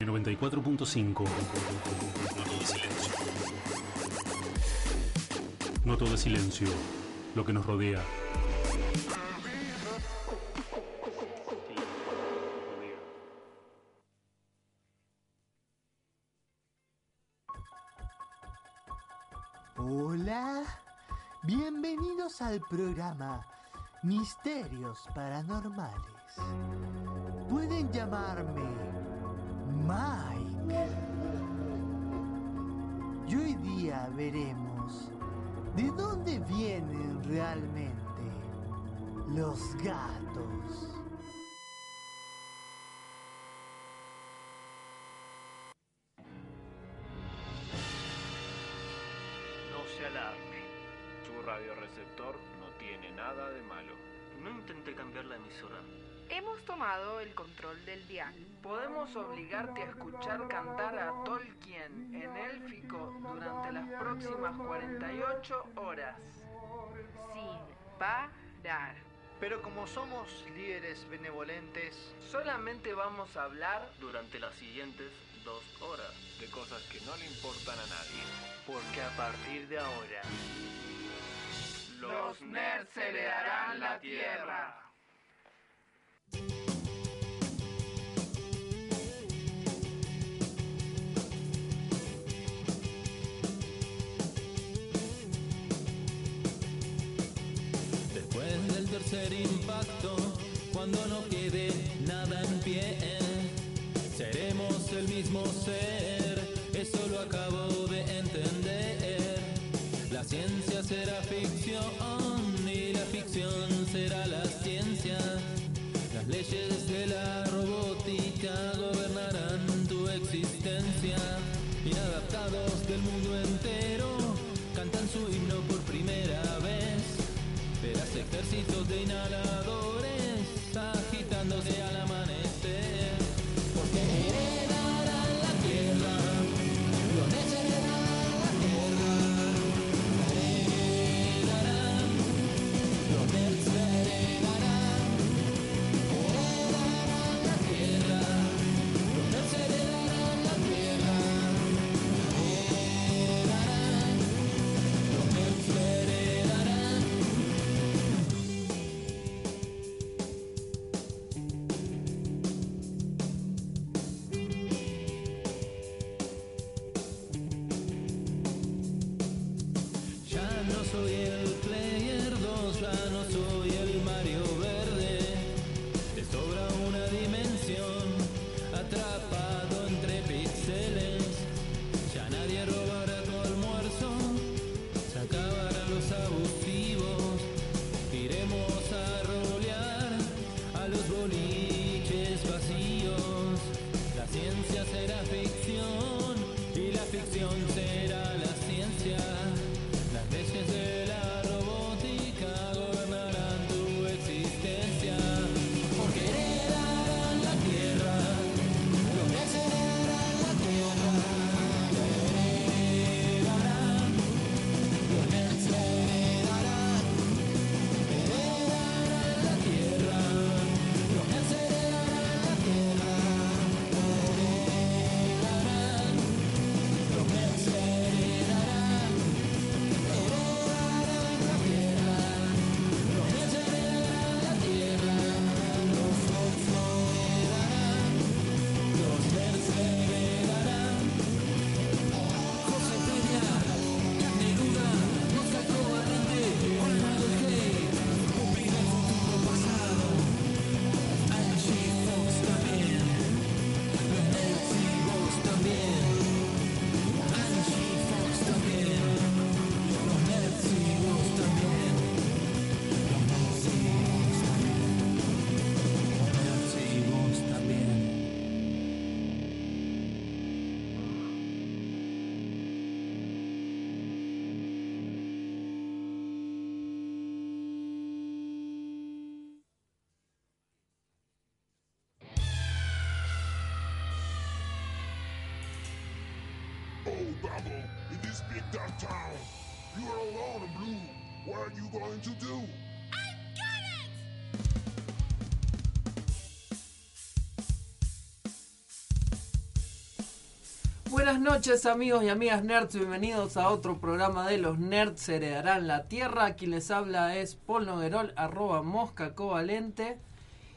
94.5 No todo es silencio. Lo que nos rodea. Hola, bienvenidos al programa Misterios Paranormales. Pueden llamarme Mike. Y hoy día veremos de dónde vienen realmente los gatos. No se alarme. Su radioreceptor no tiene nada de malo. No intenté cambiar la emisora. Hemos tomado el control del dial. Podemos obligarte a escuchar cantar a Tolkien en élfico durante las próximas 48 horas. Sin parar. Pero como somos líderes benevolentes, Solamente vamos a hablar Durante las siguientes dos horas. De cosas que no le importan a nadie. porque a partir de ahora, Los nerds heredarán la tierra. Tercer impacto, cuando no quede nada en pie, seremos el mismo ser, eso lo acabo de entender. La ciencia será ficción y la ficción será la ciencia. Las leyes de la robótica gobernarán tu existencia. Inadaptados del mundo entero cantan su ejércitos de inhaladores in this big dark town, you are alone and blue. What are you going to do? Buenas noches amigos y amigas nerds, bienvenidos a otro programa de los nerds heredarán la tierra. Quien les habla es Paul Noguerol, arroba mosca covalente.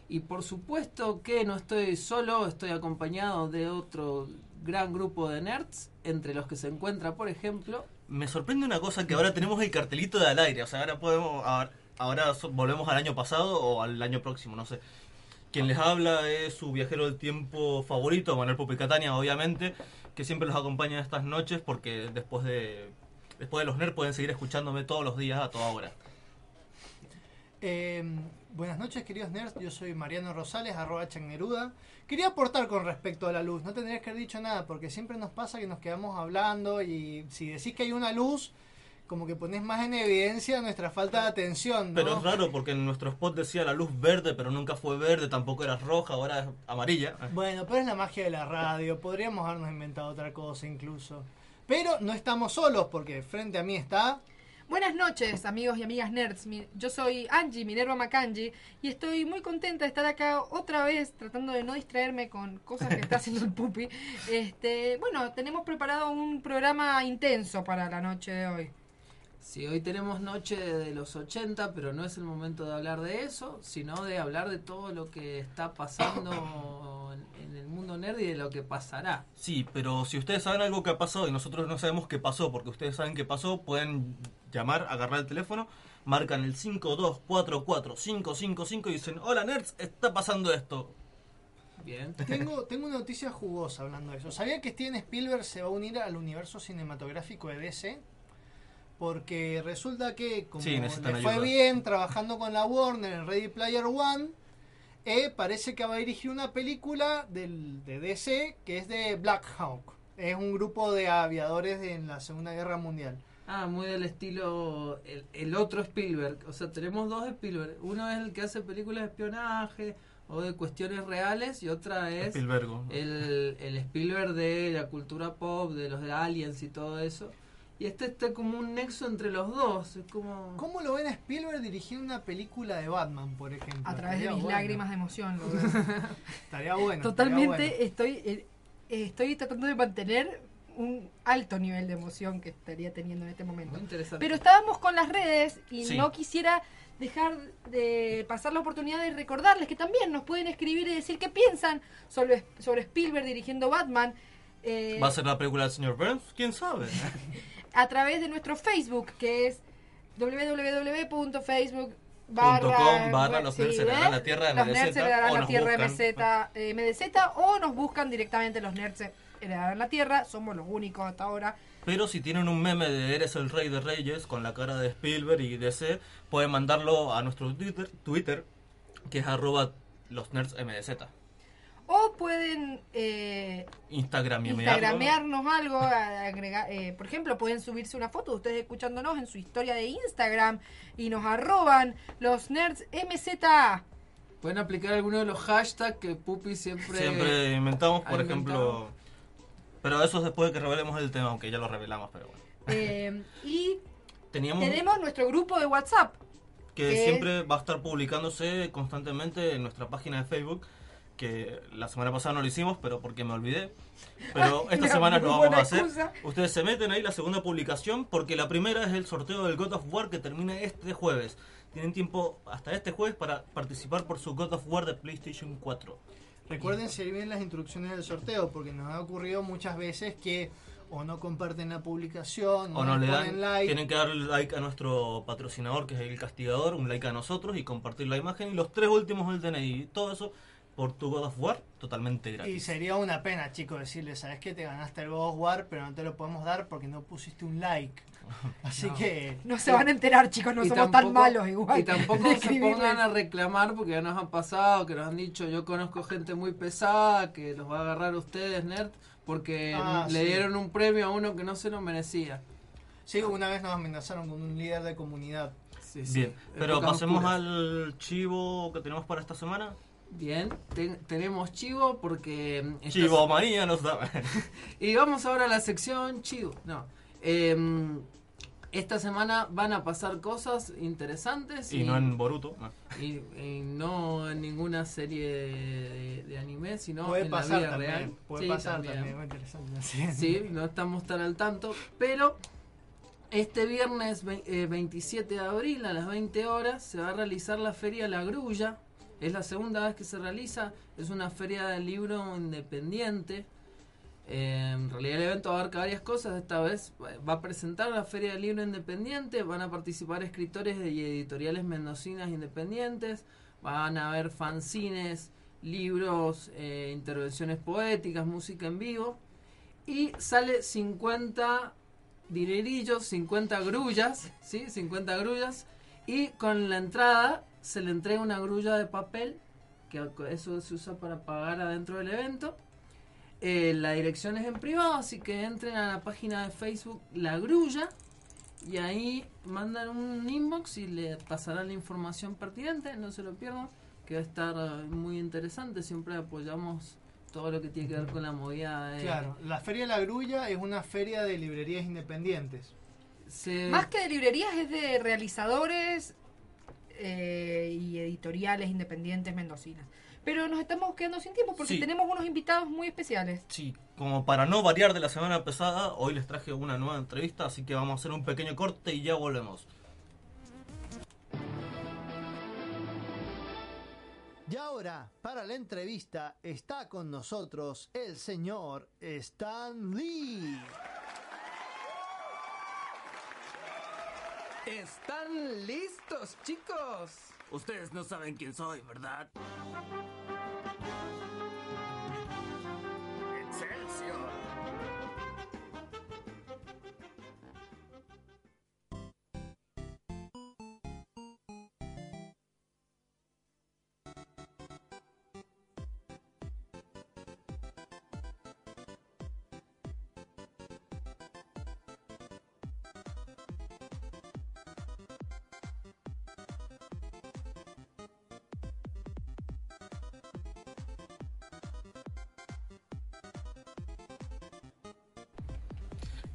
Y por supuesto que no estoy solo, estoy acompañado de otro gran grupo de nerds, entre los que se encuentra, por ejemplo... Me sorprende una cosa que ahora tenemos el cartelito de al aire, o sea, ahora podemos, ahora, volvemos al año pasado o al año próximo, no sé. Quien les habla es su viajero del tiempo favorito, Manuel Pupi Catania, obviamente, que siempre los acompaña estas noches porque después de después de los nerds pueden seguir escuchándome todos los días a toda hora. Eh, buenas noches, queridos nerds. Yo soy Mariano Rosales, arroba Neruda. Quería aportar con respecto a la luz. No tendrías que haber dicho nada, porque siempre nos pasa que nos quedamos hablando y si decís que hay una luz, como que pones más en evidencia nuestra falta de atención. ¿no? Pero es raro porque en nuestro spot decía la luz verde, pero nunca fue verde, tampoco era roja, ahora es amarilla. Bueno, pero es la magia de la radio. Podríamos habernos inventado otra cosa incluso. Pero no estamos solos, porque frente a mí está. Buenas noches, amigos y amigas nerds. Mi- Yo soy Angie Minerva Macanji y estoy muy contenta de estar acá otra vez tratando de no distraerme con cosas que está haciendo el pupi. Este, bueno, tenemos preparado un programa intenso para la noche de hoy. Sí, hoy tenemos noche de los 80, pero no es el momento de hablar de eso, sino de hablar de todo lo que está pasando en, en el mundo nerd y de lo que pasará. Sí, pero si ustedes saben algo que ha pasado y nosotros no sabemos qué pasó, porque ustedes saben qué pasó, pueden llamar, agarrar el teléfono, marcan el 5244-555 y dicen, hola nerds, está pasando esto. Bien. Tengo, tengo una noticia jugosa hablando de eso. ¿Sabía que Steven Spielberg se va a unir al universo cinematográfico de DC? Porque resulta que, como Sí, le fue ayuda. bien trabajando con la Warner en Ready Player One, eh, parece que va a dirigir una película del, de DC que es de Black Hawk. Es un grupo de aviadores de- en la Segunda Guerra Mundial. Ah, muy del estilo el, el otro Spielberg. O sea, tenemos dos Spielberg. Uno es el que hace películas de espionaje o de cuestiones reales y otra es el, el Spielberg de la cultura pop, de los de aliens y todo eso. Y este está como un nexo entre los dos. Es como... ¿Cómo lo ven a Spielberg dirigiendo una película de Batman, por ejemplo? A través de mis bueno. lágrimas de emoción. lo. Estaría bueno. Totalmente estaría estoy eh, estoy tratando de mantener un alto nivel de emoción que estaría teniendo en este momento. Muy interesante. Pero estábamos con las redes y Sí. no quisiera dejar de pasar la oportunidad de recordarles que también nos pueden escribir y decir qué piensan sobre, sobre Spielberg dirigiendo Batman eh, ¿Va a ser la película del señor Burns? ¿Quién sabe? a través de nuestro Facebook que es www.facebook Punto com barra los sí, nerds ¿eh? la tierra los MDZ, la nos tierra buscan. MZ, eh, MDZ o nos buscan directamente los nerds heredarán la tierra somos los únicos hasta ahora Pero si tienen un meme de Eres el Rey de Reyes con la cara de Spielberg y DC, pueden mandarlo a nuestro Twitter, Twitter que es arroba los nerds MDZ. o pueden eh, instagramearnos algo a- agregar, eh, por ejemplo pueden subirse una foto de ustedes escuchándonos en su historia de Instagram y nos arroban los nerds MZA Pueden aplicar alguno de los hashtags que Pupi siempre... Siempre inventamos, por ejemplo. Pero eso es después de que revelemos el tema, aunque ya lo revelamos, pero bueno. Eh, y Teníamos tenemos nuestro grupo de WhatsApp que que- siempre va a estar publicándose constantemente en nuestra página de Facebook. Que la semana pasada no lo hicimos, pero porque me olvidé. Pero esta semana lo vamos a hacer. excusa. Ustedes se meten ahí la segunda publicación porque la primera es el sorteo del God of War que termina este jueves. Tienen tiempo hasta este jueves para participar por su God of War de PlayStation 4. Recuerden seguir bien las instrucciones del sorteo, porque nos ha ocurrido muchas veces que o no comparten la publicación, o no le ponen dan, like. tienen que darle like a nuestro patrocinador que es el castigador, un like a nosotros y compartir la imagen y los tres últimos del DNI. Todo eso por tu God of War totalmente gratis. Y sería una pena, chicos, decirles, sabes que te ganaste el God of War, pero no te lo podemos dar porque no pusiste un like. Así No. que no se van a enterar chicos no Y somos tan malos igual Y tampoco se pongan a reclamar porque ya nos han pasado, que nos han dicho, yo conozco gente muy pesada que los va a agarrar a ustedes, nerd, porque Ah, le sí. dieron un premio a uno que no se lo merecía. sí, una vez nos amenazaron con un líder de comunidad. Sí, sí, Bien, pero épocas pasemos oscuras. al chivo que tenemos para esta semana. Bien, te- tenemos chivo porque... mm, Chivo María nos da. Y vamos ahora a la sección chivo. No. em, esta semana van a pasar cosas interesantes. Y no en Boruto. no. y, y no en ninguna serie de, de anime, sino Puede en pasar la vida también, real. puede Sí, pasar también. también, muy interesante. Sí. Sí, no estamos tan al tanto, pero este viernes eh, 27 de abril a las 20 horas se va a realizar la Feria La Grulla. Es la segunda vez que se realiza, es una feria del libro independiente. Eh, en realidad el evento abarca varias cosas, esta vez va a presentar la Feria del Libro Independiente, van a participar escritores y editoriales mendocinas independientes, van a haber fanzines, libros, eh, intervenciones poéticas, música en vivo y sale 50 dinerillos, 50 grullas, ¿sí? 50 grullas y con la entrada se le entrega una grulla de papel, que eso se usa para pagar adentro del evento. Eh, la dirección es en privado, así que entren a la página de Facebook La Grulla y ahí mandan un inbox y le pasarán la información pertinente, no se lo pierdan, que va a estar eh, muy interesante, siempre apoyamos todo lo que tiene que ver con la movida de... Claro, la Feria de la Grulla es una feria de librerías independientes. Se- Más que de librerías es de realizadores eh, y editoriales independientes mendocinas. Pero nos estamos quedando sin tiempo porque Sí. tenemos unos invitados muy especiales. Sí, como para no variar de la semana pasada, hoy les traje una nueva entrevista, así que vamos a hacer un pequeño corte y ya volvemos. Y ahora, para la entrevista, está con nosotros el señor Stan Lee. ¿Están listos, chicos? Ustedes no saben quién soy, ¿verdad?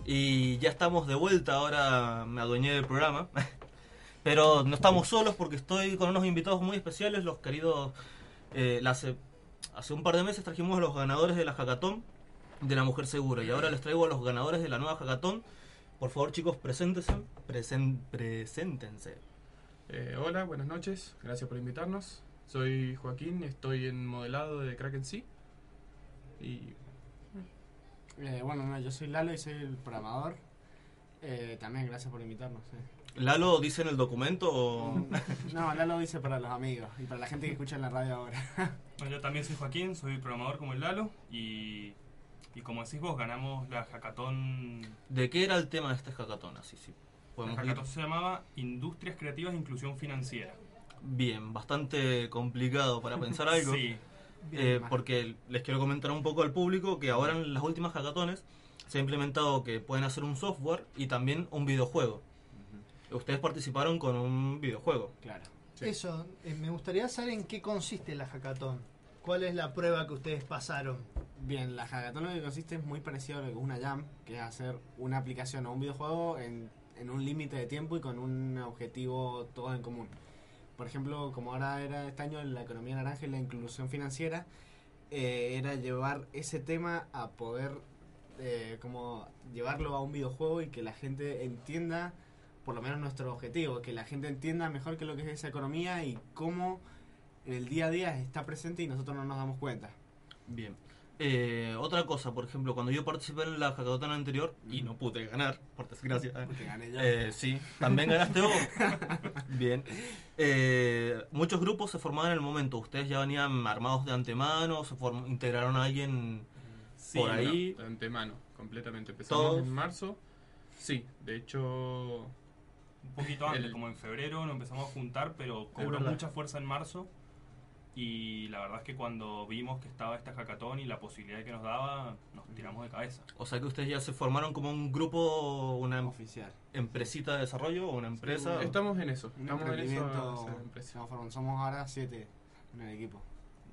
Y ya estamos de vuelta, ahora me adueñé del programa. Pero no estamos solos porque estoy con unos invitados muy especiales, los queridos... eh, hace, un par de meses trajimos a los ganadores de la hackathon de la mujer segura y ahora les traigo a los ganadores de la nueva hackathon. Por favor chicos, preséntense. Presen. Eh, hola, buenas noches. Gracias por invitarnos. Soy Joaquín, estoy en modelado de Kraken Sea. Y Eh, bueno, no, yo soy Lalo y soy el programador. Eh, también gracias por invitarnos. eh. Lalo dice en el documento o... No, Lalo dice para los amigos y para la gente que escucha en la radio ahora. Bueno, yo también soy Joaquín, soy programador como el Lalo y, y como decís vos, ganamos la hackathon. ¿De qué era el tema de este hackathon? Así, sí. La Podemos ir. hackathon se llamaba Industrias Creativas e Inclusión Financiera. Bien, bastante complicado para pensar algo. Sí. Eh, porque les quiero comentar un poco al público que ahora en las últimas hackatones se ha implementado que pueden hacer un software y también un videojuego. Ustedes participaron con un videojuego. Claro. Eso, eh, me gustaría saber en qué consiste la hackathon. ¿Cuál es la prueba que ustedes pasaron? Bien, la hackathon lo que consiste es muy parecido a lo que es una jam, que es hacer una aplicación o un videojuego en, en un límite de tiempo y con un objetivo todo en común. Por ejemplo, como ahora era este año la economía naranja y la inclusión financiera, eh, era llevar ese tema a poder eh, como llevarlo a un videojuego y que la gente entienda por lo menos nuestro objetivo, que la gente entienda mejor qué es lo que es esa economía y cómo en el día a día está presente y nosotros no nos damos cuenta. Bien. Eh, otra cosa, por ejemplo, cuando yo participé en la hackathon anterior y no pude ganar, por desgracia. Porque gané yo. Eh, sí, también ganaste vos. Bien. Eh, muchos grupos se formaban en el momento. Ustedes ya venían armados de antemano, se form- integraron a alguien sí, por ahí. no, de antemano, completamente. Empezamos Todos. en marzo. Sí, de hecho. Un poquito antes, El- como en febrero nos empezamos a juntar, pero cobró mucha fuerza en marzo. Y la verdad es que cuando vimos que estaba esta hackathon y la posibilidad que nos daba, nos tiramos de cabeza. O sea que ustedes ya se formaron como un grupo, una em- Oficial. empresita de desarrollo o una empresa. Estamos en eso. Un Estamos en eso. somos ahora siete en el equipo.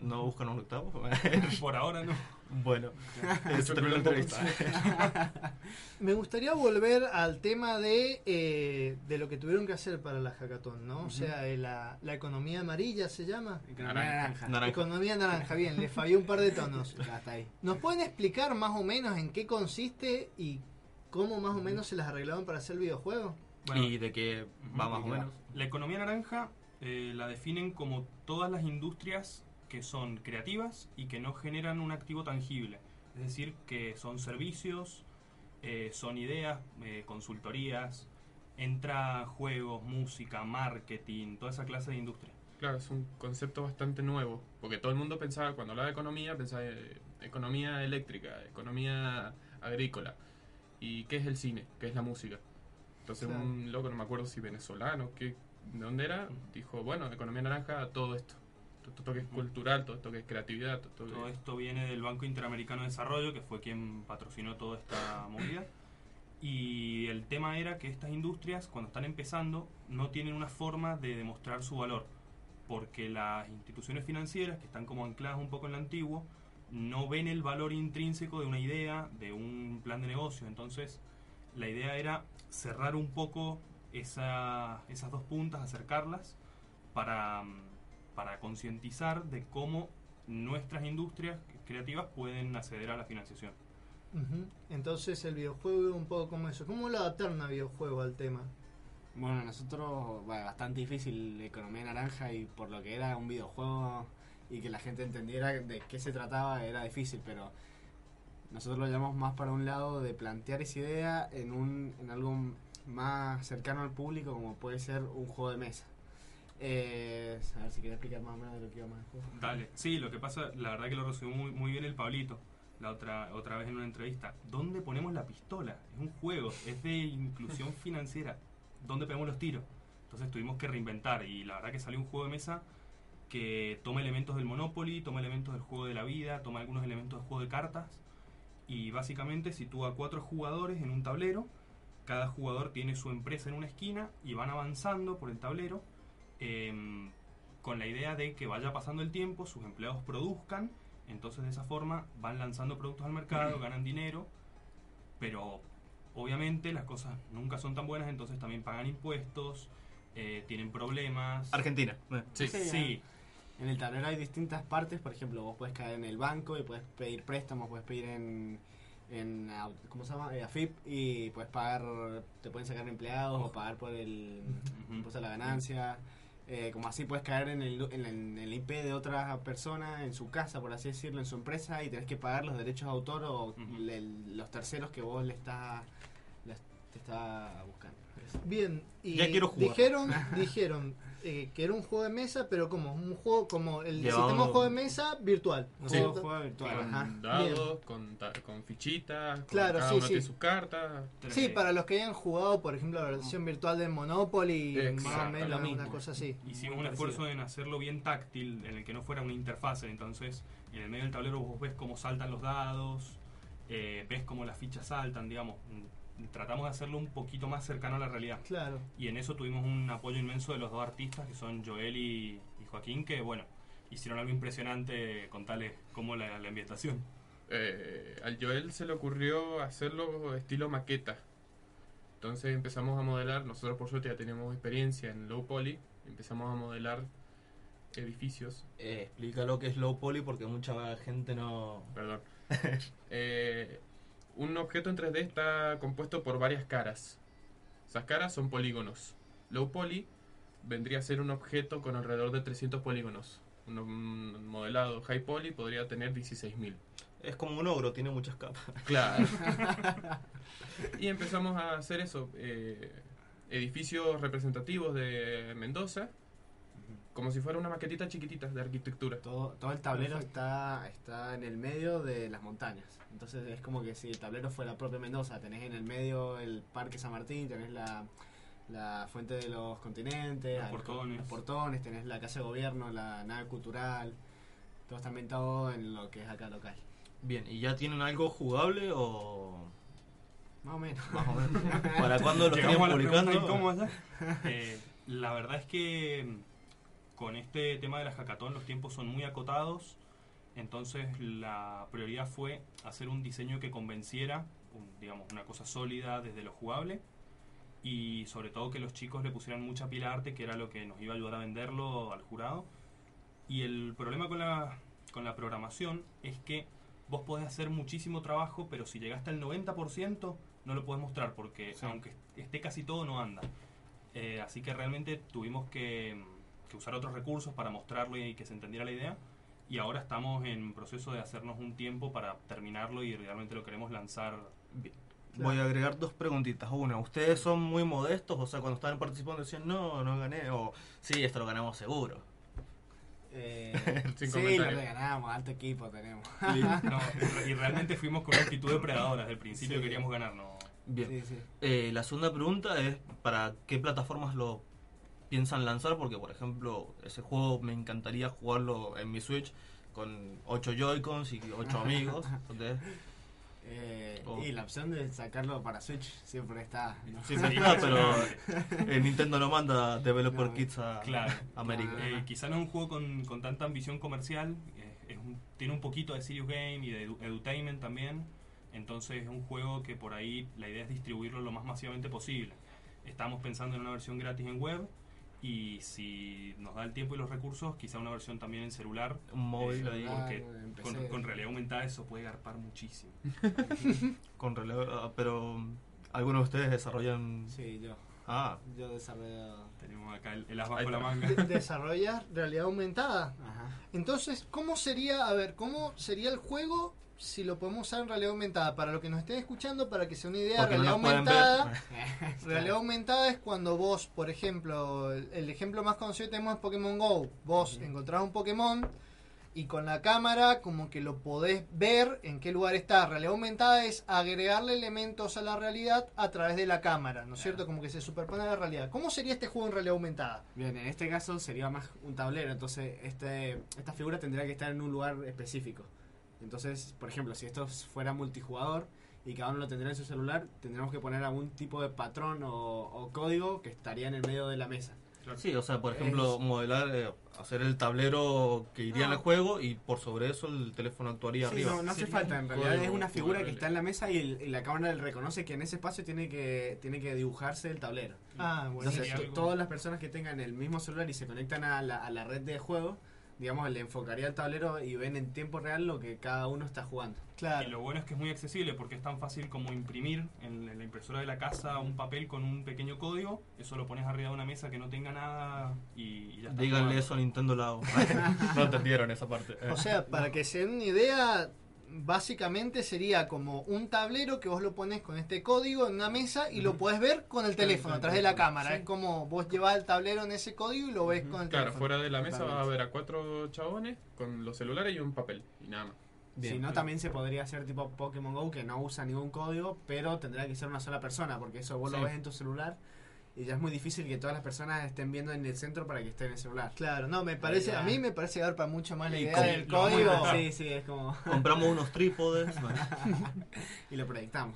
¿No buscan un octavo? Por ahora no. Bueno, eso terminó la entrevista. Me gustaría volver al tema de, eh, de lo que tuvieron que hacer para la hackathon, ¿no? O sea, eh, la, la economía amarilla se llama. Economía naranja. Naranja. Economía naranja, bien, le falló un par de tonos. Ya está ahí. ¿Nos pueden explicar más o menos en qué consiste y cómo más o menos se las arreglaron para hacer el videojuego? Bueno, y de que va más o menos. La economía naranja eh, la definen como todas las industrias que son creativas y que no generan un activo tangible. Es decir, que son servicios, eh, son ideas, eh, consultorías, entra juegos, música, marketing, toda esa clase de industria. Claro, es un concepto bastante nuevo, porque todo el mundo pensaba, cuando hablaba de economía, pensaba eh, economía eléctrica, economía agrícola. ¿Y qué es el cine? ¿Qué es la música? Entonces un loco, no me acuerdo si venezolano, qué, de dónde era, dijo, bueno, economía naranja, todo esto. Todo esto que es cultural, todo esto que es creatividad, todo esto que Todo esto viene del Banco Interamericano de Desarrollo, que fue quien patrocinó toda esta movida. Y el tema era que estas industrias, cuando están empezando, no tienen una forma de demostrar su valor, porque las instituciones financieras, que están como ancladas un poco en lo antiguo, no ven el valor intrínseco de una idea, de un plan de negocio. Entonces, la idea era cerrar un poco esa- esas dos puntas, acercarlas, para, mm, para concientizar de cómo nuestras industrias creativas pueden acceder a la financiación. Entonces el videojuego es un poco como eso. ¿Cómo lo adaptaron a videojuego al tema? Bueno, nosotros, bueno, bastante difícil economía naranja y por lo que era un videojuego y que la gente entendiera de qué se trataba era difícil, pero nosotros lo llamamos más para un lado de plantear esa idea en, un, en algo más cercano al público como puede ser un juego de mesa. Eh, a ver si quieres explicar más o menos de lo que íbamos a juego. Dale. Sí, lo que pasa, la verdad que lo resumió muy, muy bien el Pablito, la otra, otra vez en una entrevista. ¿Dónde ponemos la pistola? Es un juego, es de inclusión financiera. ¿Dónde pegamos los tiros? Entonces tuvimos que reinventar y la verdad que salió un juego de mesa que toma elementos del Monopoly, toma elementos del juego de la vida, toma algunos elementos del juego de cartas y básicamente sitúa a cuatro jugadores en un tablero. Cada jugador tiene su empresa en una esquina y van avanzando por el tablero em, con la idea de que vaya pasando el tiempo, sus empleados produzcan, entonces de esa forma van lanzando productos al mercado, ganan dinero, pero obviamente las cosas nunca son tan buenas, entonces también pagan impuestos, eh, tienen problemas. Argentina. eh. Sí, sí. En el tablero hay distintas partes, por ejemplo, vos puedes caer en el banco y puedes pedir préstamos, puedes pedir en, ¿cómo se llama? Eh, AFIP y puedes pagar, te pueden sacar empleados o pagar por el impuesto a la ganancia. Eh, como así puedes caer en el, en, el, en el IP de otra persona en su casa, por así decirlo, en su empresa y tenés que pagar los derechos de autor o le- los terceros que vos le estás le- te está buscando. Bien, y Ya quiero jugar. dijeron, dijeron eh, que era un juego de mesa, pero como un juego como el Llevado- sistema de juego de mesa virtual. ¿no Sí. cierto? Con dados, con, ta- con fichitas, con Claro, cada sí, uno sí. tiene sus cartas. Sí, para los que hayan jugado, por ejemplo, la versión virtual de Monopoly, más o menos una cosa así. Hicimos un esfuerzo en hacerlo bien táctil, en el que no fuera una interfase. Entonces, en el medio del tablero vos ves cómo saltan los dados, eh, ves cómo las fichas saltan, digamos. Tratamos de hacerlo un poquito más cercano a la realidad. Claro. Y en eso tuvimos un apoyo inmenso de los dos artistas, que son Joel y, y Joaquín, que, bueno, hicieron algo impresionante con tales como la, la ambientación. Eh, al Joel se le ocurrió hacerlo estilo maqueta. Entonces empezamos a modelar, nosotros por suerte ya tenemos experiencia en low poly, empezamos a modelar edificios. Eh, explica lo que es low poly porque mucha gente no. Perdón. Eh, un objeto en 3D está compuesto por varias caras. Esas caras son polígonos. Low poly vendría a ser un objeto con alrededor de 300 polígonos. Un, modelado high poly podría tener 16.000. Es como un ogro, tiene muchas capas. Claro. y empezamos a hacer eso. eh, edificios representativos de Mendoza. Como si fuera una maquetita chiquitita de arquitectura. Todo, todo el tablero está, está en el medio de las montañas. Entonces es como que si el tablero fuera propio Mendoza, tenés en el medio el Parque San Martín, tenés la, la Fuente de los Continentes, Los al- portones. los portones, tenés la Casa de Gobierno, la nave cultural. Todo está ambientado en lo que es acá local. Bien, ¿y ya tienen algo jugable o.? Más o menos. Más o menos. ¿Para cuándo lo estarían publicando? Eh, la verdad es que con este tema de la hackathon los tiempos son muy acotados, entonces la prioridad fue hacer un diseño que convenciera, un- digamos, una cosa sólida desde lo jugable y sobre todo que los chicos le pusieran mucha pila a arte, que era lo que nos iba a ayudar a venderlo al jurado. Y el problema con la, con la programación es que vos podés hacer muchísimo trabajo, pero si llegaste al 90% no lo podés mostrar porque aunque esté casi todo no anda. Eh, así que realmente tuvimos que, que usar otros recursos para mostrarlo y que se entendiera la idea. Y ahora estamos en proceso de hacernos un tiempo para terminarlo y realmente lo queremos lanzar. Voy a agregar dos preguntitas. Una, ¿ustedes son muy modestos? O sea, cuando estaban participando decían, no, no gané. O, sí, esto lo ganamos seguro. Eh, sí, lo ganamos, alto equipo tenemos. No, y realmente fuimos con una actitud depredadora. Desde el principio Sí. queríamos ganar. No. Bien. Sí, sí. Eh, la segunda pregunta es, ¿para qué plataformas lo piensan lanzar? Porque, por ejemplo, ese juego me encantaría jugarlo en mi Switch con 8 Joy-Cons y 8 amigos. Entonces, Eh, Oh. Y la opción de sacarlo para Switch siempre está. ¿no? siempre está, pero eh, Nintendo no manda Developer Kits a Claro. América. Eh, quizá no es un juego con, con tanta ambición comercial. eh, es un- tiene un poquito de Serious Game y de edu- Edutainment también. Entonces es un juego que por ahí la idea es distribuirlo lo más masivamente posible. Estamos pensando en una versión gratis en web y si nos da el tiempo y los recursos, quizá una versión también en celular. Un móvil ahí. Porque con, con realidad aumentada eso puede garpar muchísimo. Con relevo, ah, pero ¿algunos de ustedes desarrollan? Sí, yo. Ah, Yo desarrollo. Tenemos acá el, el as bajo la manga. De- desarrollas realidad aumentada. Ajá. Entonces, ¿cómo sería, a ver, cómo sería el juego si lo podemos usar en realidad aumentada? Para los que nos estén escuchando, para que sea una idea, Porque realidad aumentada. Realidad aumentada es cuando vos, por ejemplo, el, el ejemplo más conocido que tenemos es Pokémon Go. Vos encontrás un Pokémon y con la cámara como que lo podés ver en qué lugar está. Realidad aumentada es agregarle elementos a la realidad a través de la cámara, ¿no es cierto? Como que se superpone a la realidad. ¿Cómo sería este juego en realidad aumentada? Bien, en este caso sería más un tablero, entonces este, esta figura tendría que estar en un lugar específico. Entonces, por ejemplo, si esto fuera multijugador y cada uno lo tendría en su celular, tendríamos que poner algún tipo de patrón o, o código que estaría en el medio de la mesa. Sí, o sea, por ejemplo, Es- modelar, eh, hacer el tablero que iría en No. el juego y por sobre eso el teléfono actuaría Sí, arriba. no, no hace falta, en realidad código es una figura que está en la mesa y, el- y la cámara reconoce que en ese espacio tiene que, tiene que dibujarse el tablero. Ah, Entonces, to- algo- todas las personas que tengan el mismo celular y se conectan a la, a la red de juego, digamos, le enfocaría el tablero y ven en tiempo real lo que cada uno está jugando. Y Claro. lo bueno es que es muy accesible porque es tan fácil como imprimir en, en la impresora de la casa un papel con un pequeño código. Eso lo pones arriba de una mesa que no tenga nada y, y ya está. Díganle jugando. eso a Nintendo Labo. no entendieron esa parte. O sea, para que se den una idea, básicamente sería como un tablero que vos lo pones con este código en una mesa y lo podés ver con el teléfono, a través de la cámara. Sí. Es como vos llevás el tablero en ese código y lo ves con el Claro, teléfono. fuera de la mesa va a ver a cuatro chabones con los celulares y un papel y nada más. Bien. si no, también se podría hacer tipo Pokémon Go que no usa ningún código, pero tendría que ser una sola persona, porque eso vos Sí. lo ves en tu celular y ya es muy difícil que todas las personas estén viendo en el centro para que esté en el celular. Claro, no, me parece, a mí me parece dar para mucho más la idea del código. Sí, sí, es como... Compramos unos trípodes. bueno. y lo proyectamos.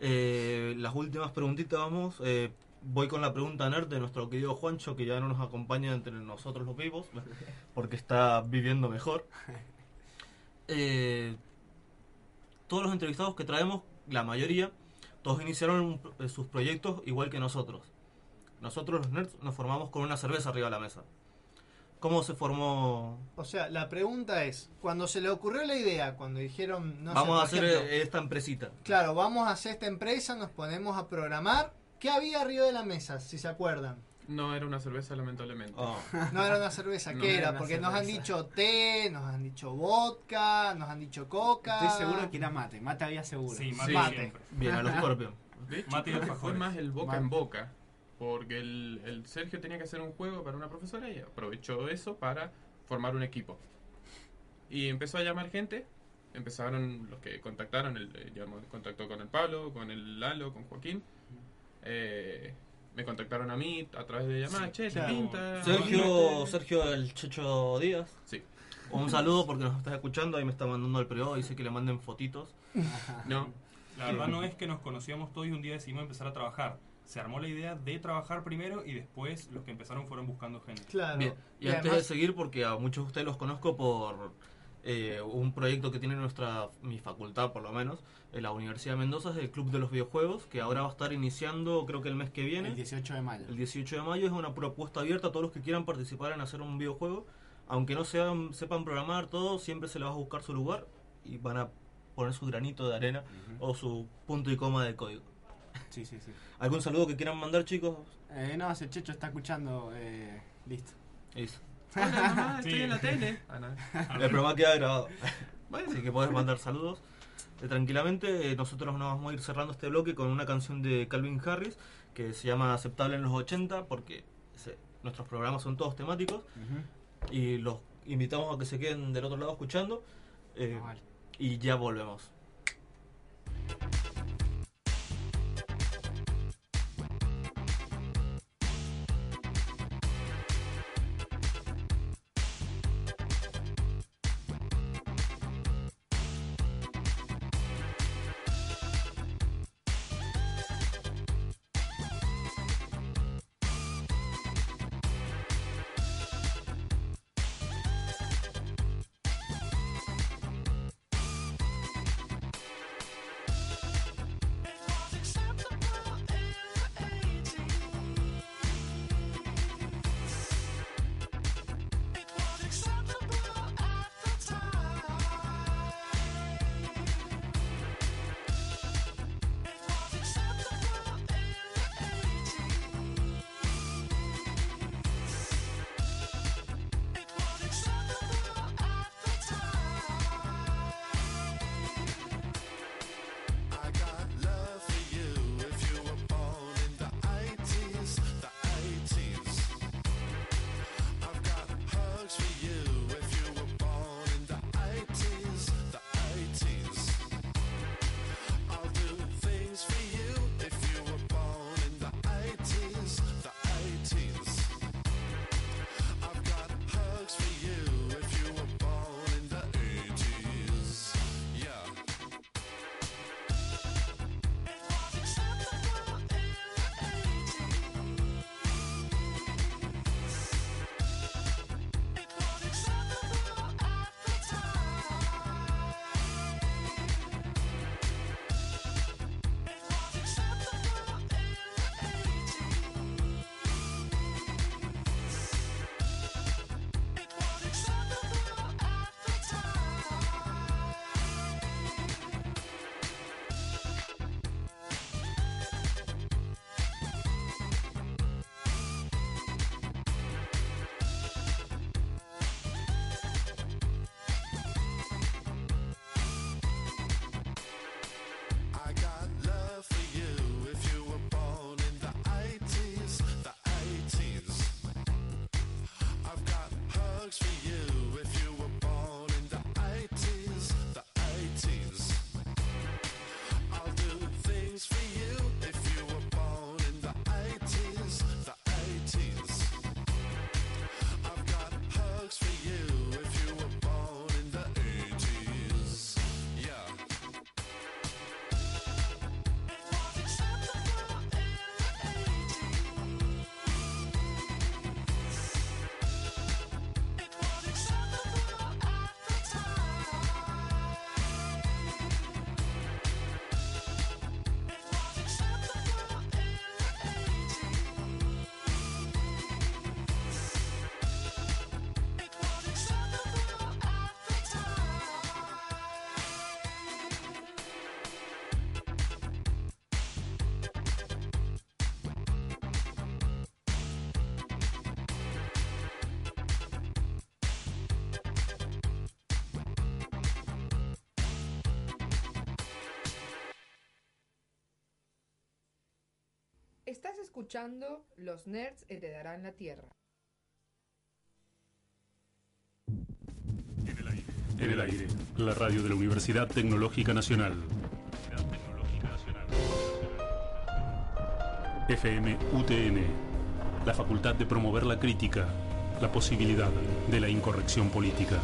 Eh, las últimas preguntitas vamos. Eh, voy con la pregunta nerd de nuestro querido Juancho, que ya no nos acompaña entre nosotros los vivos, porque está viviendo mejor. Eh, todos los entrevistados que traemos, la mayoría, todos iniciaron un- eh, sus proyectos igual que nosotros. Nosotros los nerds nos formamos con una cerveza arriba de la mesa. ¿Cómo se formó? O sea, la pregunta es, cuando se le ocurrió la idea, cuando dijeron, no sé, Vamos a por hacer ejemplo, eh, esta empresita. claro, vamos a hacer esta empresa, nos ponemos a programar, ¿qué había arriba de la mesa, si se acuerdan? No era una cerveza, lamentablemente. Oh. No era una cerveza, No ¿qué era era? una Porque nos han cerveza. dicho té, nos han dicho vodka, nos han dicho coca. Estoy seguro que era mate, mate había seguro. Sí, Sí. mate. Bien, a los Scorpion. De hecho, Mate y creo que fue más el boca Mate. en boca. Porque el, el Sergio tenía que hacer un juego para una profesora y aprovechó eso para formar un equipo. Y empezó a llamar gente. Empezaron los que contactaron, el, eh, llamó- contactó con el Pablo, con el Lalo, con Joaquín. Eh, me contactaron a mí a través de llamadas. che, ¿te claro. pinta? Sergio, Animate". Sergio el Checho Díaz. Sí. Un saludo porque nos estás escuchando, ahí me está mandando el periodo, dice que le manden fotitos. No, La verdad no es que nos conocíamos todos y un día decidimos empezar a trabajar. Se armó la idea de trabajar primero y después los que empezaron fueron buscando gente. Claro. Bien, y, antes de seguir, porque a muchos de ustedes los conozco por eh, un proyecto que tiene nuestra mi facultad, por lo menos, en la Universidad de Mendoza, es el Club de los Videojuegos, que ahora va a estar iniciando, creo que el mes que viene. El 18 de mayo. El 18 de mayo es una propuesta abierta a todos los que quieran participar en hacer un videojuego. Aunque no sean, sepan programar todo, siempre se les va a buscar su lugar y van a poner su granito de arena o su punto y coma de código. Sí, sí, sí. ¿Algún saludo que quieran mandar, chicos? Eh, no, ese Checho está escuchando. Eh, listo. Listo. Hola, mamá, estoy en la tele. Ah, no. El programa queda grabado. Así que podés mandar saludos. Eh, tranquilamente, eh, nosotros nos vamos a ir cerrando este bloque con una canción de Calvin Harris que se llama Aceptable en los 80 porque se- nuestros programas son todos temáticos y los invitamos a que se queden del otro lado escuchando eh, y ya volvemos. Estás escuchando Los Nerds Heredarán la Tierra. En el aire, la radio de la Universidad Tecnológica Nacional. FM UTN, la facultad de promover la crítica, la posibilidad de la incorrección política.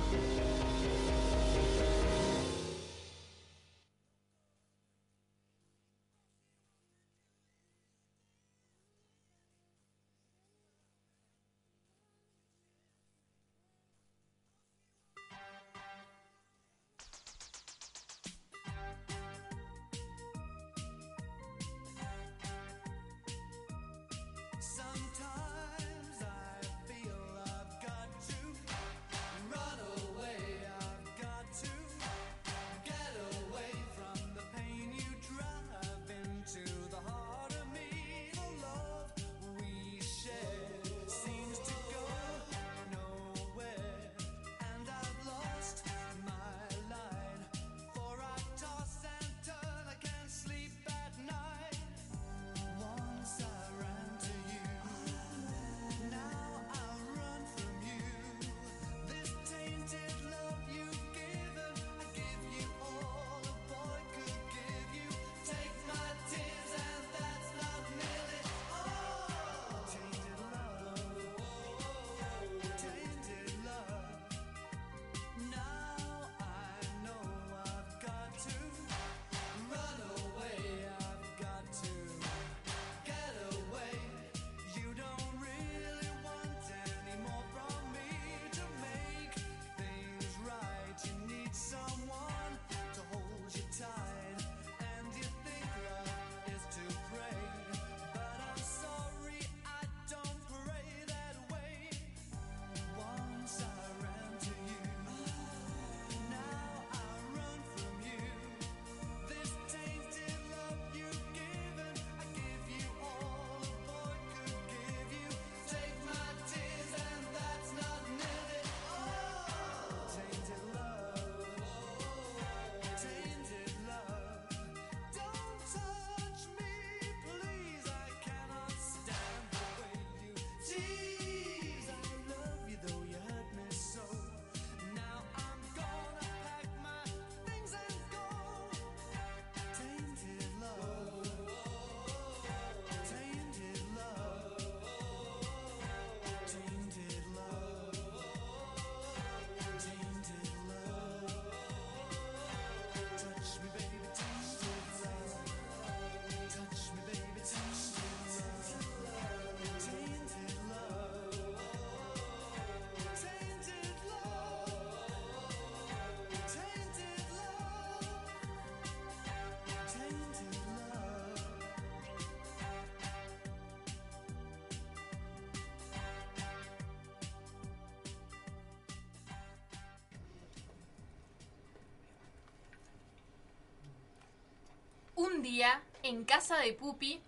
Un día, en casa de Pupi,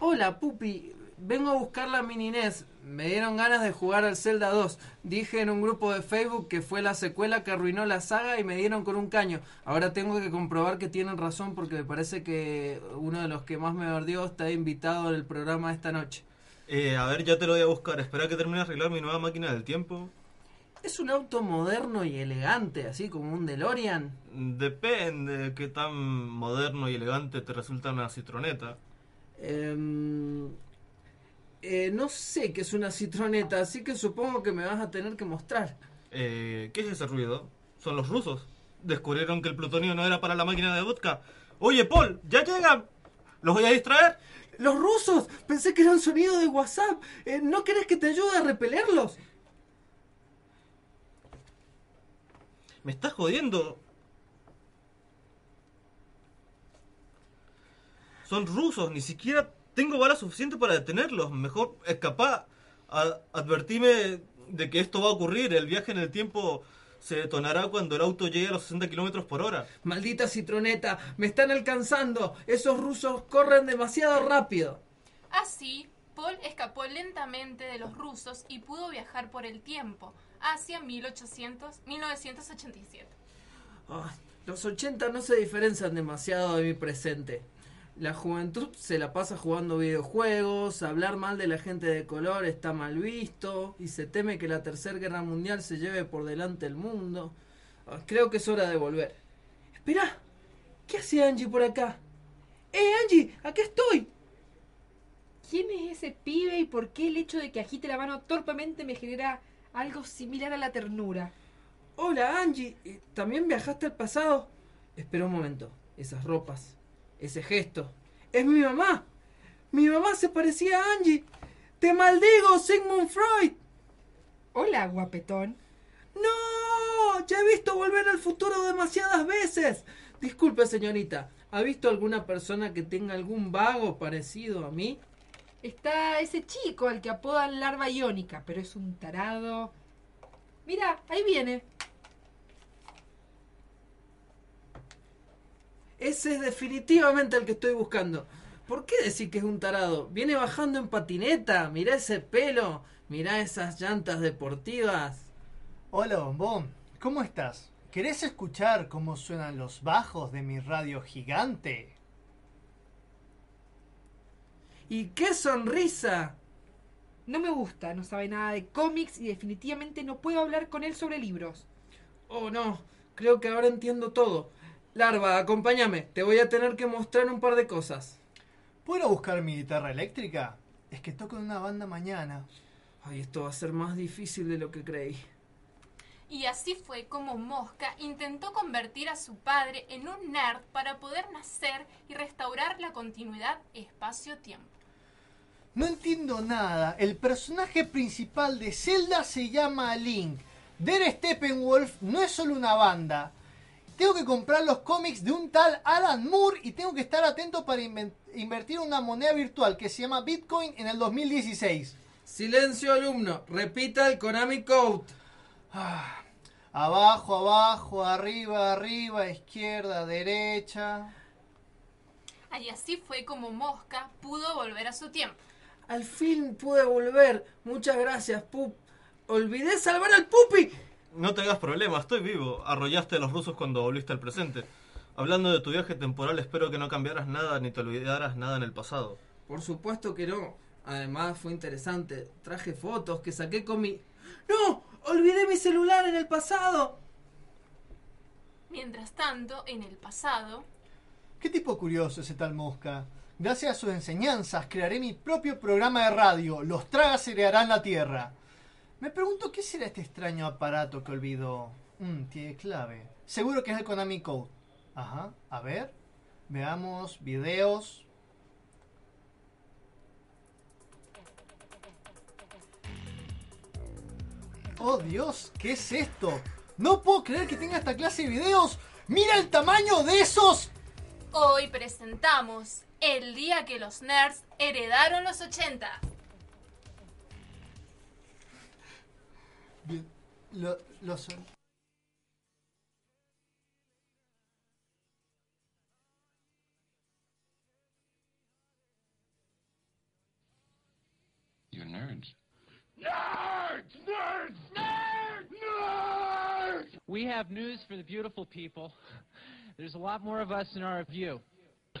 Hola, Pupi. Vengo a buscar la mini NES. Me dieron ganas de jugar al Zelda 2. Dije en un grupo de Facebook que fue la secuela que arruinó la saga y me dieron con un caño. Ahora tengo que comprobar que tienen razón porque me parece que uno de los que más me ardió está invitado en el programa esta noche. Eh, a ver, ya te lo voy a buscar. Espera que termine de arreglar mi nueva máquina del tiempo. Es un auto moderno y elegante, así como un DeLorean. Depende de qué tan moderno y elegante te resulta una citroneta. Em, eh, no sé qué es una citroneta, así que supongo que me vas a tener que mostrar. Eh, ¿Qué es ese ruido? ¿Son los rusos? ¿Descubrieron que el plutonio no era para la máquina de vodka? Oye, Paul, ya llegan. ¿Los voy a distraer? ¡Los rusos! Pensé que era un sonido de WhatsApp. Eh, ¿No querés que te ayude a repelerlos? ¿Me estás jodiendo? Son rusos, ni siquiera tengo balas suficientes para detenerlos. Mejor escapá. A- advertime de que esto va a ocurrir. El viaje en el tiempo se detonará cuando el auto llegue a los 60 kilómetros por hora. Maldita citroneta, me están alcanzando. Esos rusos corren demasiado rápido. así, Paul escapó lentamente de los rusos y pudo viajar por el tiempo hacia 1800, 1987. Ay, los 80 no se diferencian demasiado de mi presente. La juventud se la pasa jugando videojuegos, hablar mal de la gente de color está mal visto y se teme que la tercera guerra mundial se lleve por delante el mundo. Ah, Creo que es hora de volver. Espera, ¿qué hace Angie por acá? ¡Eh, Angie! ¡Aquí estoy! ¿Quién es ese pibe y por qué el hecho de que agite la mano torpemente me genera algo similar a la ternura? Hola, Angie. Eh, ¿También viajaste al pasado? Espera un momento. Esas ropas, ese gesto. ¡Es mi mamá! ¡Mi mamá se parecía a Angie! ¡Te maldigo, Sigmund Freud! Hola, guapetón. ¡No! Ya he visto volver al futuro demasiadas veces. Disculpe, señorita. ¿Ha visto alguna persona que tenga algún vago parecido a mí? Está ese chico al que apodan larva iónica, pero es un tarado. Mira, ahí viene. Ese es definitivamente el que estoy buscando. ¿Por qué decir que es un tarado? Viene bajando en patineta. Mirá ese pelo. Mirá esas llantas deportivas. Hola, bombón. ¿Cómo estás? ¿Querés escuchar cómo suenan los bajos de mi radio gigante? ¡Y qué sonrisa! No me gusta, no sabe nada de cómics y definitivamente no puedo hablar con él sobre libros. Oh, no. Creo que ahora entiendo todo. Larva, acompáñame. Te voy a tener que mostrar un par de cosas. ¿Puedo buscar mi guitarra eléctrica? Es que toco en una banda mañana. Ay, esto va a ser más difícil de lo que creí. Y así fue como Mosca intentó convertir a su padre en un nerd para poder nacer y restaurar la continuidad espacio-tiempo. No entiendo nada. El personaje principal de Zelda se llama Link. Der Steppenwolf no es solo una banda. Tengo que comprar los cómics de un tal Alan Moore y tengo que estar atento para invertir una moneda virtual que se llama Bitcoin en el 2016. Silencio, alumno. Repita el Konami Code. Ah, abajo, abajo, arriba, arriba, izquierda, derecha. Y así fue como Mosca pudo volver a su tiempo. Al fin pude volver. Muchas gracias, Pup. Olvidé salvar al Pupi. No te hagas problema, estoy vivo. Arrollaste a los rusos cuando volviste al presente. Hablando de tu viaje temporal, espero que no cambiaras nada ni te olvidaras nada en el pasado. Por supuesto que no. Además fue interesante. Traje fotos que saqué con mi... ¡No! Olvidé mi celular en el pasado. Mientras tanto, en el pasado, ¿Qué tipo curioso ese tal Mosca? Gracias a sus enseñanzas crearé mi propio programa de radio. Los tragas heredarán la tierra. Me pregunto qué será este extraño aparato que olvidó. Mm, tiene clave. Seguro que es el Konami Code. Ajá, a ver. Veamos videos. Oh Dios, ¿qué es esto? No puedo creer que tenga esta clase de videos. ¡Mira el tamaño de esos! hoy presentamos el día que los nerds heredaron los 80. Bien. You're nerds. Nerds! Nerds! Nerds! Nerds! We have news for the beautiful people. There's a lot more of us in our view.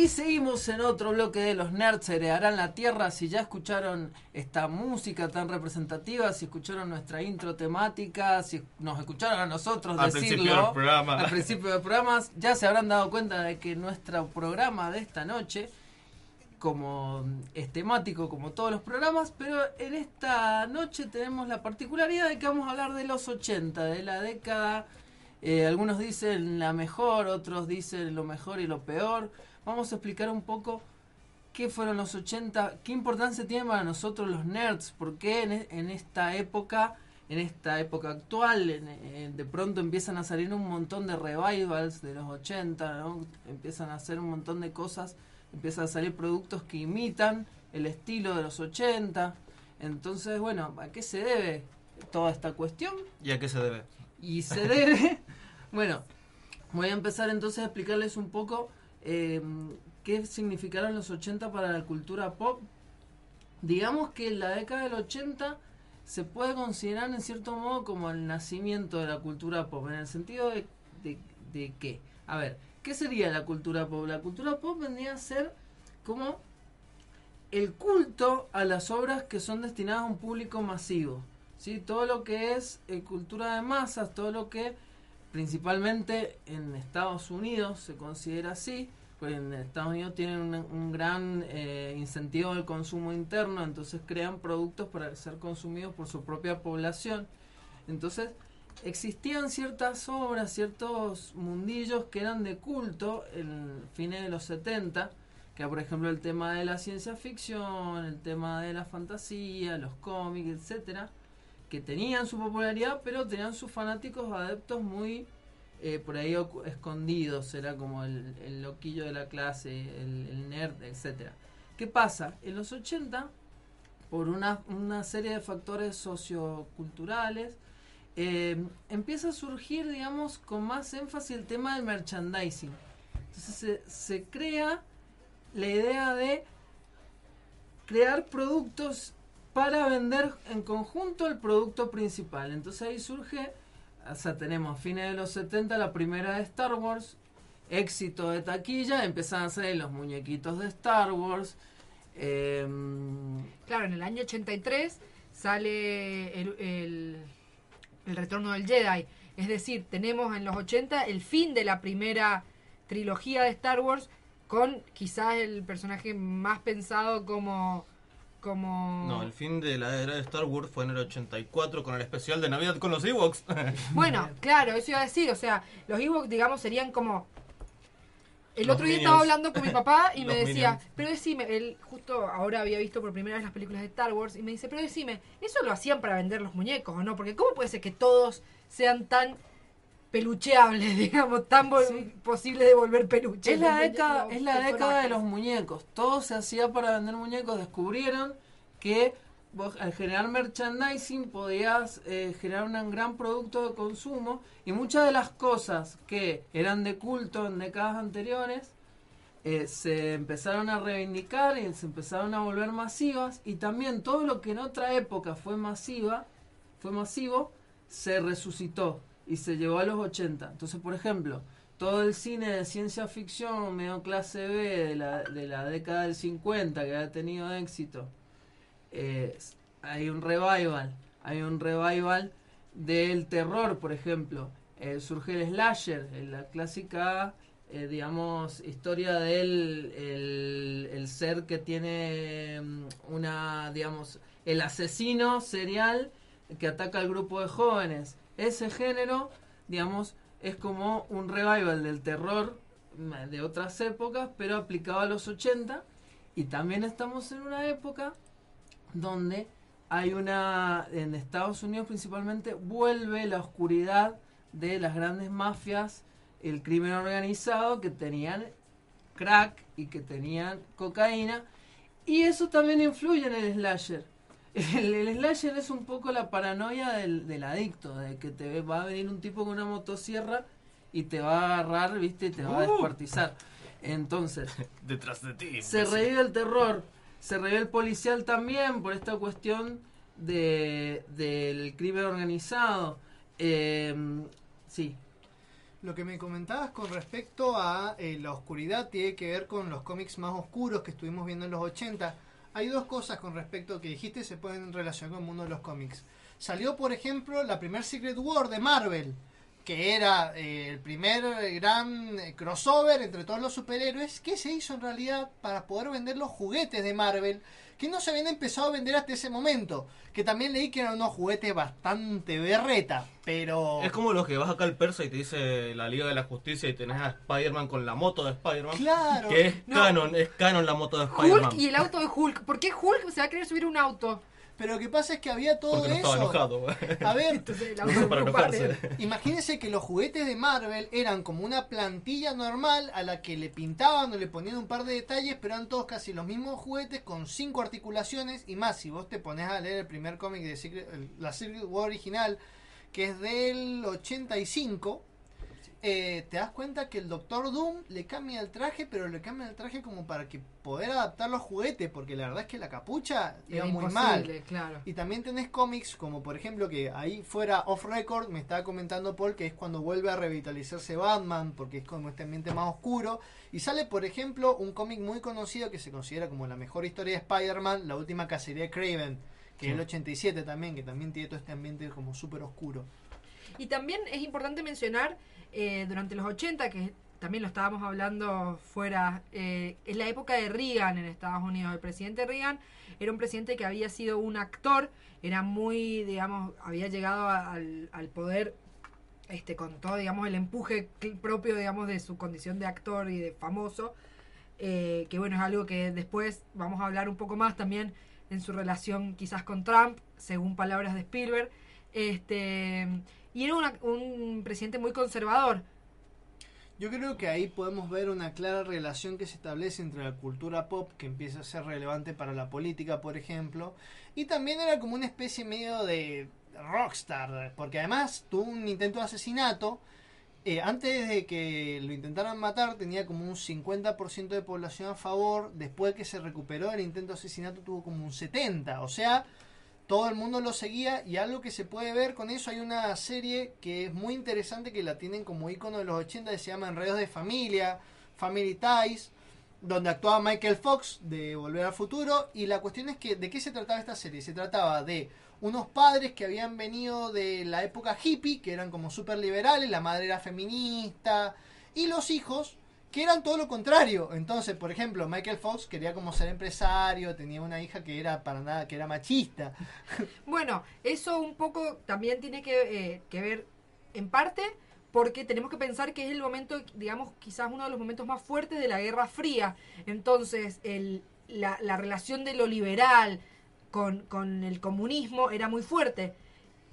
Y seguimos en otro bloque de los nerds heredarán la tierra. Si ya escucharon esta música tan representativa, si escucharon nuestra intro temática, si nos escucharon a nosotros Al decirlo principio del programa. al principio del programa, ya se habrán dado cuenta de que nuestro programa de esta noche, como es temático como todos los programas, pero en esta noche tenemos la particularidad de que vamos a hablar de los 80, de la década eh, algunos dicen la mejor, otros dicen lo mejor y lo peor. Vamos a explicar un poco qué fueron los 80, qué importancia tienen para nosotros los nerds, por qué en, e- en esta época en esta época actual, en- en- de pronto empiezan a salir un montón de revivals de los 80, ¿no? empiezan a hacer un montón de cosas, empiezan a salir productos que imitan el estilo de los 80. Entonces, bueno, ¿a qué se debe toda esta cuestión? ¿Y a qué se debe? Y se debe, bueno, voy a empezar entonces a explicarles un poco eh, qué significaron los 80 para la cultura pop. Digamos que la década del 80 se puede considerar en cierto modo como el nacimiento de la cultura pop, en el sentido de, de, de qué. A ver, ¿qué sería la cultura pop? La cultura pop vendría a ser como el culto a las obras que son destinadas a un público masivo. ¿sí? Todo lo que es eh, cultura de masas, todo lo que principalmente en Estados Unidos se considera así, pues en Estados Unidos tienen un, gran eh, incentivo del consumo interno, entonces crean productos para ser consumidos por su propia población. Entonces existían ciertas obras, ciertos mundillos que eran de culto en fines de los 70, que por ejemplo el tema de la ciencia ficción, el tema de la fantasía, los cómics, etcétera, que tenían su popularidad, pero tenían sus fanáticos adeptos muy eh, por ahí escondidos, era como el, loquillo de la clase, el, nerd, etcétera. ¿Qué pasa? En los 80, por una, una serie de factores socioculturales, eh, empieza a surgir, digamos, con más énfasis el tema del merchandising. Entonces se, se crea la idea de crear productos para vender en conjunto el producto principal. Entonces ahí surge, o sea, tenemos fines de los 70 la primera de Star Wars, éxito de taquilla, empiezan a salir los muñequitos de Star Wars. em, Claro, en el año 83 sale el, el retorno del Jedi. Es decir, tenemos en los 80 el fin de la primera trilogía de Star Wars con quizás el personaje más pensado como... como No, el fin de la era de Star Wars fue en el 84 con el especial de Navidad con los Ewoks. Bueno, claro, eso iba a decir. O sea, los Ewoks, digamos, serían como... El Los otro día Minions. estaba hablando con mi papá y me decía, Minions. pero decime, él justo ahora había visto por primera vez las películas de Star Wars y me dice, pero decime, ¿eso lo hacían para vender los muñecos o no? Porque ¿cómo puede ser que todos sean tan pelucheables, digamos, tan posibles de volver peluches? Es la década, es la década de los muñecos. Todo se hacía para vender muñecos. Descubrieron que vos, al generar merchandising podías eh, generar un gran producto de consumo y muchas de las cosas que eran de culto en décadas anteriores eh, se empezaron a reivindicar y se empezaron a volver masivas y también todo lo que en otra época fue masiva, fue masivo, se resucitó y se llevó a los 80. Entonces, por ejemplo, todo el cine de ciencia ficción medio clase B de la, de la década del 50 que ha tenido éxito, eh, hay un revival, hay un revival del terror, por ejemplo. Eh, surge el slasher, la clásica, eh, digamos, historia del el, el ser que tiene mm, una, digamos, el asesino serial que ataca al grupo de jóvenes. Ese género, digamos, es como un revival del terror de otras épocas, pero aplicado a los 80. Y también estamos en una época donde hay una, en Estados Unidos principalmente, vuelve la oscuridad de las grandes mafias, el crimen organizado, que tenían crack y que tenían cocaína, y eso también influye en el slasher. El, el slasher es un poco la paranoia del, del adicto, de que te ve- va a venir un tipo con una motosierra y te va a agarrar, viste, y te va a Uh. descuartizar. Entonces, Detrás de ti. se revive el terror, se revive el policial también por esta cuestión de, del crimen organizado. Eh, sí, Lo que me comentabas con respecto a eh, la oscuridad tiene que ver con los cómics más oscuros que estuvimos viendo en los 80. Hay dos cosas con respecto a que dijiste se pueden relacionar con el mundo de los cómics. Salió, por ejemplo, la primer Secret War de Marvel, que era eh, el primer gran eh, crossover entre todos los superhéroes, que se hizo en realidad para poder vender los juguetes de Marvel, que no se habían empezado a vender hasta ese momento. Que también leí que eran unos juguetes bastante berreta, pero... Es como los que vas acá al persa y te dice la Liga de la Justicia y tenés a Spider-Man con la moto de Spider-Man. Claro. Que es No. canon, es canon la moto de Spider-Man. Hulk y el auto de Hulk. ¿Por qué Hulk se va a querer subir un auto? Pero lo que pasa es que había todo Porque no eso. estaba enojado. A ver, Entonces, la Para autoocupada. enojarse. Imagínense que los juguetes de Marvel eran como una plantilla normal a la que le pintaban o le ponían un par de detalles, pero eran todos casi los mismos juguetes con cinco articulaciones y más. Si vos te pones a leer el primer cómic de Secret- el- la Secret War original, que es del 85, eh, te das cuenta que el Doctor Doom le cambia el traje, pero le cambia el traje como para que poder adaptar los juguetes, porque la verdad es que la capucha iba Era muy mal. claro. Y también tenés cómics como por ejemplo que ahí fuera off record me estaba comentando Paul que es cuando vuelve a revitalizarse Batman porque es como este ambiente más oscuro y sale por ejemplo un cómic muy conocido que se considera como la mejor historia de Spider-Man, la última cacería de Craven, que Sí. es el 87 también, que también tiene todo este ambiente como súper oscuro. Y también es importante mencionar, eh, durante los 80, que también lo estábamos hablando fuera, eh, es la época de Reagan en Estados Unidos. El presidente Reagan era un presidente que había sido un actor, era muy, digamos, había llegado al, al poder este, con todo, digamos, el empuje propio, digamos, de su condición de actor y de famoso. eh, que bueno, es algo que después vamos a hablar un poco más también en su relación quizás con Trump, según palabras de Spielberg. Este, y era una- un presidente muy conservador. Yo creo que ahí podemos ver una clara relación que se establece entre la cultura pop, que empieza a ser relevante para la política, por ejemplo, y también era como una especie medio de rockstar, porque además tuvo un intento de asesinato. eh, antes de que lo intentaran matar tenía como un 50% de población a favor, después que se recuperó del intento de asesinato tuvo como un 70%, o sea, todo el mundo lo seguía y algo que se puede ver con eso hay una serie que es muy interesante que la tienen como icono de los 80 que se llama Enredos de Familia, Family Ties, donde actuaba Michael Fox de Volver al Futuro y la cuestión es que de qué se trataba esta serie, se trataba de unos padres que habían venido de la época hippie, que eran como súper liberales, la madre era feminista y los hijos que eran todo lo contrario. Entonces, por ejemplo, Michael Fox quería como ser empresario, tenía una hija que era para nada, que era machista. Bueno, eso un poco también tiene que, eh, que ver en parte porque tenemos que pensar que es el momento, digamos, quizás uno de los momentos más fuertes de la Guerra Fría. Entonces, el, la, la relación de lo liberal con, con el comunismo era muy fuerte.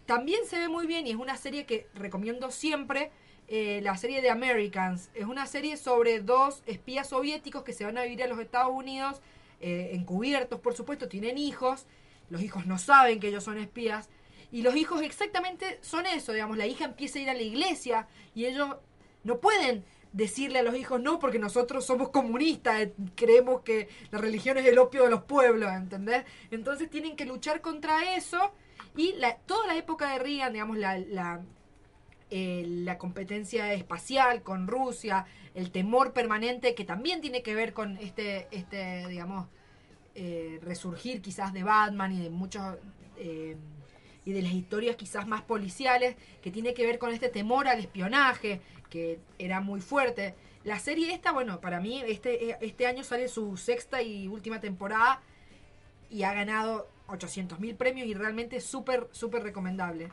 También se ve muy bien, y es una serie que recomiendo siempre, eh, la serie de Americans. Es una serie sobre dos espías soviéticos que se van a vivir a los Estados Unidos, eh, encubiertos, por supuesto, tienen hijos. Los hijos no saben que ellos son espías. Y los hijos exactamente son eso, digamos, la hija empieza a ir a la iglesia y ellos no pueden decirle a los hijos no porque nosotros somos comunistas, eh, creemos que la religión es el opio de los pueblos, ¿entendés? Entonces tienen que luchar contra eso y la, toda la época de Reagan, digamos, la, la, eh, la competencia espacial con Rusia, el temor permanente que también tiene que ver con este, este digamos, eh, resurgir quizás de Batman y de muchos eh, y de las historias quizás más policiales que tiene que ver con este temor al espionaje que era muy fuerte. La serie esta, bueno, para mí este, este año sale su sexta y última temporada y ha ganado 800 mil premios y realmente súper, súper recomendable.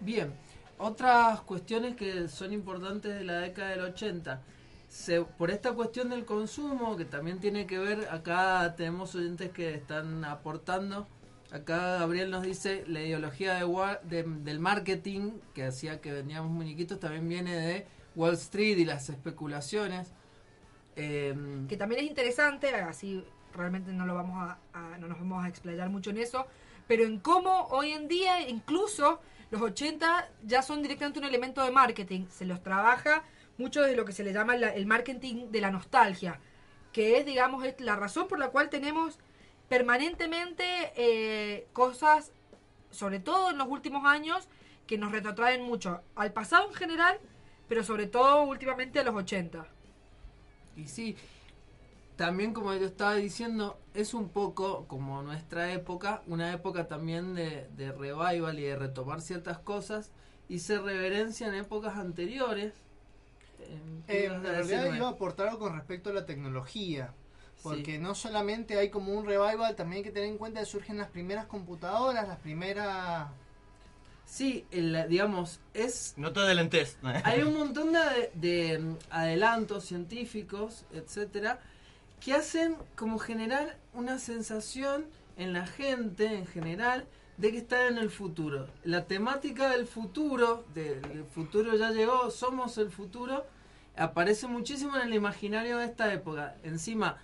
Bien, otras cuestiones que son importantes de la década del 80. Se- por esta cuestión del consumo, que también tiene que ver, acá tenemos oyentes que están aportando. Acá Gabriel nos dice, la ideología de Wa- de- del marketing, que hacía que vendíamos muñequitos, también viene de Wall Street y las especulaciones. Em, que también es interesante, así realmente no lo vamos a, a- no nos vamos a explayar mucho en eso, pero en cómo hoy en día incluso los 80 ya son directamente un elemento de marketing, se los trabaja mucho de lo que se le llama la- el marketing de la nostalgia, que es digamos la razón por la cual tenemos permanentemente eh, cosas, sobre todo en los últimos años, que nos retrotraen mucho al pasado en general, pero sobre todo últimamente a los 80. Y sí, también como yo estaba diciendo, es un poco como nuestra época, una época también de, de revival y de retomar ciertas cosas y se reverencia en épocas anteriores. Eh, ¿qué en realidad iba a aportar algo con respecto a la tecnología. Porque no solamente hay como un revival, también hay que tener en cuenta que surgen las primeras computadoras, las primeras... Sí, el, digamos, es... No te adelantes. Hay un montón de, de, mm, adelantos científicos, etcétera, que hacen como generar una sensación en la gente en general de que están en el futuro. La temática del futuro, del futuro ya llegó, somos el futuro, aparece muchísimo en el imaginario de esta época. Encima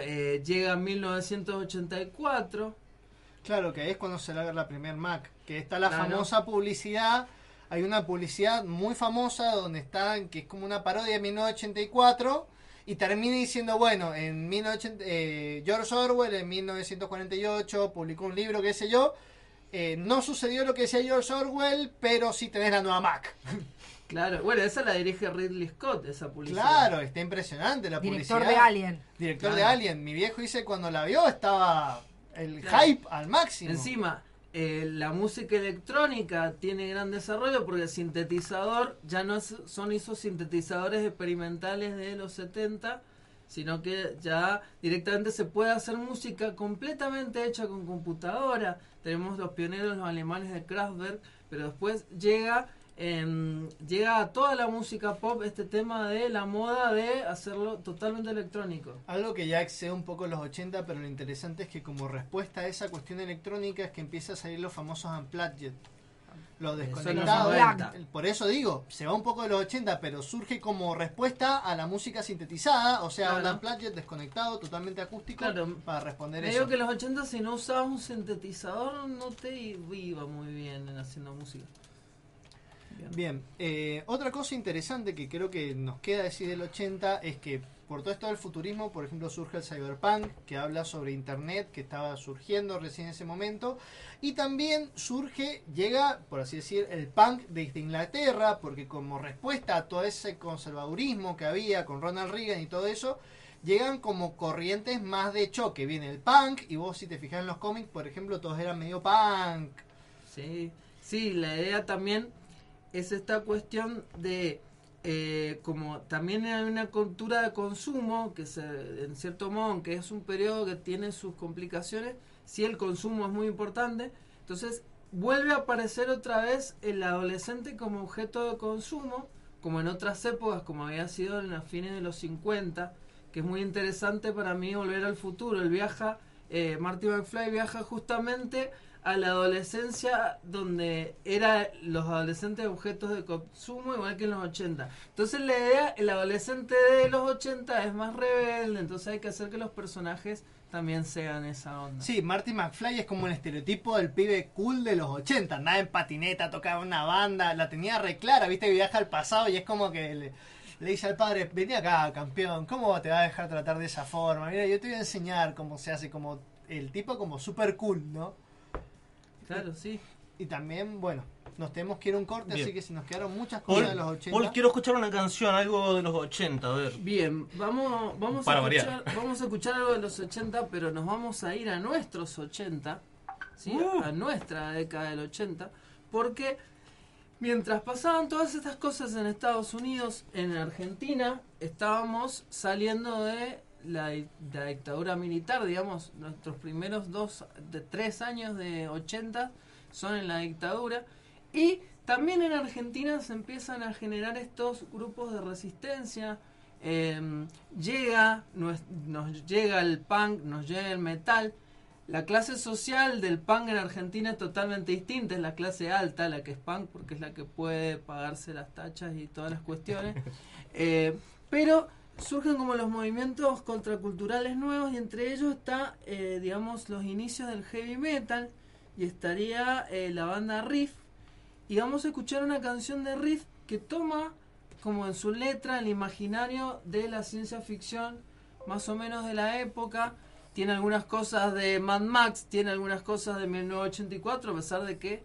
eh, llega 1984. Claro, que es cuando se larga la primer Mac, que está la Claro. famosa publicidad. Hay una publicidad muy famosa donde están, que es como una parodia de 1984 y termina diciendo, bueno, en 1980, eh, George Orwell en 1948 publicó un libro, qué sé yo. eh, no sucedió lo que decía George Orwell, pero sí tenés la nueva Mac. Claro, bueno, esa la dirige Ridley Scott, esa publicidad. Claro, está impresionante la Director publicidad. de Alien. Director de. Alien. Mi viejo dice cuando la vio estaba el Claro. hype al máximo. Encima, eh, la música electrónica tiene gran desarrollo porque el sintetizador ya no son esos sintetizadores experimentales de los 70, sino que ya directamente se puede hacer música completamente hecha con computadora. Tenemos los pioneros, los alemanes de Kraftwerk, pero después llega em, llega a toda la música pop este tema de la moda de hacerlo totalmente electrónico. Algo que ya excede un poco los 80, pero lo interesante es que como respuesta a esa cuestión electrónica es que empieza a salir los famosos unplugged. Los desconectados. 90. Por eso digo, se va un poco de los 80, pero surge como respuesta a la música sintetizada, o sea, Claro. un unplugged desconectado, totalmente acústico, Claro. para responder Me eso. digo que en los 80 si no usabas un sintetizador no te iba muy bien en haciendo música. Bien, eh, otra cosa interesante que creo que nos queda decir del 80 es que por todo esto del futurismo, por ejemplo, surge el cyberpunk, que habla sobre internet, que estaba surgiendo recién en ese momento, y también surge, llega, por así decir, el punk desde Inglaterra, porque como respuesta a todo ese conservadurismo que había con Ronald Reagan y todo eso, llegan como corrientes más de choque. Viene el punk, y vos si te fijas en los cómics, por ejemplo, todos eran medio punk. Sí, sí, la idea también es esta cuestión de eh, como también hay una cultura de consumo que se, en cierto modo que es un periodo que tiene sus complicaciones si el consumo es muy importante entonces vuelve a aparecer otra vez el adolescente como objeto de consumo como en otras épocas como había sido en las fines de los 50 que es muy interesante para mí volver al futuro. Él viaja eh, Marty McFly viaja justamente a la adolescencia donde era los adolescentes objetos de consumo igual que en los 80. Entonces la idea, el adolescente de los 80 es más rebelde, entonces hay que hacer que los personajes también sean esa onda. Sí, Marty McFly es como el estereotipo del pibe cool de los 80. Andaba en patineta, tocaba una banda, la tenía re clara, viste que viaja al pasado y es como que le, le dice al padre, vení acá, campeón, ¿cómo te va a dejar tratar de esa forma? Mira, yo te voy a enseñar cómo se hace, como el tipo como super cool, ¿no? Claro, sí. Y también, bueno, nos tenemos que ir a un corte, Bien. así que si nos quedaron muchas Paul, cosas de los 80. Paul, quiero escuchar una canción, algo de los 80, a ver. Bien, vamos, vamos, Para a variar. escuchar, vamos a escuchar algo de los 80, pero nos vamos a ir a nuestros 80, ¿sí? Uh. a nuestra década del 80, porque mientras pasaban todas estas cosas en Estados Unidos, en Argentina, estábamos saliendo de la, di- la dictadura militar, digamos, nuestros primeros dos, de tres años de 80 son en la dictadura, y también en Argentina se empiezan a generar estos grupos de resistencia. eh, llega, nos, nos llega el punk, nos llega el metal. La clase social del punk en Argentina es totalmente distinta. Es la clase alta, la que es punk, porque es la que puede pagarse las tachas y todas las cuestiones. Eh, pero surgen como los movimientos contraculturales nuevos y entre ellos está, eh, digamos, los inicios del heavy metal y estaría eh, la banda Riff. Y vamos a escuchar una canción de Riff que toma como en su letra el imaginario de la ciencia ficción más o menos de la época. Tiene algunas cosas de Mad Max tiene algunas cosas de 1984 a pesar de que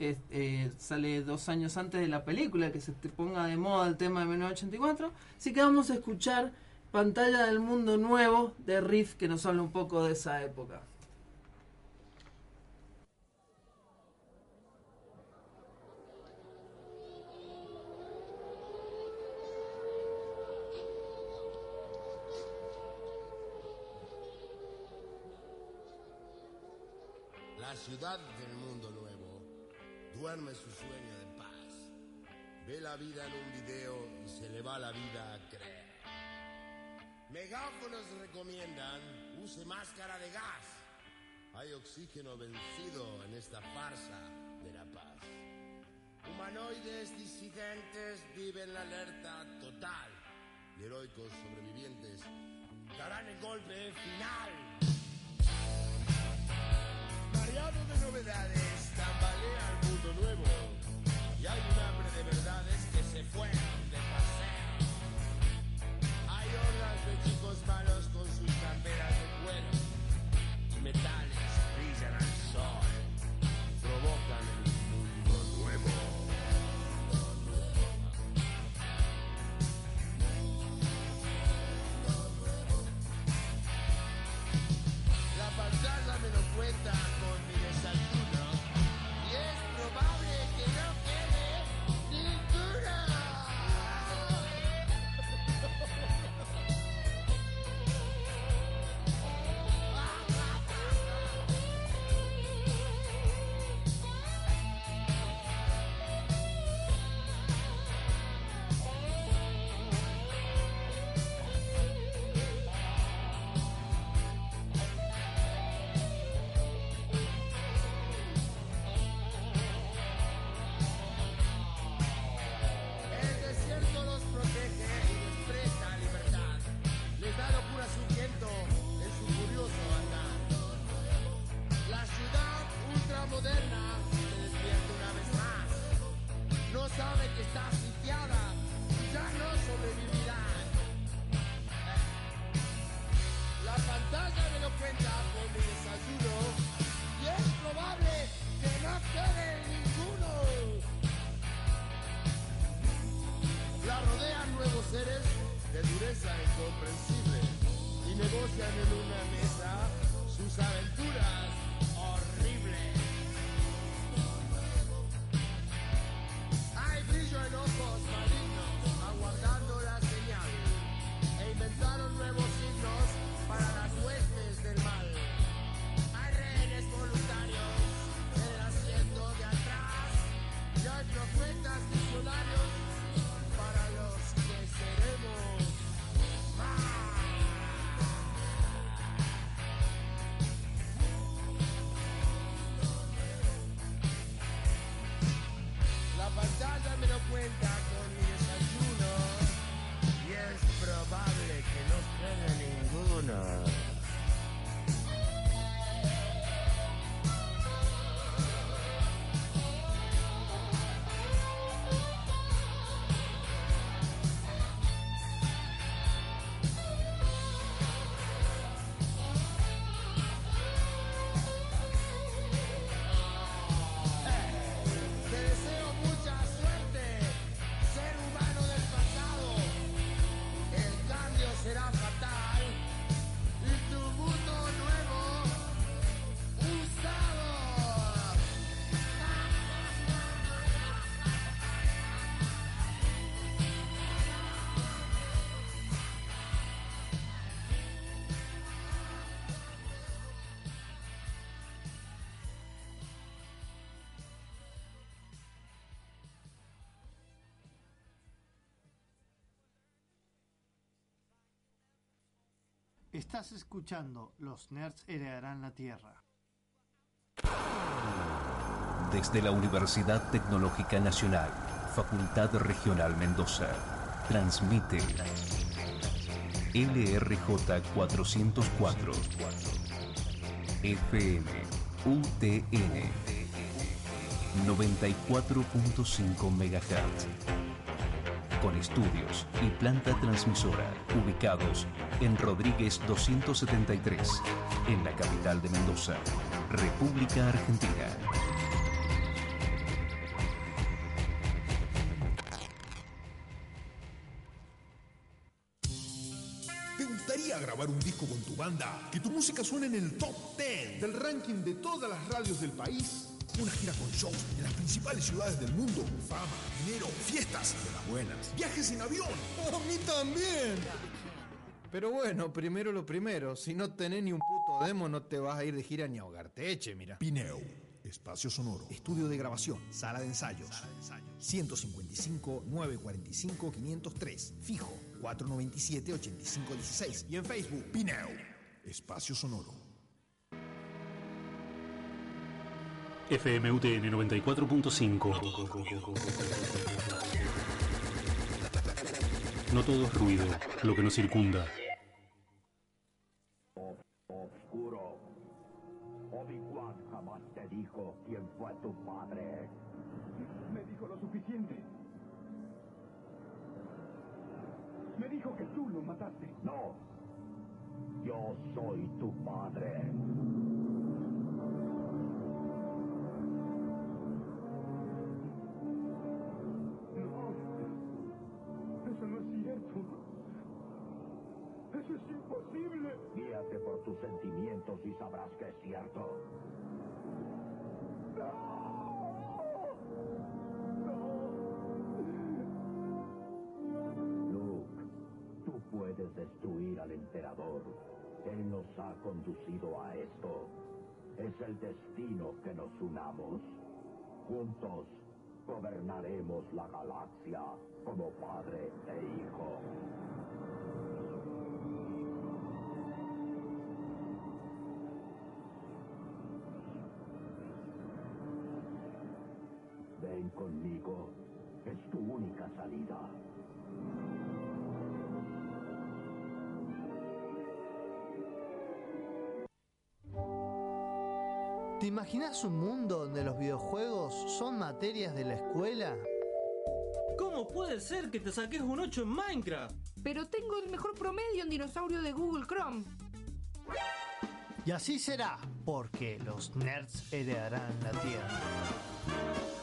eh, eh, sale dos años antes de la película que se te ponga de moda el tema de 1984 así que vamos a escuchar Pantalla del Mundo Nuevo de Riff que nos habla un poco de esa época. La ciudad nuevo duerme su sueño de paz. Ve la vida en un video y se le va la vida a creer. Megáfonos recomiendan use máscara de gas. Hay oxígeno vencido en esta farsa de la paz. Humanoides disidentes viven la alerta total y heroicos sobrevivientes darán el golpe final. Mareado de novedades, tambalea el mundo nuevo. Y hay un hambre de verdades que se fueron Estás escuchando Los Nerds heredarán la Tierra. Desde la Universidad Tecnológica Nacional, Facultad Regional Mendoza, transmite LRJ 404 FM UTN 94.5 MHz con estudios y planta transmisora ubicados en Rodríguez 273, en la capital de Mendoza, República Argentina. ¿Te gustaría grabar un disco con tu banda? Que tu música suene en el top 10 del ranking de todas las radios del país. Una gira con shows en las principales ciudades del mundo. Fama, dinero, fiestas de las buenas. Viajes en avión. A mí también. Pero bueno, primero lo primero. Si no tenés ni un puto demo, no te vas a ir de gira ni a ahogarte. Eche, mira. Pineo. Espacio sonoro. Estudio de grabación. Sala de ensayos. 155 945 503. Fijo. 497 8516. Y en Facebook. Pineo. Espacio sonoro. FMUTN 94.5. No todo es ruido, lo que nos circunda. Oscuro. Obi-Wan jamás te dijo quién fue tu padre. Me dijo lo suficiente. Me dijo que tú lo mataste. No. Yo soy tu padre. Es imposible. Guíate por tus sentimientos y sabrás que es cierto. Luke, tú puedes destruir al emperador. Él nos ha conducido a esto. Es el destino que nos unamos. Juntos gobernaremos la galaxia como padre e hijo. Ven conmigo. Es tu única salida. ¿Te imaginas un mundo donde los videojuegos son materias de la escuela? ¿Cómo puede ser que te saques un 8 en Minecraft? Pero tengo el mejor promedio en dinosaurio de Google Chrome. Y así será, porque los nerds heredarán la tierra.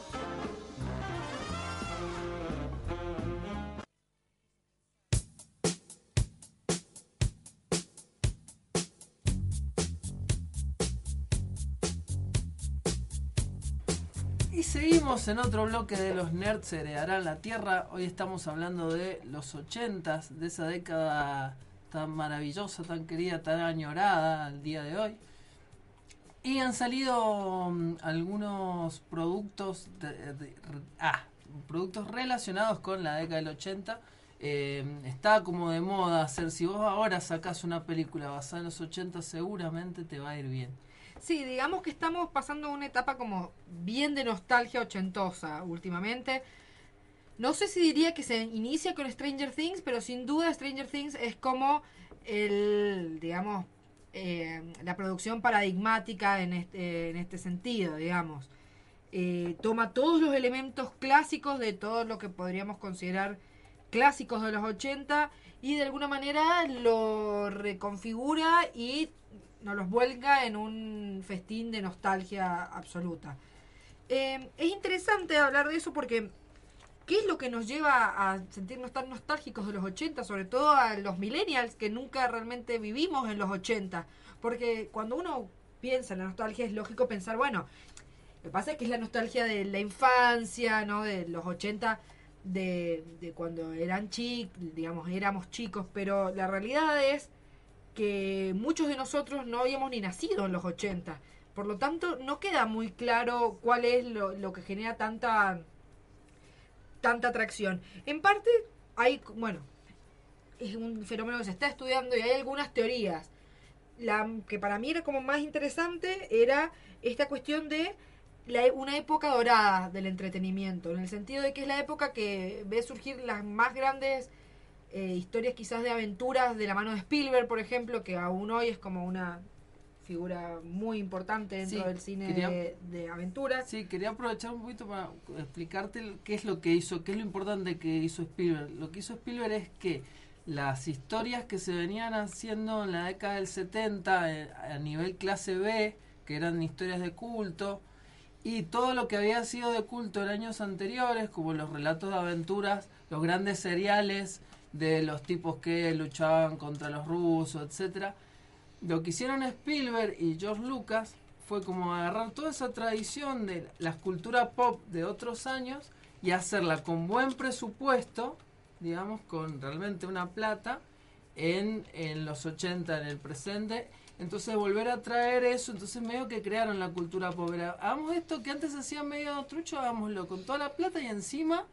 En otro bloque de los nerds heredarán la tierra. Hoy estamos hablando de los ochentas, de esa década tan maravillosa, tan querida, tan añorada al día de hoy. Y han salido mm, algunos productos, de- ah, productos relacionados con la década del 80. Eh, está como de moda hacer, si vos ahora sacás una película basada en los 80 seguramente te va a ir bien. Sí, digamos que estamos pasando una etapa como bien de nostalgia ochentosa últimamente. No sé si diría que se inicia con Stranger Things, pero sin duda Stranger Things es como el, digamos, eh, la producción paradigmática en este, este sentido, digamos. Eh, toma todos los elementos clásicos de todo lo que podríamos considerar clásicos de los 80 y de alguna manera lo reconfigura y nos los vuelca en un festín de nostalgia absoluta. Eh, es interesante hablar de eso porque ¿qué es lo que nos lleva a sentirnos tan nostálgicos de los 80? Sobre todo a los millennials que nunca realmente vivimos en los 80. Porque cuando uno piensa en la nostalgia es lógico pensar, bueno, lo que pasa es que es la nostalgia de la infancia, ¿no? De los 80, de, de cuando eran chicos, digamos, éramos chicos, pero la realidad es que muchos de nosotros no habíamos ni nacido en los 80. Por lo tanto, no queda muy claro cuál es lo, que genera tanta tanta atracción. En parte, hay, bueno, es un fenómeno que se está estudiando y hay algunas teorías. La que para mí era como más interesante era esta cuestión de la, una época dorada del entretenimiento, en el sentido de que es la época que ve surgir las más grandes eh, historias quizás de aventuras de la mano de Spielberg, por ejemplo, que aún hoy es como una figura muy importante dentro Sí, del cine quería- de, de aventuras. Sí, quería aprovechar un poquito para explicarte qué es lo que hizo, qué es lo importante que hizo Spielberg. Lo que hizo Spielberg es que las historias que se venían haciendo en la década del 70 eh, a nivel clase B, que eran historias de culto, y todo lo que había sido de culto en años anteriores, como los relatos de aventuras, los grandes seriales de los tipos que luchaban contra los rusos, etcétera. Lo que hicieron Spielberg y George Lucas fue como agarrar toda esa tradición de la cultura pop de otros años y hacerla con buen presupuesto, digamos, con realmente una plata, en, en los 80, en el presente. Entonces volver a traer eso, entonces medio que crearon la cultura pop. Era, hagamos esto que antes hacía medio trucho, hagámoslo con toda la plata y encima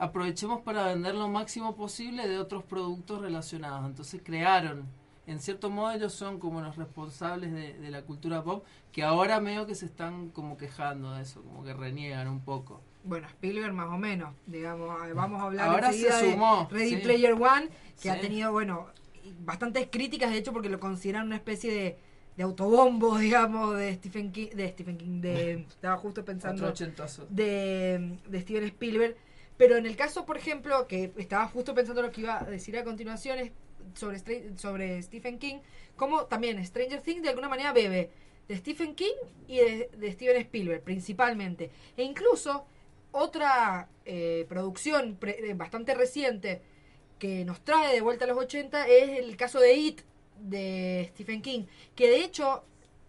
aprovechemos para vender lo máximo posible de otros productos relacionados. Entonces crearon en cierto modo ellos son como los responsables de, de la cultura pop, que ahora medio que se están como quejando de eso, como que reniegan un poco. Bueno, Spielberg más o menos, digamos, eh, vamos a hablar Ahora se enseguida de sumó, Ready sí. Player One, que Sí. ha tenido, bueno, bastantes críticas, de hecho, porque lo consideran una especie de, de autobombo, digamos, de Stephen King, de Stephen King, de, estaba justo pensando, de, de Steven Spielberg, pero en el caso, por ejemplo, que estaba justo pensando lo que iba a decir a continuación, es sobre, sobre Stephen King, como también Stranger Things de alguna manera bebe de Stephen King y de, de Steven Spielberg principalmente. E incluso otra eh, producción pre- eh, bastante reciente que nos trae de vuelta a los 80 es el caso de It de Stephen King, que de hecho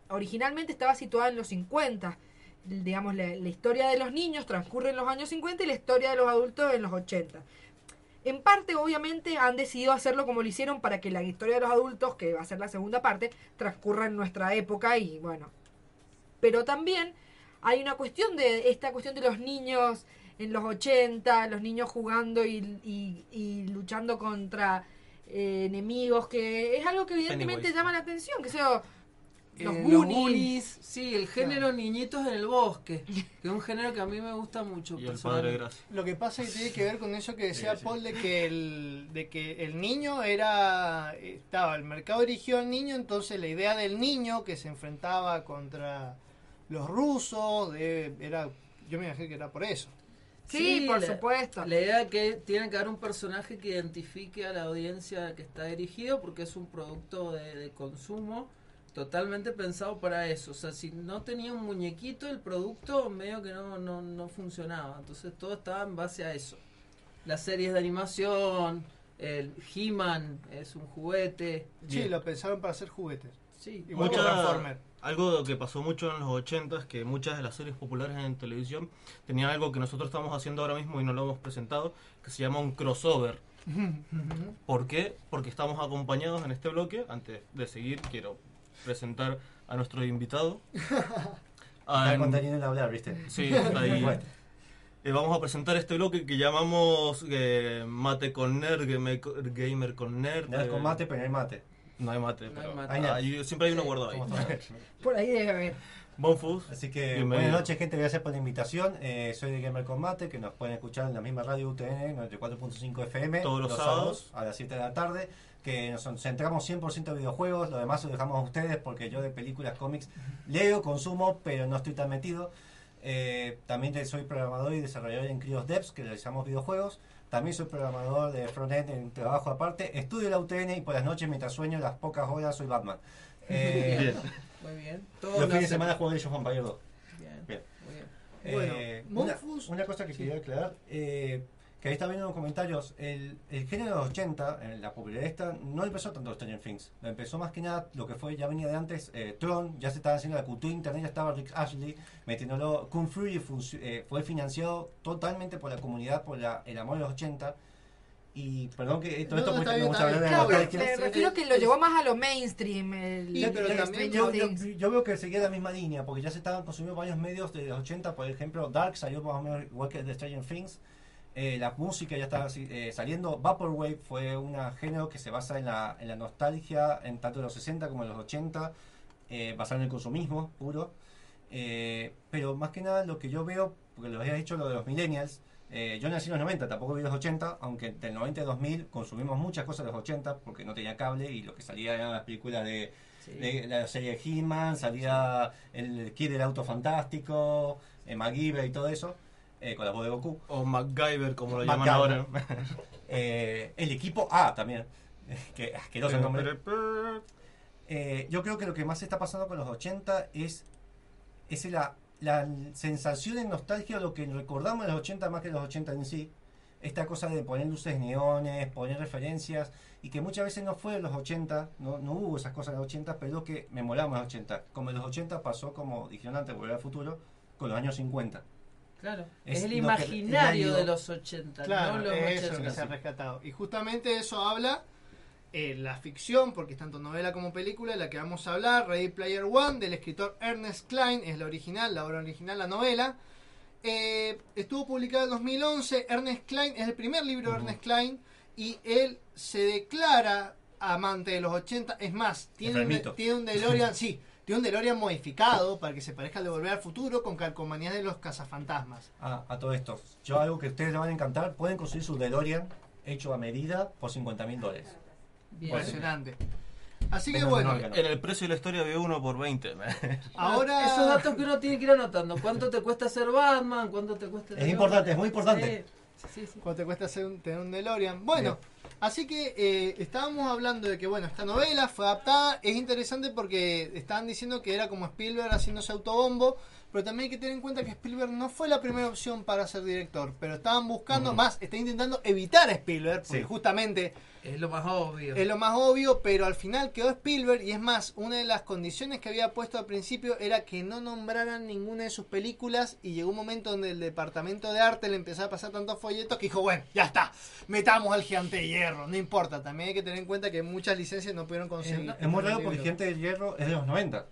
originalmente estaba situada en los 50. Digamos, la, la historia de los niños transcurre en los años 50 y la historia de los adultos en los 80. En parte, obviamente, han decidido hacerlo como lo hicieron para que la historia de los adultos, que va a ser la segunda parte, transcurra en nuestra época y bueno. Pero también hay una cuestión de esta cuestión de los niños en los 80, los niños jugando y, y- y luchando contra eh, enemigos, que es algo que evidentemente llama la atención, que sea los Eh, Goonies. sí, el género niñitos en el bosque, que es un género que a mí me gusta mucho. Y el padre Gracia. Lo que pasa es que tiene que ver con eso que decía Sí, sí. Paul de que el de que el niño era estaba el mercado dirigido al niño, entonces la idea del niño que se enfrentaba contra los rusos de, era yo me imagino que era por eso. Sí, por la- supuesto. La idea es que tiene que haber un personaje que identifique a la audiencia que está dirigido porque es un producto de, de consumo totalmente pensado para eso. O sea, si no tenía un muñequito, el producto medio que no, no, no funcionaba. Entonces todo estaba en base a eso. Las series de animación, el He-Man es un juguete. Sí, lo pensaron para hacer juguetes. Sí, igual que Mucha- Transformer. algo que pasó mucho en los 80 es que muchas de las series populares en televisión tenían algo que nosotros estamos haciendo ahora mismo y no lo hemos presentado, que se llama un crossover. ¿Por qué? Porque estamos acompañados en este bloque. Antes de seguir, quiero presentar a nuestro invitado. Está contenido en hablar, ¿viste? Sí, está ahí. Eh, vamos a presentar este bloque que llamamos eh, Mate con Nerd, Game- Gamer con Nerd. Nerd con eh, mate, pero no hay mate. No hay mate, No hay pero mate. hay- hay- siempre hay uno guardado ahí. Por ahí debe haber. Bonfus. Así que bienvenido. buenas noches, gente. Gracias por la invitación. Eh, soy de Gamer Combate, que nos pueden escuchar en la misma radio UTN 94.5 FM. Todos los sábados. a las 7 de la tarde. Que nos centramos 100% en videojuegos. Lo demás lo dejamos a ustedes porque yo de películas, cómics leo, consumo, pero no estoy tan metido. Eh, también soy programador y desarrollador en Crios Devs, que realizamos videojuegos. También soy programador de frontend en trabajo aparte. Estudio la UTN y por las noches, mientras sueño, las pocas horas, soy Batman. Eh, Bien. Muy bien. Todos Los fines de semana juego de of Empires 2. Bien, Bien. muy bien. Eh, Bueno, una, una cosa que quería aclarar, eh, que ahí está viendo en los comentarios, el, el género de los 80, eh, la popularidad esta, no empezó tanto Stranger Things, lo empezó más que nada lo que fue, ya venía de antes, eh, Tron, ya se estaba haciendo la cultura internet, ya estaba Rick Ashley metiéndolo, Kung Fury eh, fue financiado totalmente por la comunidad, por la, el amor de los 80, y perdón que todo No, esto no, está hablar de bien. la Claro, me refiero que lo llevó más a lo mainstream. El, Sí, pero el también yo, yo- yo veo que seguía la misma línea, porque ya se estaban consumiendo varios medios de los 80, por ejemplo, Dark salió más o menos igual que The Stranger Things, eh, la música ya así, eh, saliendo, Vaporwave fue un género que se basa en la, en la nostalgia, en tanto de los 60 como de los 80, eh, basado en el consumismo puro, eh, pero más que nada lo que yo veo, porque lo había dicho lo de los millennials, eh, yo nací en los 90, tampoco vi los 80, aunque del 90 al 2000 consumimos muchas cosas de los 80 porque no tenía cable y lo que salía eran las películas de, de la serie He-Man, salía el Kid del Auto Fantástico, eh, MacGyver y todo eso, eh, con la voz de Goku. O MacGyver, como lo llaman ahora. Eh, el equipo A también, que asqueroso el nombre. Eh, yo creo que lo que más está pasando con los 80 es, es la, la sensación de nostalgia, lo que recordamos de los 80 más que los 80 en sí. Esta cosa de poner luces neones, poner referencias, y que muchas veces no fue de los 80, no, no hubo esas cosas en los 80, pero que me molaba en los 80. Como en los 80 pasó, como dijeron antes, volver al futuro, con los años 50. Claro. Es Es, el lo que- imaginario el de los 80, Claro, no los eso 80. que se ha rescatado. Y justamente eso habla eh, la ficción, porque es tanto novela como película, la que vamos a hablar, Ready Player One, del escritor Ernest Klein, es la original, la obra original, la novela. Eh, estuvo publicada en 2011, Ernest Klein es el primer libro de Ernest Klein y él se declara amante de los 80. Es más, tiene un, tiene un DeLorean, sí, tiene un DeLorean modificado para que se parezca al de Volver al Futuro con calcomanías de los cazafantasmas. Ah, a todo esto. Yo algo que a ustedes les van a encantar, pueden conseguir su DeLorean hecho a medida por 50 mil dólares. Impresionante. Así que bueno. En el precio de la historia veo uno por 20. ahora... Esos datos que uno tiene que ir anotando. ¿Cuánto te cuesta ser Batman? ¿Cuánto te cuesta Es importante, es muy importante. Sí, sí, sí. ¿Cuánto te cuesta hacer un- tener un DeLorean? Bueno, así que eh, estábamos hablando de que, bueno, esta novela fue adaptada. Es interesante porque estaban diciendo que era como Spielberg haciéndose autobombo. Pero también hay que tener en cuenta que Spielberg no fue la primera opción para ser director. Pero estaban buscando más, está intentando evitar a Spielberg. Porque Sí. justamente Es lo más obvio. es lo más obvio, pero al final quedó Spielberg y es más, una de las condiciones que había puesto al principio era que no nombraran ninguna de sus películas y llegó un momento donde el departamento de arte le empezó a pasar tantos folletos que dijo, bueno, ya está, metamos al gigante de hierro, no importa, también hay que tener en cuenta que muchas licencias no pudieron conseguir. Es muy raro porque Gente del Hierro es de los 90,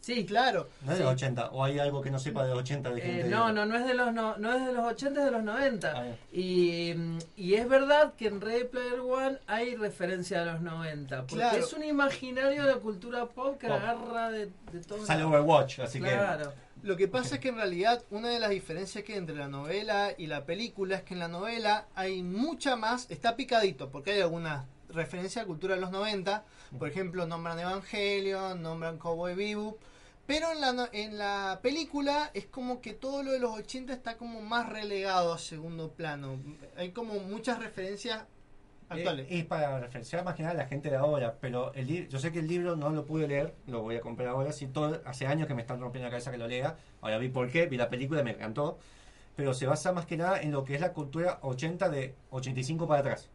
Sí, claro. no es de los 80. O hay algo que no sepa de los 80 de Gente Eh, del no, no, no es de los no, no es de los 80, es de los 90. Ah, y, y es verdad que en Ready Player One hay referencia a los 90. Porque Claro. es un imaginario de la cultura pop que Pop. agarra de, de todo. Sale Overwatch, así Claro. Lo que pasa es que en realidad una de las diferencias que hay entre la novela y la película es que en la novela hay mucha más, está picadito, porque hay algunas referencias a cultura de los 90, por ejemplo, nombran Evangelion, nombran Cowboy Bebop, pero en la, en la película es como que todo lo de los 80 está como más relegado a segundo plano. Hay como muchas referencias actuales. Eh, es para referenciar más que nada a la gente de ahora, pero el yo sé que el libro no lo pude leer, lo voy a comprar ahora, sí, todo, hace años que me están rompiendo la cabeza que lo lea, ahora vi por qué, vi la película y me encantó, pero se basa más que nada en lo que es la cultura 80 de 85 para atrás.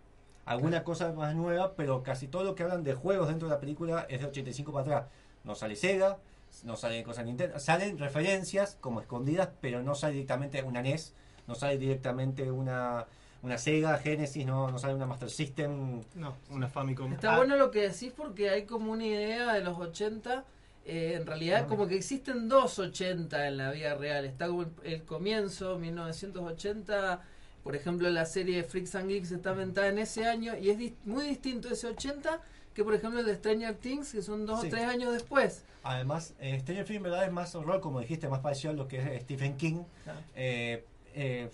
Alguna cosa más nueva, pero casi todo lo que hablan de juegos dentro de la película es de 85 para atrás. No sale Sega, no salen cosas Nintendo, salen referencias como escondidas, pero no sale directamente una NES, no sale directamente una, una Sega, Genesis, no, no sale una Master System, no. una Famicom. Está Ah, bueno lo que decís porque hay como una idea de los 80. eh, en realidad, como que existen dos 80 en la vida real. Está como el, el comienzo, 1980. Por ejemplo, la serie Freaks and Geeks está inventada en ese año y es muy distinto ese 80 que, por ejemplo, el de Stranger Things, que son dos Sí. o tres años después. Además, eh, Stranger Things, en verdad, es más horror, como dijiste, más parecido a lo que es Stephen King. Claro. Eh, eh,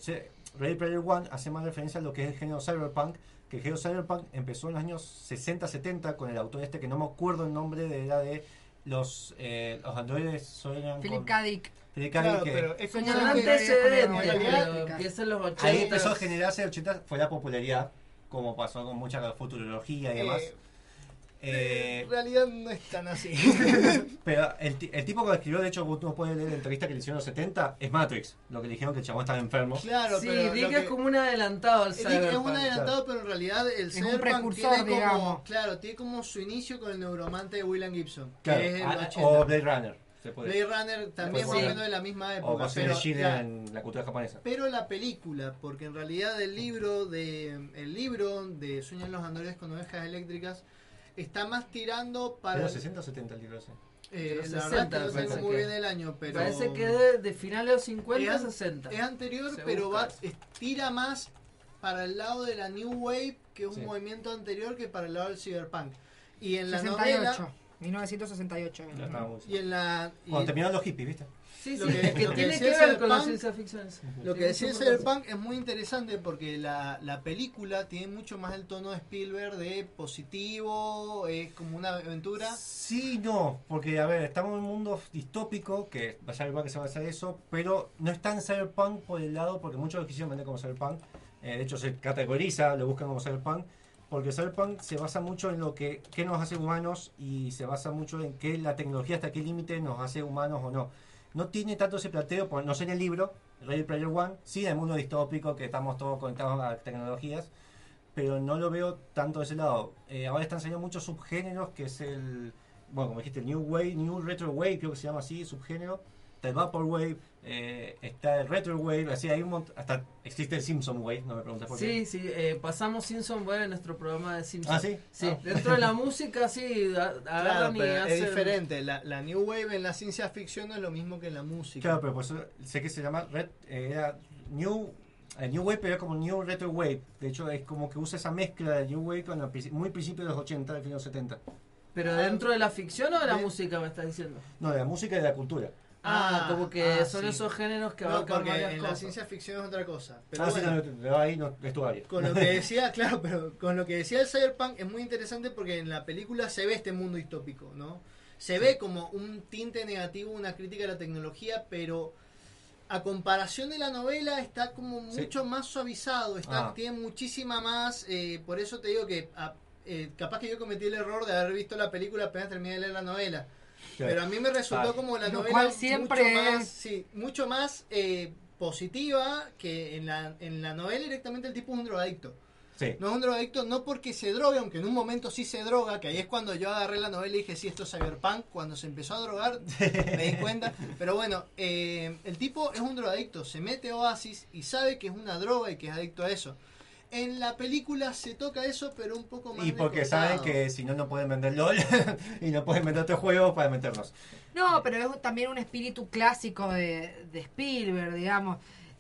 Ready Player One hace más referencia a lo que es el género cyberpunk, que el género cyberpunk empezó en los años 60-70 con el autor este, que no me acuerdo el nombre de la de los, eh, los androides Philip K. Dick. Claro, que- pero es como los 80. Ahí empezó a generarse el 80, fue la popularidad, como pasó con mucha futurología y demás. Eh, En realidad no es tan así. Pero el, el tipo que lo escribió, de hecho, uno puede leer la entrevista que le hicieron en los 70, es Matrix. Lo que le dijeron que el chabón estaba enfermo. Claro, sí, pero Dick es que- como un adelantado al Dick cyberpunk. es un adelantado, pero en realidad el un cyberpunk precursor, tiene como, digamos. claro, tiene como su inicio con el neuromante de William Gibson, Claro, que es el ah, 80. o Blade Runner. Blade Runner también más o menos de la misma O época, in pero, claro, en la cultura japonesa. pero la película, porque en realidad el libro de el libro de Sueñan los androides con ovejas eléctricas está más tirando ¿De para los 60 o 70 el libro ese? eh, los la 60 verdad que no tengo muy que- bien el año, pero Parece que es de, de finales de los 50 es, a an- 60. es anterior, Se pero va, tira más para el lado de la New Wave, que es un Sí. movimiento anterior que para el lado del Cyberpunk. Y en la 68. novela 1968. Ya estaba muy- y en la y Cuando terminaron los hippies, ¿viste? Sí, lo sí, que- que, lo que tiene decía que ver con la Cyberpunk- ciencia ficción. Lo que decía. Cyberpunk es muy interesante porque la, la película tiene mucho más el tono de Spielberg de positivo, es como una aventura. Sí, no, porque a ver, estamos en un mundo distópico, que va a ser que se va a hacer eso, pero no es tan cyberpunk por el lado, porque muchos lo quisieron vender como cyberpunk, eh, de hecho se categoriza, lo buscan como cyberpunk, porque cyberpunk se basa mucho en lo que, qué nos hace humanos y se basa mucho en que la tecnología hasta qué límite nos hace humanos o no. No tiene tanto ese planteo, no sé en el libro, Ready Player One, sí en el mundo distópico, que estamos todos conectados a tecnologías, pero no lo veo tanto de ese lado. Eh, ahora están saliendo muchos subgéneros, que es el, bueno, como dijiste, New Wave, New Retro Wave, creo que se llama así, subgénero. Está el Vaporwave, eh, está el Retro Wave, así hay un montón, hasta existe el Simpson Wave, no me preguntes por qué. Sí, sí, eh, pasamos Simpson Web en nuestro programa de Simpson. ¿Ah, sí? Sí, Ah. dentro de la música, sí, a- Claro, pero es diferente. La, la New Wave en la ciencia ficción no es lo mismo que en la música. Claro, pero por eso sé que se llama Red, eh, era New el New Wave, pero es como New Retro Wave. De hecho, es como que usa esa mezcla de New Wave con princi- muy principio de los 80, del fin de los 70. ¿Pero dentro de la ficción o de la música me estás diciendo? No, de la música y de la cultura. Ah, como que ah, son sí. esos géneros que No, abarcan porque varias en la ciencia ficción es otra cosa. Pero ah, sí, bueno, no, no, ahí no, es tu área. con lo que decía, claro, pero con lo que decía el cyberpunk es muy interesante porque en la película se ve este mundo distópico, ¿no? Se ve como un tinte negativo, una crítica a la tecnología, pero a comparación de la novela está como Sí. mucho más suavizado, está, Ah. tiene muchísima más, eh, por eso te digo que a- eh, capaz que yo cometí el error de haber visto la película apenas terminé de leer la novela. Claro. Pero a mí me resultó Ah. como la Lo novela siempre mucho más, es- sí, mucho más eh, positiva que en la, en la novela directamente el tipo es un drogadicto. Sí. No es un drogadicto no porque se droga, aunque en un momento sí se droga, que ahí es cuando yo agarré la novela y dije, sí, esto es cyberpunk, cuando se empezó a drogar me di cuenta. Pero bueno, eh, el tipo es un drogadicto, se mete a Oasis y sabe que es una droga y que es adicto a eso. En la película se toca eso, pero un poco más Y porque saben que si no, no pueden vender LOL y no pueden vender otros juegos para meternos. No, pero es también un espíritu clásico de, de Spielberg, digamos.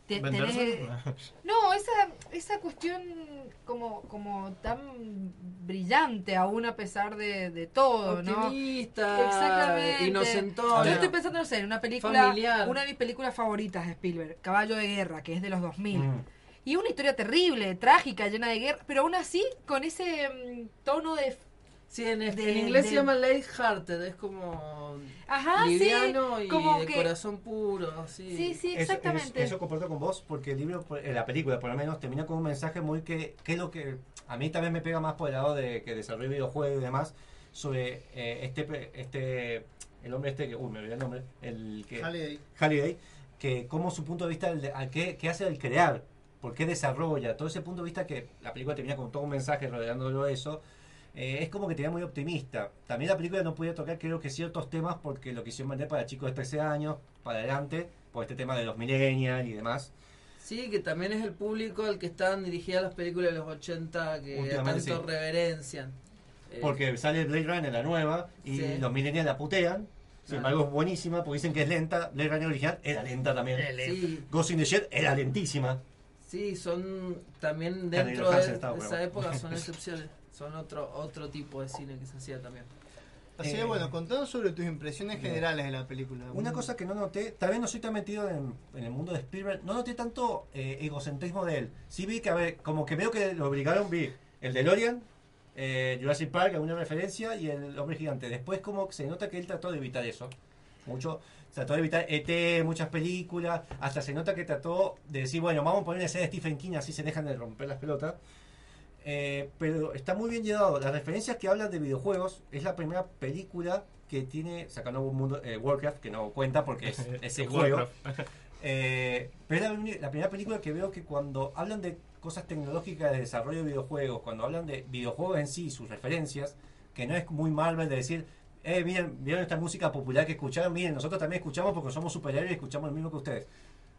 Te- tenés- no, esa, esa cuestión como, como tan brillante aún a pesar de, de todo, ¿no? Optimista, Exactamente. inocentona. Yo estoy pensando, no sé, en una película, Familiar. una de mis películas favoritas de Spielberg, Caballo de Guerra, que es de los 2000. Mm. Y una historia terrible, trágica, llena de guerra, pero aún así con ese mm, tono de... Sí, en, de- en inglés de- se llama lighthearted, es como Ajá, sí, liviano y como de que- corazón puro. Sí, Sí, sí, Eso- exactamente. Eso, comparto con vos, porque el libro, eh, la película por lo menos, termina con un mensaje muy que, que es lo que a mí también me pega más por el lado de que desarrollo videojuegos y demás, sobre eh, este, pe- este, el hombre este que, uy, me olvidé el nombre, el que... Halliday. Halliday, que como su punto de vista, el de- a qué, qué hace el crear, por qué desarrolla, todo ese punto de vista que la película termina con todo un mensaje rodeándolo de eso, eh, es como que tenía muy optimista. También la película no podía tocar creo que ciertos temas porque lo quisieron vender para chicos de 13 años, para adelante, por este tema de los millennials y demás. Sí, que también es el público al que están dirigidas las películas de los 80 que tanto sí. reverencian. Eh, Porque sale Blade Runner, la nueva, y Sí. los millennials la putean. Sin Claro. embargo, es buenísima porque dicen que es lenta. Blade Runner original era lenta también. Sí. Ghost in the Shell era lentísima. Sí, son también dentro de, de esa bueno. época son excepciones. Son otro otro tipo de cine que se hacía también. Así que Eh, bueno, contanos sobre tus impresiones generales de la película. Una cosa que no noté, también no soy tan metido en, en el mundo de Spielberg, no noté tanto eh, egocentrismo de él. Sí vi que, a ver, como que veo que lo obligaron, vi el DeLorean, eh, Jurassic Park, alguna referencia, y el hombre gigante. Después como que se nota que él trató de evitar eso. Mucho. Trató de evitar ET, muchas películas, hasta se nota que trató de decir, bueno, vamos a poner una escena de Stephen King, así se dejan de romper las pelotas. Eh, pero está muy bien llevado. Las referencias que hablan de videojuegos es la primera película que tiene, sacando un mundo, eh, Warcraft, que no cuenta porque es ese juego. Eh, pero es la, la primera película que veo que cuando hablan de cosas tecnológicas de desarrollo de videojuegos, cuando hablan de videojuegos en sí, sus referencias, que no es muy Marvel de decir, eh, miren, vieron esta música popular que escucharon, miren, nosotros también escuchamos porque somos superhéroes y escuchamos lo mismo que ustedes.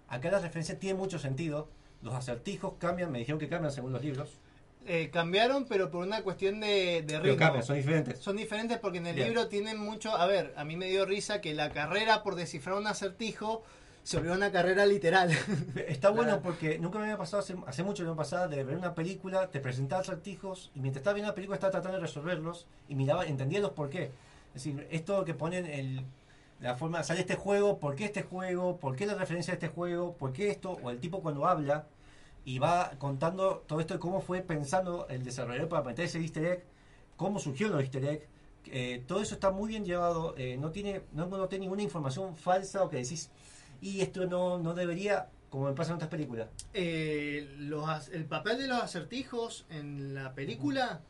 Acá las referencias tienen mucho sentido, los acertijos cambian, me dijeron que cambian según los libros. Eh, cambiaron, pero por una cuestión de, de Pero ritmo. cambian, son diferentes. Son diferentes porque en el Bien. libro tienen mucho. A ver, a mí me dio risa que la carrera por descifrar un acertijo se volvió una carrera literal. Está bueno porque nunca me había pasado, hace, hace mucho me pasaba, de ver una película, te presentaba acertijos y mientras estaba viendo la película estaba tratando de resolverlos y miraba, entendía los por qué. Es decir, esto que ponen el, la forma, sale este juego, por qué este juego, por qué la referencia a este juego, por qué esto, o el tipo cuando habla y va contando todo esto de cómo fue pensando el desarrollador para meter ese easter egg, cómo surgió el easter egg. eh, todo eso está muy bien llevado, eh, no tiene no noté ninguna información falsa o que decís, y esto no, no debería, como me pasa en otras películas. Eh, los, el papel de los acertijos en la película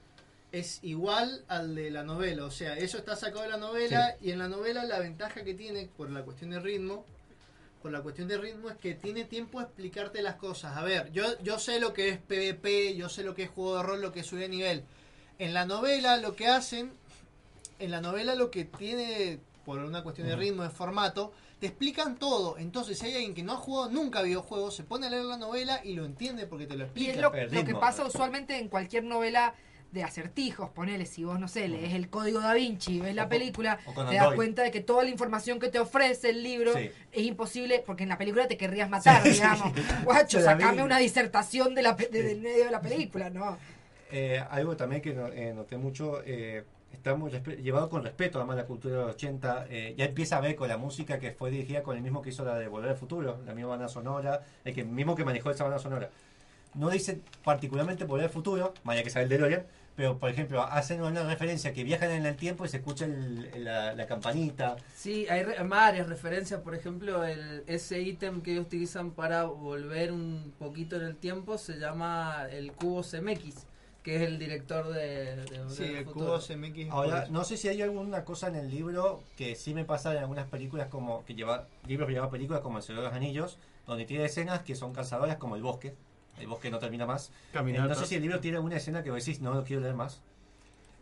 es igual al de la novela. O sea, eso está sacado de la novela y en la novela la ventaja que tiene por la cuestión de ritmo, por la cuestión de ritmo es que tiene tiempo a explicarte las cosas. A ver, yo, yo sé lo que es PvP, yo sé lo que es juego de rol, lo que es subir de nivel. En la novela lo que hacen, en la novela lo que tiene, por una cuestión de ritmo, de formato, te explican todo. Entonces, si hay alguien que no ha jugado nunca videojuegos, se pone a leer la novela y lo entiende porque te lo Y explica. es lo, lo que pasa usualmente en cualquier novela de acertijos, ponele, si vos, no sé, lees el código da Vinci ves la O película, o te das cuenta de que toda la información que te ofrece el libro Sí. es imposible, porque en la película te querrías matar, Sí, digamos. Guacho, sacame una disertación de la, pe- de- del medio de la película, ¿no? Eh, algo también que no- eh, noté mucho, eh, está muy llevado con respeto además la cultura de los 80. eh, ya empieza a ver con la música que fue dirigida con el mismo que hizo la de Volver al Futuro, la misma banda sonora, el que mismo que manejó esa banda sonora. No dice particularmente Volver al Futuro, vaya que sabe el DeLorean, pero por ejemplo hacen una referencia que viajan en el tiempo y se escucha el- la, la campanita. Sí, hay re- varias referencias, por ejemplo, el, ese ítem que ellos utilizan para volver un poquito en el tiempo se llama el cubo CMX, que es el director de... de Sí, el cubo CMX. Ahora, no sé si hay alguna cosa en el libro que sí me pasa en algunas películas como que lleva libros que lleva películas como El Señor de los Anillos, donde tiene escenas que son cansadoras como el bosque. El bosque no termina más. Eh, no sé si el libro tiene alguna escena que vos decís, no lo quiero leer más.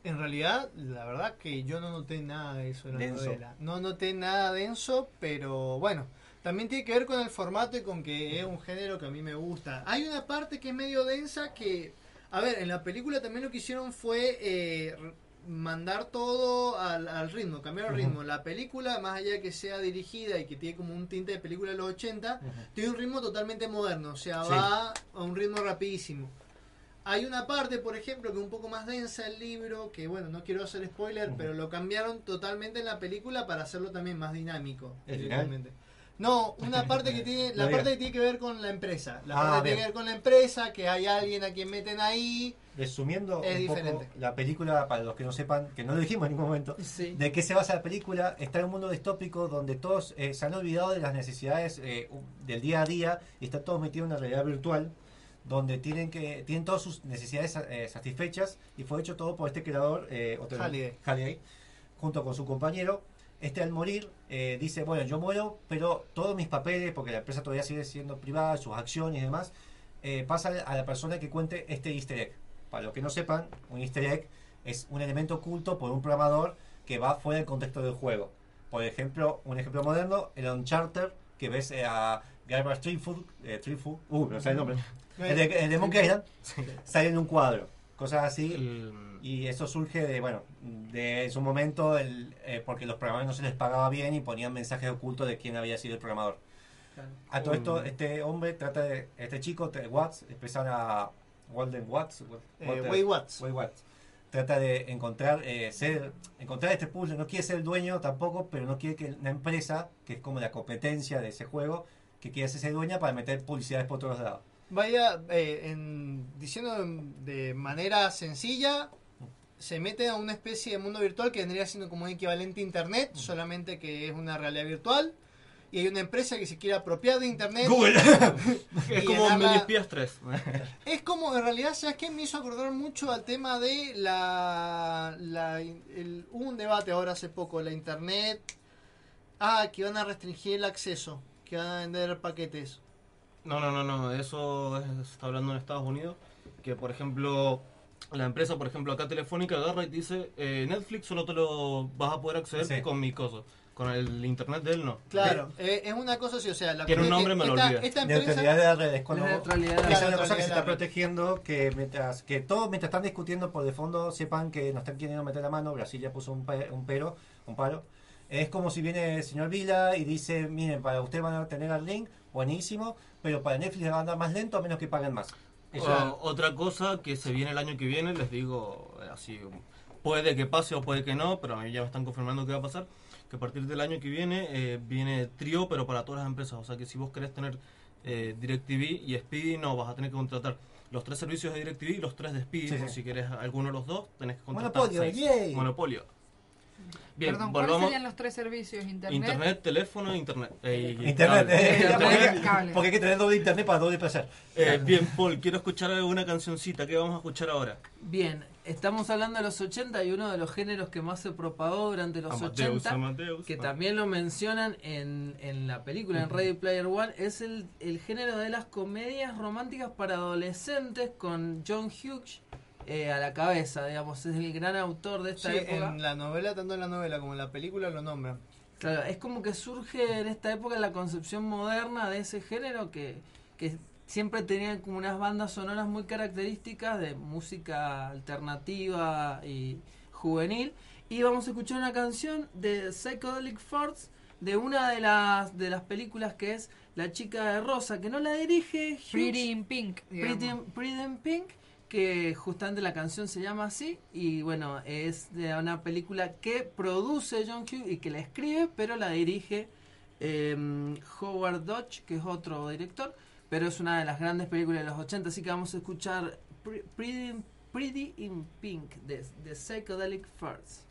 En realidad, la verdad que yo no noté nada de eso en la Denso. novela. No noté nada denso, pero bueno, también tiene que ver con el formato y con que es un género que a mí me gusta. Hay una parte que es medio densa que, a ver, en la película también lo que hicieron fue eh, mandar todo al, al ritmo, cambiar el Ujú. ritmo. La película, más allá de que sea dirigida y que tiene como un tinte de película de los 80, tiene un ritmo totalmente moderno, o sea, Sí. va a un ritmo rapidísimo. Hay una parte, por ejemplo, que es un poco más densa el libro, que bueno, no quiero hacer spoiler, pero lo cambiaron totalmente en la película para hacerlo también más dinámico. ¿El. No, una parte que tiene, la parte que tiene que ver con la empresa. La Ah, parte que tiene que ver con la empresa, que hay alguien a quien meten ahí. Resumiendo Es un poco diferente. la película, para los que no sepan, que no lo dijimos en ningún momento, Sí. de qué se basa la película, está en un mundo distópico donde todos eh, se han olvidado de las necesidades eh, del día a día y está todo metido en una realidad virtual donde tienen que tienen todas sus necesidades eh, satisfechas y fue hecho todo por este creador eh, otro- Halliday. Halliday, junto con su compañero este al morir eh, dice bueno yo muero pero todos mis papeles porque la empresa todavía sigue siendo privada sus acciones y demás eh, pasan a la persona que cuente este easter egg para los que no sepan un easter egg es un elemento oculto por un programador que va fuera del contexto del juego. Por ejemplo un ejemplo moderno el Uncharted que ves eh, a Garbage Trifood, eh, uh, no sé el nombre, el de, el de Monkey Island, sale en un cuadro, cosas así, y eso surge de, bueno, de en su momento, el, eh, porque los programadores no se les pagaba bien y ponían mensajes ocultos de quién había sido el programador. A todo esto, este hombre trata de, este chico, te- Watts, expresan a Walden Watts, Eh, Walter- Way Watts. Way Watts. Trata de encontrar, eh, ser, encontrar este puzzle, no quiere ser el dueño tampoco, pero no quiere que una empresa, que es como la competencia de ese juego, que quiere ser dueña para meter publicidades por todos lados. Vaya, eh, en, diciendo de manera sencilla, se mete a una especie de mundo virtual que vendría siendo como un equivalente a Internet, solamente que es una realidad virtual. Y hay una empresa que se quiere apropiar de Internet. Google. es como Mini Espías 3. Es como, en realidad, ¿sabes qué? Me hizo acordar mucho al tema de la... la el- hubo un debate ahora hace poco, la Internet... Ah, que van a restringir el acceso, que van a vender paquetes. No, no, no, no, eso es- se está hablando en Estados Unidos, que por ejemplo, la empresa, por ejemplo, acá Telefónica agarra y dice, eh, Netflix solo te lo vas a poder acceder Sí. con mi cosa, con el internet de él no. Claro, eh, es una cosa así, o sea, la Tiene un nombre, me lo esta, olvidé. esta empresa... Neutralidad de la red es cuando La neutralidad de la esa es una cosa que se está protegiendo que mientras que todos mientras están discutiendo por de fondo sepan que no están queriendo meter la mano Brasil ya puso un, pe- un pero un paro es como si viene el señor Vila y dice miren para ustedes van a tener el link buenísimo pero para Netflix va a andar más lento a menos que paguen más Eso- O- otra cosa que se viene el año que viene, les digo eh, así, puede que pase o puede que no, pero a mí ya me están confirmando que va a pasar, que a partir del año que viene eh, viene Trio, pero para todas las empresas, o sea que si vos querés tener eh, DirecTV y Speedy, no, vas a tener que contratar los tres servicios de DirecTV y los tres de Speedy, Sí, si querés alguno de los dos, tenés que contratar Monopolio, seis. yay. Monopolio. Bien, Perdón, ¿cuáles volvamos. serían los tres servicios? Internet. Internet, teléfono e internet. Eh, internet cable. eh, Internet. porque, cable. porque hay que tener doble internet para doble placer Eh, bien, Paul, quiero escuchar alguna cancioncita. ¿Qué vamos a escuchar ahora? Bien, estamos hablando de los 80 y uno de los géneros que más se propagó durante los Amadeus, 80, Amadeus. que Ah. también lo mencionan en, en la película, en Ready Player One, es el, el género de las comedias románticas para adolescentes con John Hughes eh, a la cabeza, digamos, es el gran autor de esta Sí, época. en la novela, tanto en la novela como en la película lo nombran. Claro, es como que surge en esta época la concepción moderna de ese género que, que siempre tenían como unas bandas sonoras muy características de música alternativa y juvenil. Y vamos a escuchar una canción de Psychedelic Farts de una de las de las películas que es La chica de rosa, que no la dirige Hughes. Pretty in Pink. Pretty, Pretty in Pink, que justamente la canción se llama así y bueno, es de una película que produce John Hughes y que la escribe, pero la dirige eh, Howard Dodge, que es otro director, pero es una de las grandes películas de los 80, así que vamos a escuchar Pre- Pretty, in- Pretty in Pink de, de Psychedelic Farts.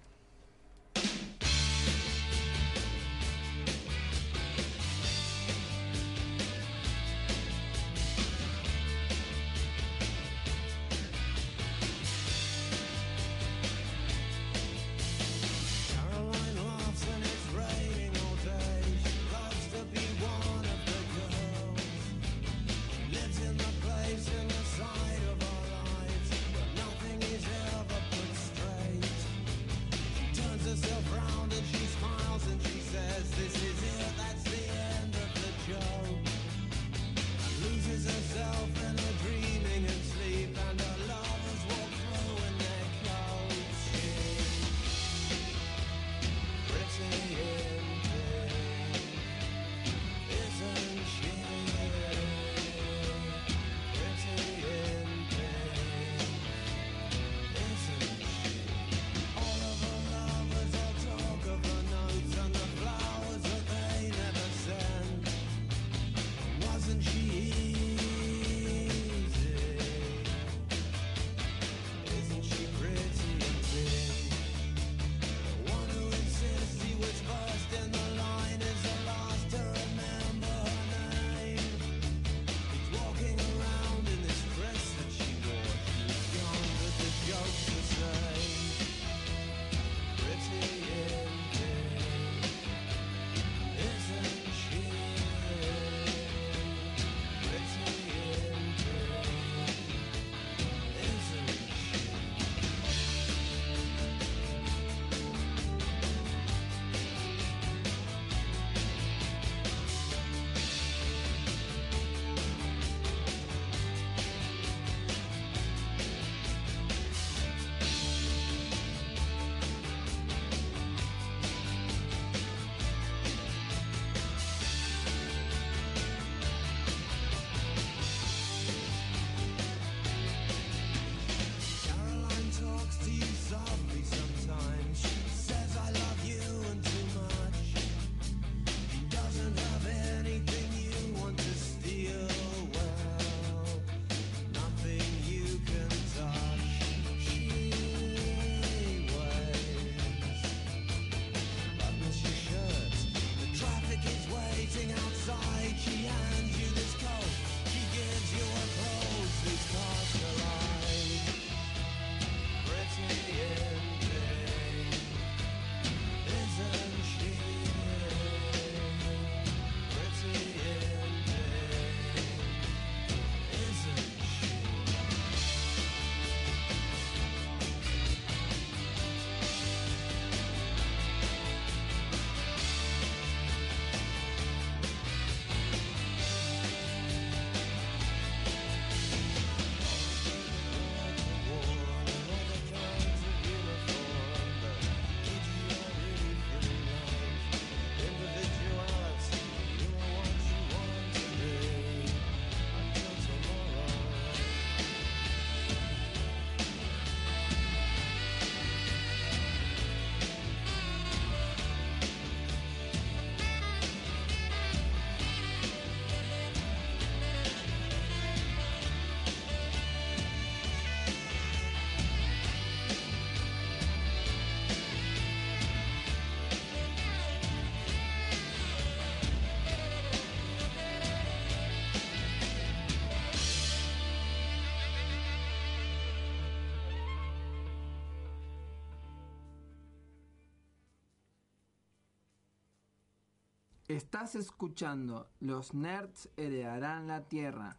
Estás escuchando Los Nerds heredarán la Tierra.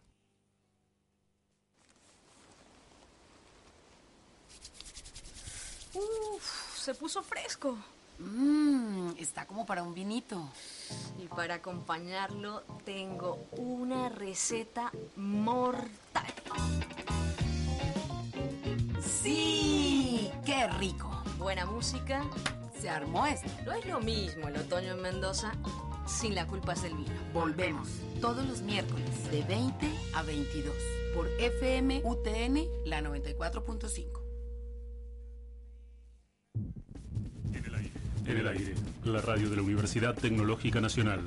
Uf, se puso fresco. Mmm, está como para un vinito. Y para acompañarlo tengo una receta mortal. ¡Sí! ¡Qué rico! Buena música. Se armó esto. No es lo mismo el otoño en Mendoza sin la culpa es vino. Volvemos todos los miércoles de 20 a 22 por FM UTN la 94.5. En el aire, la radio de la Universidad Tecnológica Nacional.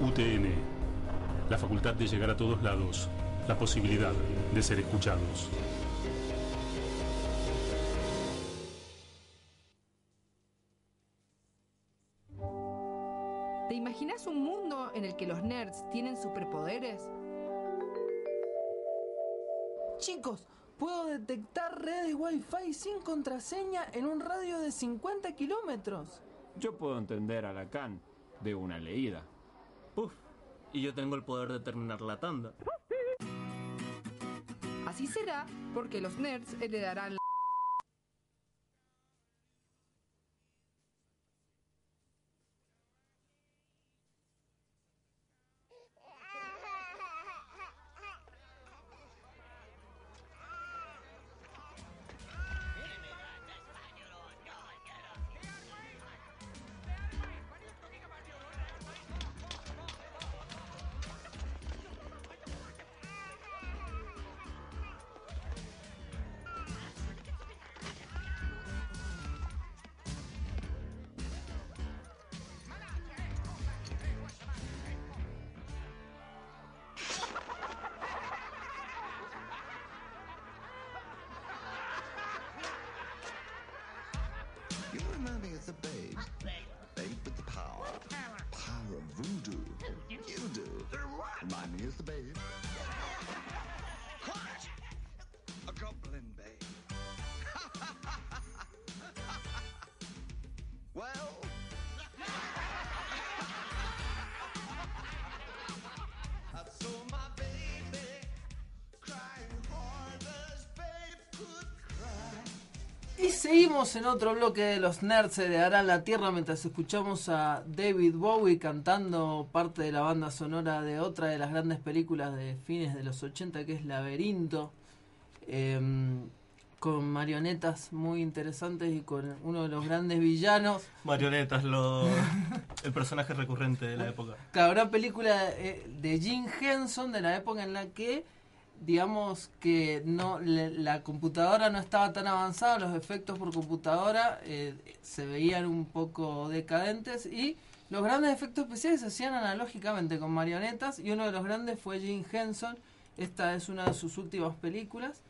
UTN, la facultad de llegar a todos lados, la posibilidad de ser escuchados. Nerds tienen superpoderes? Chicos, puedo detectar redes Wi-Fi sin contraseña en un radio de 50 kilómetros. Yo puedo entender a Lacan de una leída. Puf, y yo tengo el poder de terminar la tanda. Así será porque los nerds heredarán Y seguimos en otro bloque de los nerds heredarán la tierra mientras escuchamos a David Bowie cantando parte de la banda sonora de otra de las grandes películas de fines de los 80 que es Laberinto. em, con marionetas muy interesantes y con uno de los grandes villanos. Marionetas, lo, el personaje recurrente de la época. Claro, una película eh, de Jim Henson de la época en la que, digamos que no le- la computadora no estaba tan avanzada, los efectos por computadora eh, se veían un poco decadentes y los grandes efectos especiales se hacían analógicamente con marionetas y uno de los grandes fue Jim Henson. Esta es una de sus últimas películas.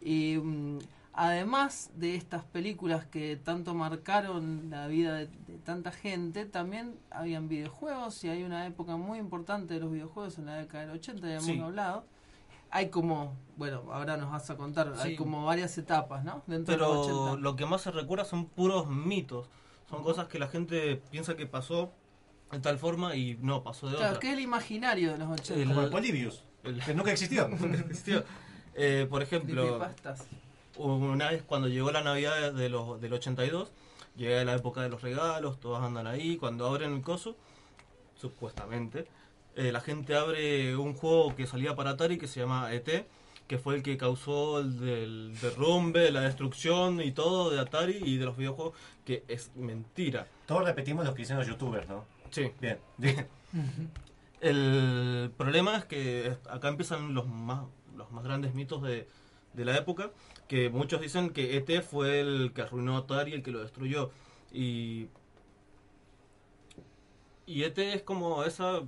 Y mm, además de estas películas que tanto marcaron la vida de, de tanta gente, también habían videojuegos y hay una época muy importante de los videojuegos en la década del 80, ya hemos Sí. hablado. Hay como, bueno, ahora nos vas a contar, hay como varias etapas, ¿no? Dentro de los Pero 80. lo que más se recuerda son puros mitos. Son cosas que la gente piensa que pasó de tal forma y no, pasó de Claro, otra. que es el imaginario de los 80. El- Como el Polybius, que nunca existió. Nunca existió. Eh, por ejemplo, una vez cuando llegó la Navidad de los, del 82, llega la época de los regalos, todos andan ahí, cuando abren el coso, supuestamente, eh, la gente abre un juego que salía para Atari que se llama ET, que fue el que causó el del derrumbe, la destrucción y todo de Atari y de los videojuegos, que es mentira. Todos repetimos lo que hicieron los youtubers, ¿no? Sí. Bien. El problema es que acá empiezan los más, los más grandes mitos de, de la época, que muchos dicen que ET fue el que arruinó Atari, el que lo destruyó. Y, y ET es como esa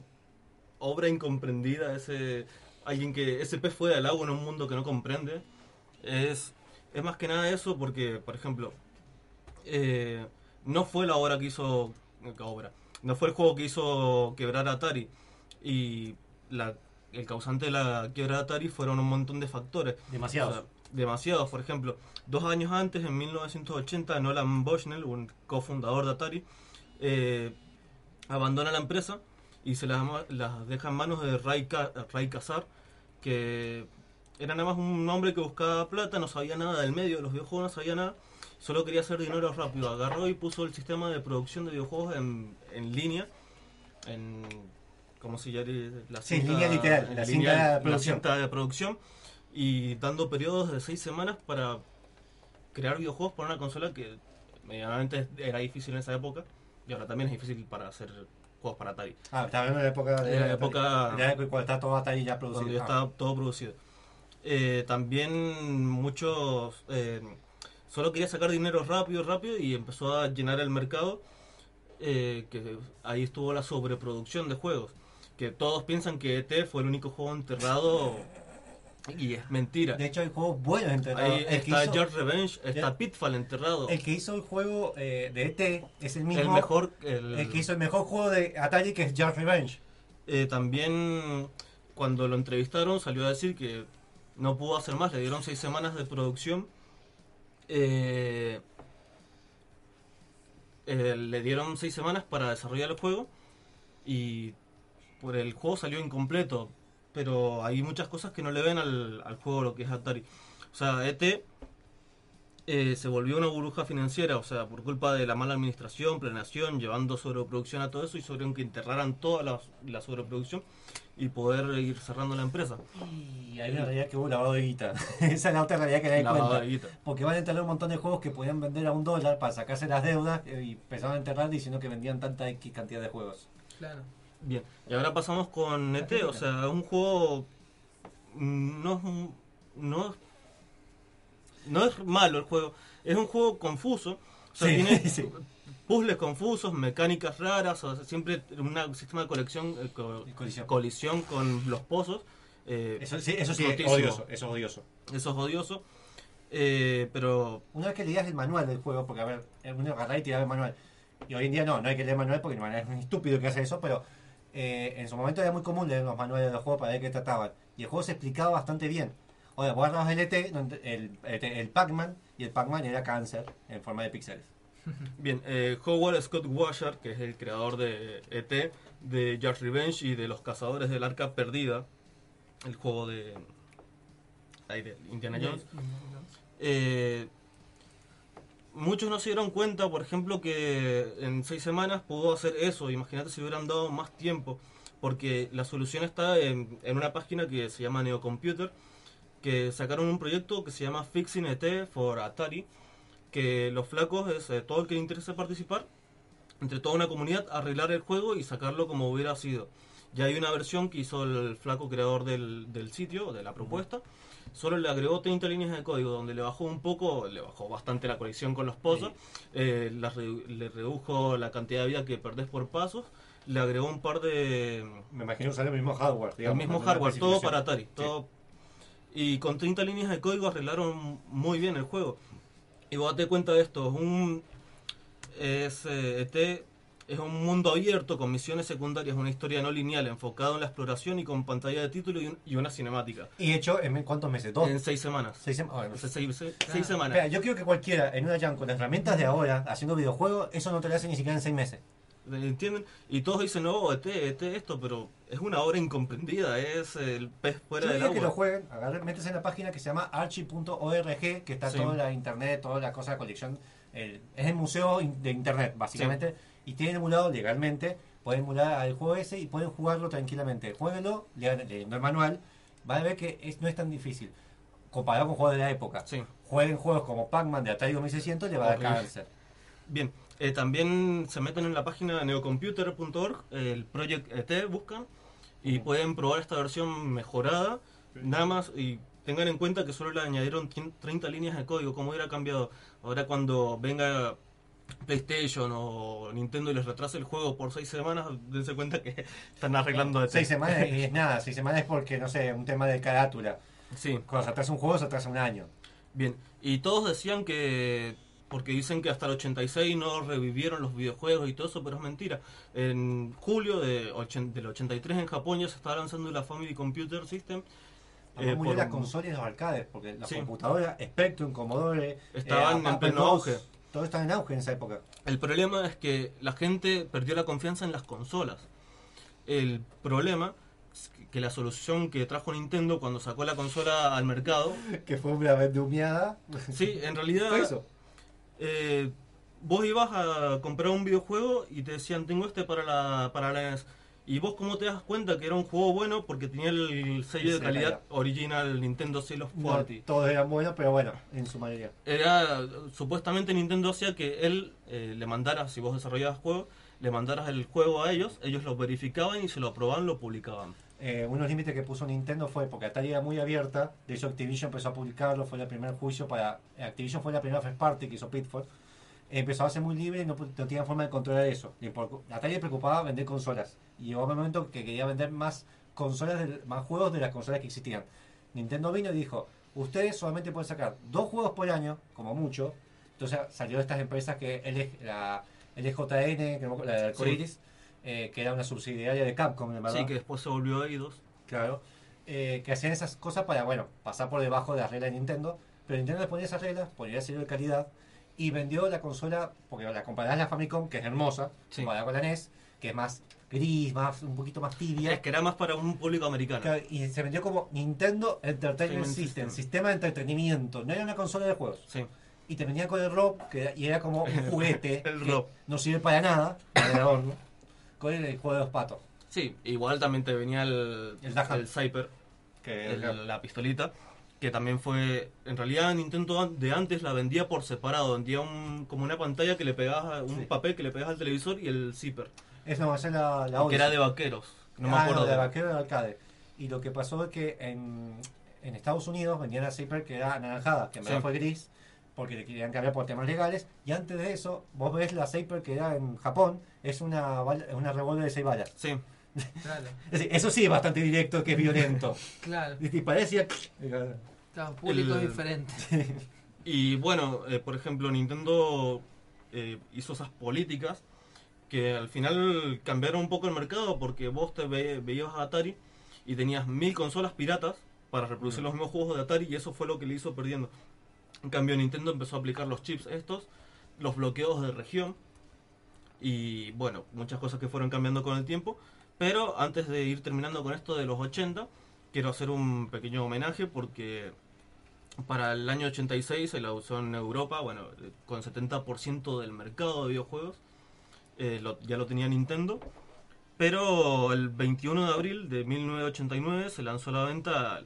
obra incomprendida, ese alguien que ese pez fue al agua en un mundo que no comprende. Es, es más que nada eso porque, por ejemplo, eh, no fue la obra que hizo la obra no fue el juego que hizo quebrar Atari y la, el causante de la quiebra de Atari fueron un montón de factores Demasiados. O sea, demasiados por ejemplo dos años antes en 1980 Nolan Bushnell un cofundador de Atari eh, abandona la empresa y se las, las deja en manos de Ray, Ray Kassar que era nada más un hombre que buscaba plata, no sabía nada del medio de los videojuegos, no sabía nada, solo quería hacer dinero rápido. Agarró y puso el sistema de producción de videojuegos en, en línea, en. ¿Cómo se llama? La Sí, línea literal, la cinta de producción. cinta de producción, y dando periodos de seis semanas para crear videojuegos para una consola que medianamente era difícil en esa época, y ahora también es difícil para hacer juegos para Atari. Ah, estaba en la época de, De la época- época cuando está todo Atari ya producido. Cuando ya Ah. estaba todo producido. Eh, también muchos eh, solo quería sacar dinero rápido, rápido y empezó a llenar el mercado. eh, que ahí estuvo la sobreproducción de juegos. Que todos piensan que ET fue el único juego enterrado y es mentira. De hecho, hay juegos buenos enterrados. Ahí El está George Revenge, está Ya- Pitfall enterrado. El que hizo el juego eh, de ET es el mismo. El mejor- el- que hizo el mejor juego de Atari, que es Just Revenge. Eh, también cuando lo entrevistaron salió a decir que no pudo hacer más, le dieron seis semanas de producción. Eh, eh, le dieron seis semanas para desarrollar el juego y por el juego salió incompleto, pero hay muchas cosas que no le ven al, al juego lo que es Atari. O sea, ET eh, se volvió una burbuja financiera, o sea, por culpa de la mala administración, planeación, llevando sobreproducción a todo eso, hicieron que enterraran toda la, la sobreproducción y poder ir cerrando la empresa. Y hay una realidad que hubo lavado de guita. Esa es la otra realidad que nadie Lavado cuenta. de guita. Porque van a enterrar un montón de juegos que podían vender a un dólar para sacarse las deudas eh, y empezaron a enterrar diciendo que vendían tanta X cantidad de juegos. Claro. Bien, y ahora pasamos con ET, o sea, un juego mm, no es un- no no es malo el juego, es un juego confuso, o sea, Sí, tiene sí. puzzles confusos, mecánicas raras, o sea, siempre un sistema de colección, eh, co- colisión. con los pozos. eh, Eso sí, eso sí es odioso, eso es odioso. Eso es odioso, eh, pero Una vez que leías el manual del juego, porque a ver, uno agarraba y tiraba el manual. Y hoy en día no, no hay que leer el manual porque el manual es un estúpido que hace eso, pero eh, en su momento era muy común leer los manuales de los juegos para ver qué trataban. Y el juego se explicaba bastante bien. Ahora, vos agarrabas el ET, el, el, el Pac-Man, y el Pac-Man era cáncer en forma de píxeles. Bien, eh, Howard Scott Washer, que es el creador de ET, de George Revenge y de Los Cazadores del Arca Perdida, el juego de, ahí de Indiana Jones, eh, muchos no se dieron cuenta, por ejemplo, que en seis semanas pudo hacer eso. Imagínate si hubieran dado más tiempo, porque la solución está en, en una página que se llama Neocomputer, que sacaron un proyecto que se llama Fixing ET for Atari, que los flacos es eh, todo el que le interese participar, entre toda una comunidad, arreglar el juego y sacarlo como hubiera sido. Ya hay una versión que hizo el flaco creador del, del sitio, de la propuesta, solo le agregó 30 líneas de código, donde le bajó un poco, le bajó bastante la colección con los pozos, eh, la le redujo la cantidad de vida que perdés por pasos, le agregó un par de... Me imagino usar el mismo hardware, digamos, el mismo hardware, todo para Atari. Sí. Todo, Y con 30 líneas de código arreglaron muy bien el juego. Y vos date cuenta de esto, es un... Es, eh, ET es un mundo abierto con misiones secundarias, una historia no lineal, enfocado en la exploración y con pantalla de título y, un- y una cinemática. Y hecho, ¿en cuántos meses? ¿Dos? En seis semanas. Seis. Bueno, seis, seis- Ah, seis semanas. espera, yo creo que cualquiera en una jam con las herramientas de ahora, haciendo videojuegos, eso no te lo hace ni siquiera en seis meses. ¿Entienden? Y todos dicen, no, ET, ET, esto, pero es una obra incomprendida, es el pez fuera Yo del agua. que lo jueguen, agarren, métese en la página que se llama archi.org, que está Sí. toda la internet, toda la cosa de colección. el- es el museo de internet, básicamente. Y tienen emulado legalmente, pueden emular al juego ese y pueden jugarlo tranquilamente. Jueguenlo, lean- leyendo el manual, van a ver que es- no es tan difícil. Comparado con juegos de la época. Jueguen juegos como Pac-Man de Atari 2600, le va a dar cáncer. Bien, eh, también se meten en la página neocomputer.org, el Project ET buscan y pueden probar esta versión mejorada, nada más y tengan en cuenta que solo le añadieron tien- 30 líneas de código, como hubiera cambiado. Ahora cuando venga PlayStation o Nintendo y les retrase el juego por 6 semanas, dense cuenta que están arreglando ET. Seis semanas y es nada, seis semanas es porque, no sé, un tema de carátula. Sí. Cuando se atrasa un juego, se atrasa un año. Bien, y todos decían que, porque dicen que hasta el 86 no revivieron los videojuegos y todo eso, pero es mentira. En julio de del 83 en Japón ya se estaba lanzando la Family Computer System. Eh, murió por- las consolas y los arcades, porque las Sí. computadoras, Spectrum, Commodore, Estaban eh, en pleno auge. Todo estaba en auge en esa época. El problema es que la gente perdió la confianza en las consolas. El problema que la solución que trajo Nintendo cuando sacó la consola al mercado. Que fue una vez de humeada. Sí, en realidad. Fue eso. eh, vos ibas a comprar un videojuego y te decían, tengo este para la, para la NES. Y vos, ¿cómo te das cuenta que era un juego bueno? Porque tenía el sello de calidad calidad. original Nintendo Seal of No, todos eran buenos, pero bueno, en su mayoría. Era, supuestamente Nintendo hacía que él eh, le mandara, si vos desarrollabas juego, le mandaras el juego a ellos, ellos lo verificaban y se lo aprobaban, lo publicaban. Eh, unos límites que puso Nintendo fue porque Atari era muy abierta, de hecho Activision empezó a publicarlo, fue el primer juicio para... Activision fue la primera first party que hizo Pitfall, empezó a ser muy libre y no, no tenía forma de controlar eso. Atari le preocupaba vender consolas y llegó un momento que quería vender más consolas, del- más juegos de las consolas que existían. Nintendo vino y dijo, ustedes solamente pueden sacar dos juegos por año, como mucho, entonces salió de estas empresas que L, la LJN, la de Arcoiris, eh, que era una subsidiaria de Capcom, en verdad. Sí, que después se volvió a Eidos. Claro. Eh, que hacían esas cosas para, bueno, pasar por debajo de las reglas de Nintendo. Pero Nintendo le ponía esas reglas, ponía sello de calidad y vendió la consola, porque la comparás a la Famicom, que es hermosa, comparada con la NES, que es más gris, más un poquito más tibia. Es que era más para un público americano. Claro, y se vendió como Nintendo Entertainment System, System. sistema de entretenimiento. No era una consola de juegos. Sí. Y te venía con el que era, y era como un juguete. El que ROP. No sirve para nada, para el adorno, con el, el juego de los patos. Sí, igual también te venía el, El el Cyper, Que- el- la pistolita, que también fue... En realidad Nintendo de antes la vendía por separado, vendía un, como una pantalla que le pegabas, a- un papel que le pegabas al televisor y el zipper. Es no, esa es la, la que era de vaqueros, no me Ah, acuerdo. de de- vaquero de arcade. Y lo que pasó es que en, en Estados Unidos vendían la Zipper que era anaranjada, que en verdad Sí. fue gris, porque le querían cambiar por temas legales. Y antes de eso, vos ves la Zipper que era en Japón, es una, una revólver de 6 balas. Sí. Claro. Eso sí es bastante directo, que es violento. Claro. Y parecía... Claro, público El- diferente. Y bueno, eh, por ejemplo, Nintendo eh, hizo esas políticas que al final cambiaron un poco el mercado porque vos te ve- veías a Atari y tenías mil consolas piratas para reproducir los mismos juegos de Atari y eso fue lo que le hizo perdiendo. En cambio, Nintendo empezó a aplicar los chips estos, los bloqueos de región y bueno, muchas cosas que fueron cambiando con el tiempo. Pero antes de ir terminando con esto de los 80, quiero hacer un pequeño homenaje porque para el año 86 se la usó en Europa, bueno, con 70% del mercado de videojuegos, eh, ya lo tenía Nintendo. Pero el 21 de abril de 1989 se lanzó a la venta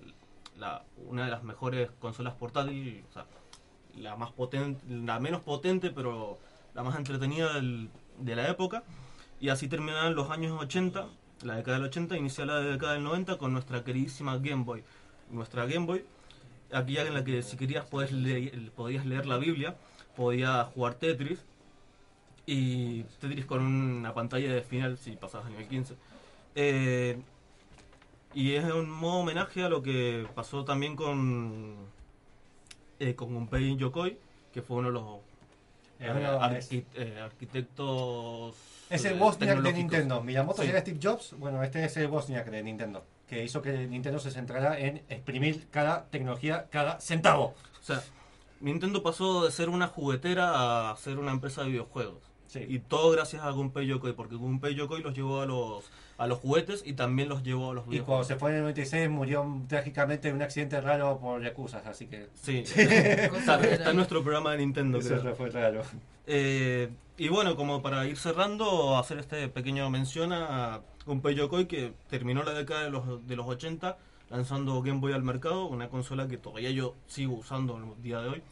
una de las mejores consolas portátiles, la más potente, la menos potente, pero la más entretenida de la época. Y así terminaban los años 80, la década del 80, inicia la década del 90 con nuestra queridísima Game Boy. Nuestra Game Boy, aquella en la que si querías podías leer, podías leer la Biblia, podías jugar Tetris, y Tetris con una pantalla de final si pasabas a nivel 15. Eh, y es un modo homenaje a lo que pasó también con eh, con Gunpei Yokoi, que fue uno de los eh, arqui- eh, arquitectos Es el eh, Wozniak de. Nintendo. Miyamoto Sí. era Steve Jobs. Bueno, este es el Wozniak de Nintendo. Que hizo que Nintendo se centrara en exprimir cada tecnología, cada centavo. O sea, Nintendo pasó de ser una juguetera a ser una empresa de videojuegos. Y todo gracias a Gunpei Yokoi, porque Gunpei Yokoi los llevó a los, a los juguetes y también los llevó a los Y cuando se fue en el 96 murió trágicamente en un accidente raro por Yakuza, así que... Sí, está, está en nuestro programa de Nintendo. Eso creo. fue raro. Eh, y bueno, como para ir cerrando, hacer este pequeño mención a Gunpei Yokoi que terminó la década de los, de los 80 lanzando Game Boy al mercado, una consola que todavía yo sigo usando en el día de hoy,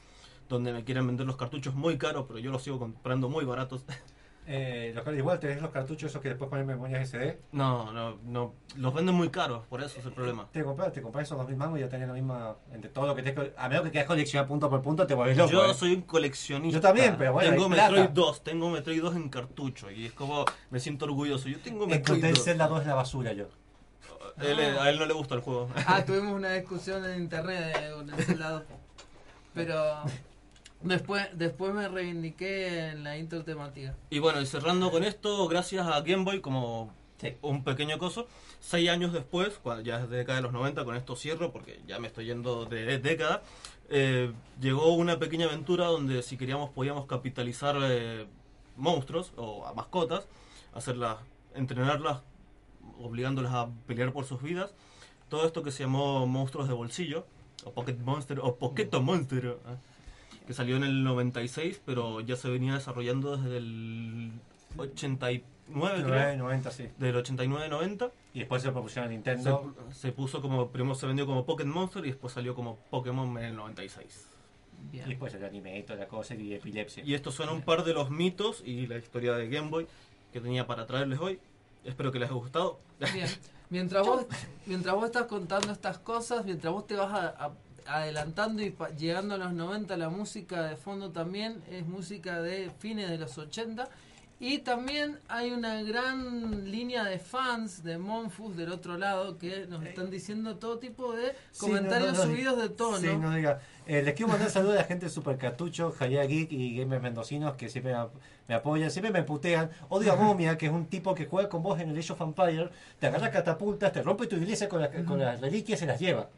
donde me quieren vender los cartuchos muy caros, pero yo los sigo comprando muy baratos. Eh, los- igual tenés los cartuchos esos que después ponen memorias SD. No, no, no, los venden muy caros, por eso es el problema. Te compras, te compras esos 2000 mangos y ya tenés la misma. Entre todo lo que te. A menos que quieras coleccionar punto por punto, te volvés loco. Yo eh. soy un coleccionista. Yo también, pero bueno, Tengo Metroid plata. 2, tengo Metroid 2 en cartucho y es como, me siento orgulloso. Yo tengo Metroid Encontré el 2. Zelda 2 en la basura yo. Él- a él no le gusta el juego. Ah, tuvimos una discusión en internet de- con ese lado. Pero después, después me reivindiqué en la intro temática. Y bueno, y cerrando con esto, gracias a Game Boy como un pequeño coso, seis años después, ya es de década de los 90, con esto cierro porque ya me estoy yendo de década, eh, llegó una pequeña aventura donde si queríamos podíamos capitalizar eh, monstruos o a mascotas, hacerlas, entrenarlas obligándolas a pelear por sus vidas. Todo esto que se llamó Monstruos de Bolsillo, o Pocket Monster, o Poqueto Monster, ¿eh? Que salió en el 96, pero ya se venía desarrollando desde el 89, creo. 90, sí. Del 89-90. Y después se propusieron a Nintendo. Se, se puso como, primero se vendió como Pocket Monster y después salió como Pokémon en el 96. Y después el anime y toda la cosa y epilepsia. Y estos son un par de los mitos y la historia de Game Boy que tenía para traerles hoy. Espero que les haya gustado. Bien. Mientras vos, mientras vos estás contando estas cosas, mientras vos te vas a- a- adelantando y pa- llegando a los 90, la música de fondo también es música de fines de los 80. Y también hay una gran línea de fans de Monfus del otro lado que nos están diciendo todo tipo de Sí, comentarios no, no, no, subidos de tono. Sí, no diga. Eh, les quiero mandar saludos a la gente de Super Cartucho, Jaya Geek y Gamers Mendocinos que siempre me, apoyan, siempre me putean. Odio a Momia, que es un tipo que juega con vos en el Age of Empire, te agarra catapultas, te rompe tu iglesia con, la- con las reliquias y se las lleva.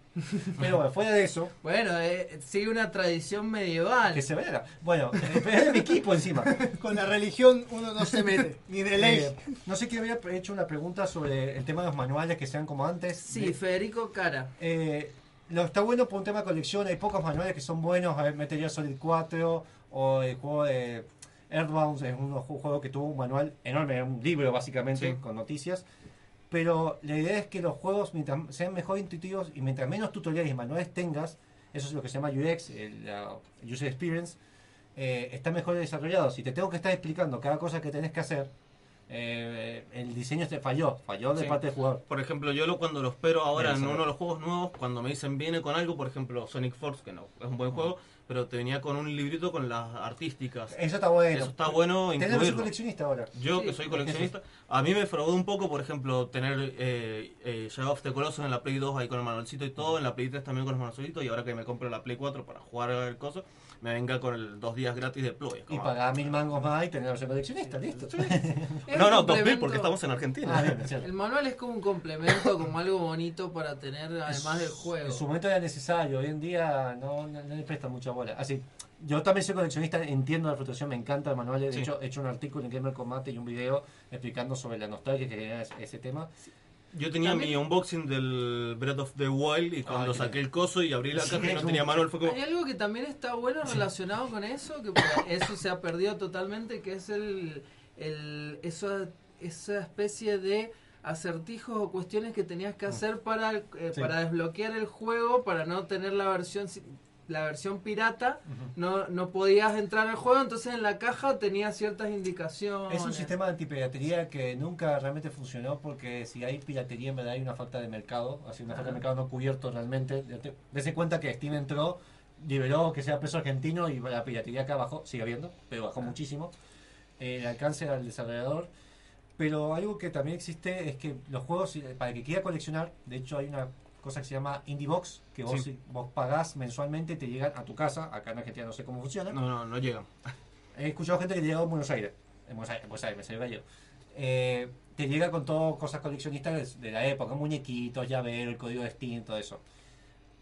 Pero bueno, fuera de eso. Bueno, eh, sigue una tradición medieval. Que se vea. Bueno, eh, pero es de mi equipo encima. Con la religión uno no se mete, ni de ley. Eh, no sé quién había hecho una pregunta sobre el tema de los manuales que sean como antes. Sí, De- Federico Cara. Eh, lo está bueno por un tema de colección. Hay pocos manuales que son buenos. A ver, Gear Solid 4 o el juego de Earthbound es un ju- juego que tuvo un manual enorme, un libro básicamente Sí. con noticias. Pero la idea es que los juegos, mientras sean mejor intuitivos y mientras menos tutoriales y manuales tengas, eso es lo que se llama UX, el, la User Experience, eh, está mejor desarrollado. Si te tengo que estar explicando cada cosa que tenés que hacer, eh, el diseño te falló, falló de Sí. parte del jugador. Por ejemplo, yo lo, cuando lo espero ahora Bien, en sabe. uno de los juegos nuevos, cuando me dicen viene con algo, por ejemplo Sonic Force, que no es un buen juego, pero te venía con un librito con las artísticas. Eso está bueno. Eso está bueno Tenés que ser incluirlo. coleccionista ahora. Yo Sí. que soy coleccionista, a mí me fraudó un poco, por ejemplo, tener eh, eh, Shadow of the Colossus en la Play 2 ahí con el manualcito y todo, en la Play 3 también con los manualcitos y ahora que me compro la Play 4 para jugar el coso, me venga con el dos días gratis de Play. Y pagar mil mangos más y tener versión coleccionista, listo. No, no, 2000 complemento. porque estamos en Argentina. Ah, bien. El manual es como un complemento, como algo bonito para tener además del juego. En su momento era necesario, hoy en día no, no, no le presta mucha bola. Así, yo también soy coleccionista, entiendo la frustración, me encanta el manual. De Sí. hecho, he hecho un artículo en Gamer Combate y un video explicando sobre la nostalgia que genera ese, ese tema. Yo tenía mi unboxing del Breath of the Wild y cuando qué saqué el coso y abrí la Sí, caja y no tenía manual fue como... Hay algo que también está bueno relacionado con eso, que eso se ha perdido totalmente, que es el, el eso, esa especie de acertijos o cuestiones que tenías que hacer para, eh, Sí. para desbloquear el juego, para no tener la versión si- la versión pirata, no, no podías entrar al juego, entonces en la caja tenía ciertas indicaciones. Es un sistema de antipiratería que nunca realmente funcionó porque si hay piratería en verdad hay una falta de mercado, así una falta de mercado no cubierto realmente. Te- Dese cuenta que Steam entró, liberó que sea peso argentino y la piratería acá bajó, sigue habiendo, pero bajó muchísimo. Eh, el alcance al desarrollador. Pero algo que también existe es que los juegos, eh, para el que quiera coleccionar, de hecho hay una cosa que se llama Indie Box, que vos, Sí. vos pagás mensualmente te llegan a tu casa, acá en Argentina no sé cómo funciona. No, no, no llega. He escuchado gente que llegó en Buenos Aires. En Buenos Aires, en Buenos Aires me salió gallego. Eh, te llega con todo cosas coleccionistas de, de la época, muñequitos, llavero, el código de Steam, todo eso.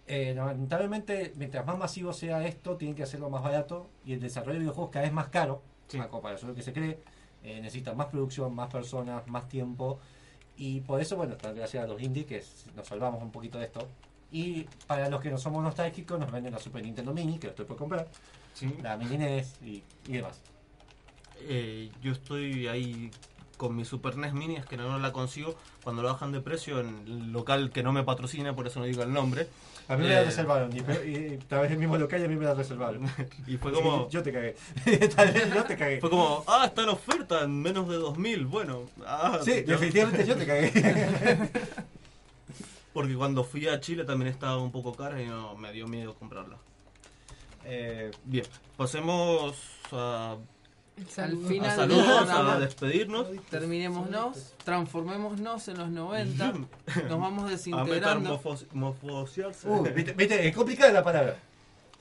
Eh, lamentablemente, mientras más masivo sea esto, tienen que hacerlo más barato y el desarrollo de videojuegos cada vez más caro, a comparación de lo que se cree. Eh, necesitan más producción, más personas, más tiempo. Y por eso, bueno, gracias a los indie que nos salvamos un poquito de esto. Y para los que no somos nostálgicos, nos venden la Super Nintendo Mini, que lo estoy por comprar. La Mini NES y, y demás. Eh, yo estoy ahí con mi Super NES Mini, es que no la consigo cuando lo bajan de precio en el local que no me patrocina, por eso no digo el nombre. A mí me Eh, la reservaron, y, y, tal vez el mismo local y a mí me la reservaron. Y fue como- Yo te cagué. tal vez yo te cagué. Fue como, ah, está en oferta en menos de 2000. Bueno, ah, Sí, yo- definitivamente yo te cagué. Porque cuando fui a Chile también estaba un poco cara y no, me dio miedo comprarla. Eh, Bien, pasemos a, Al a final del saludos, programa. a despedirnos. Terminémonos, transformémonos en los 90, nos vamos A desintegrando. metamorfosearse. Uh, viste, viste, es complicada la palabra.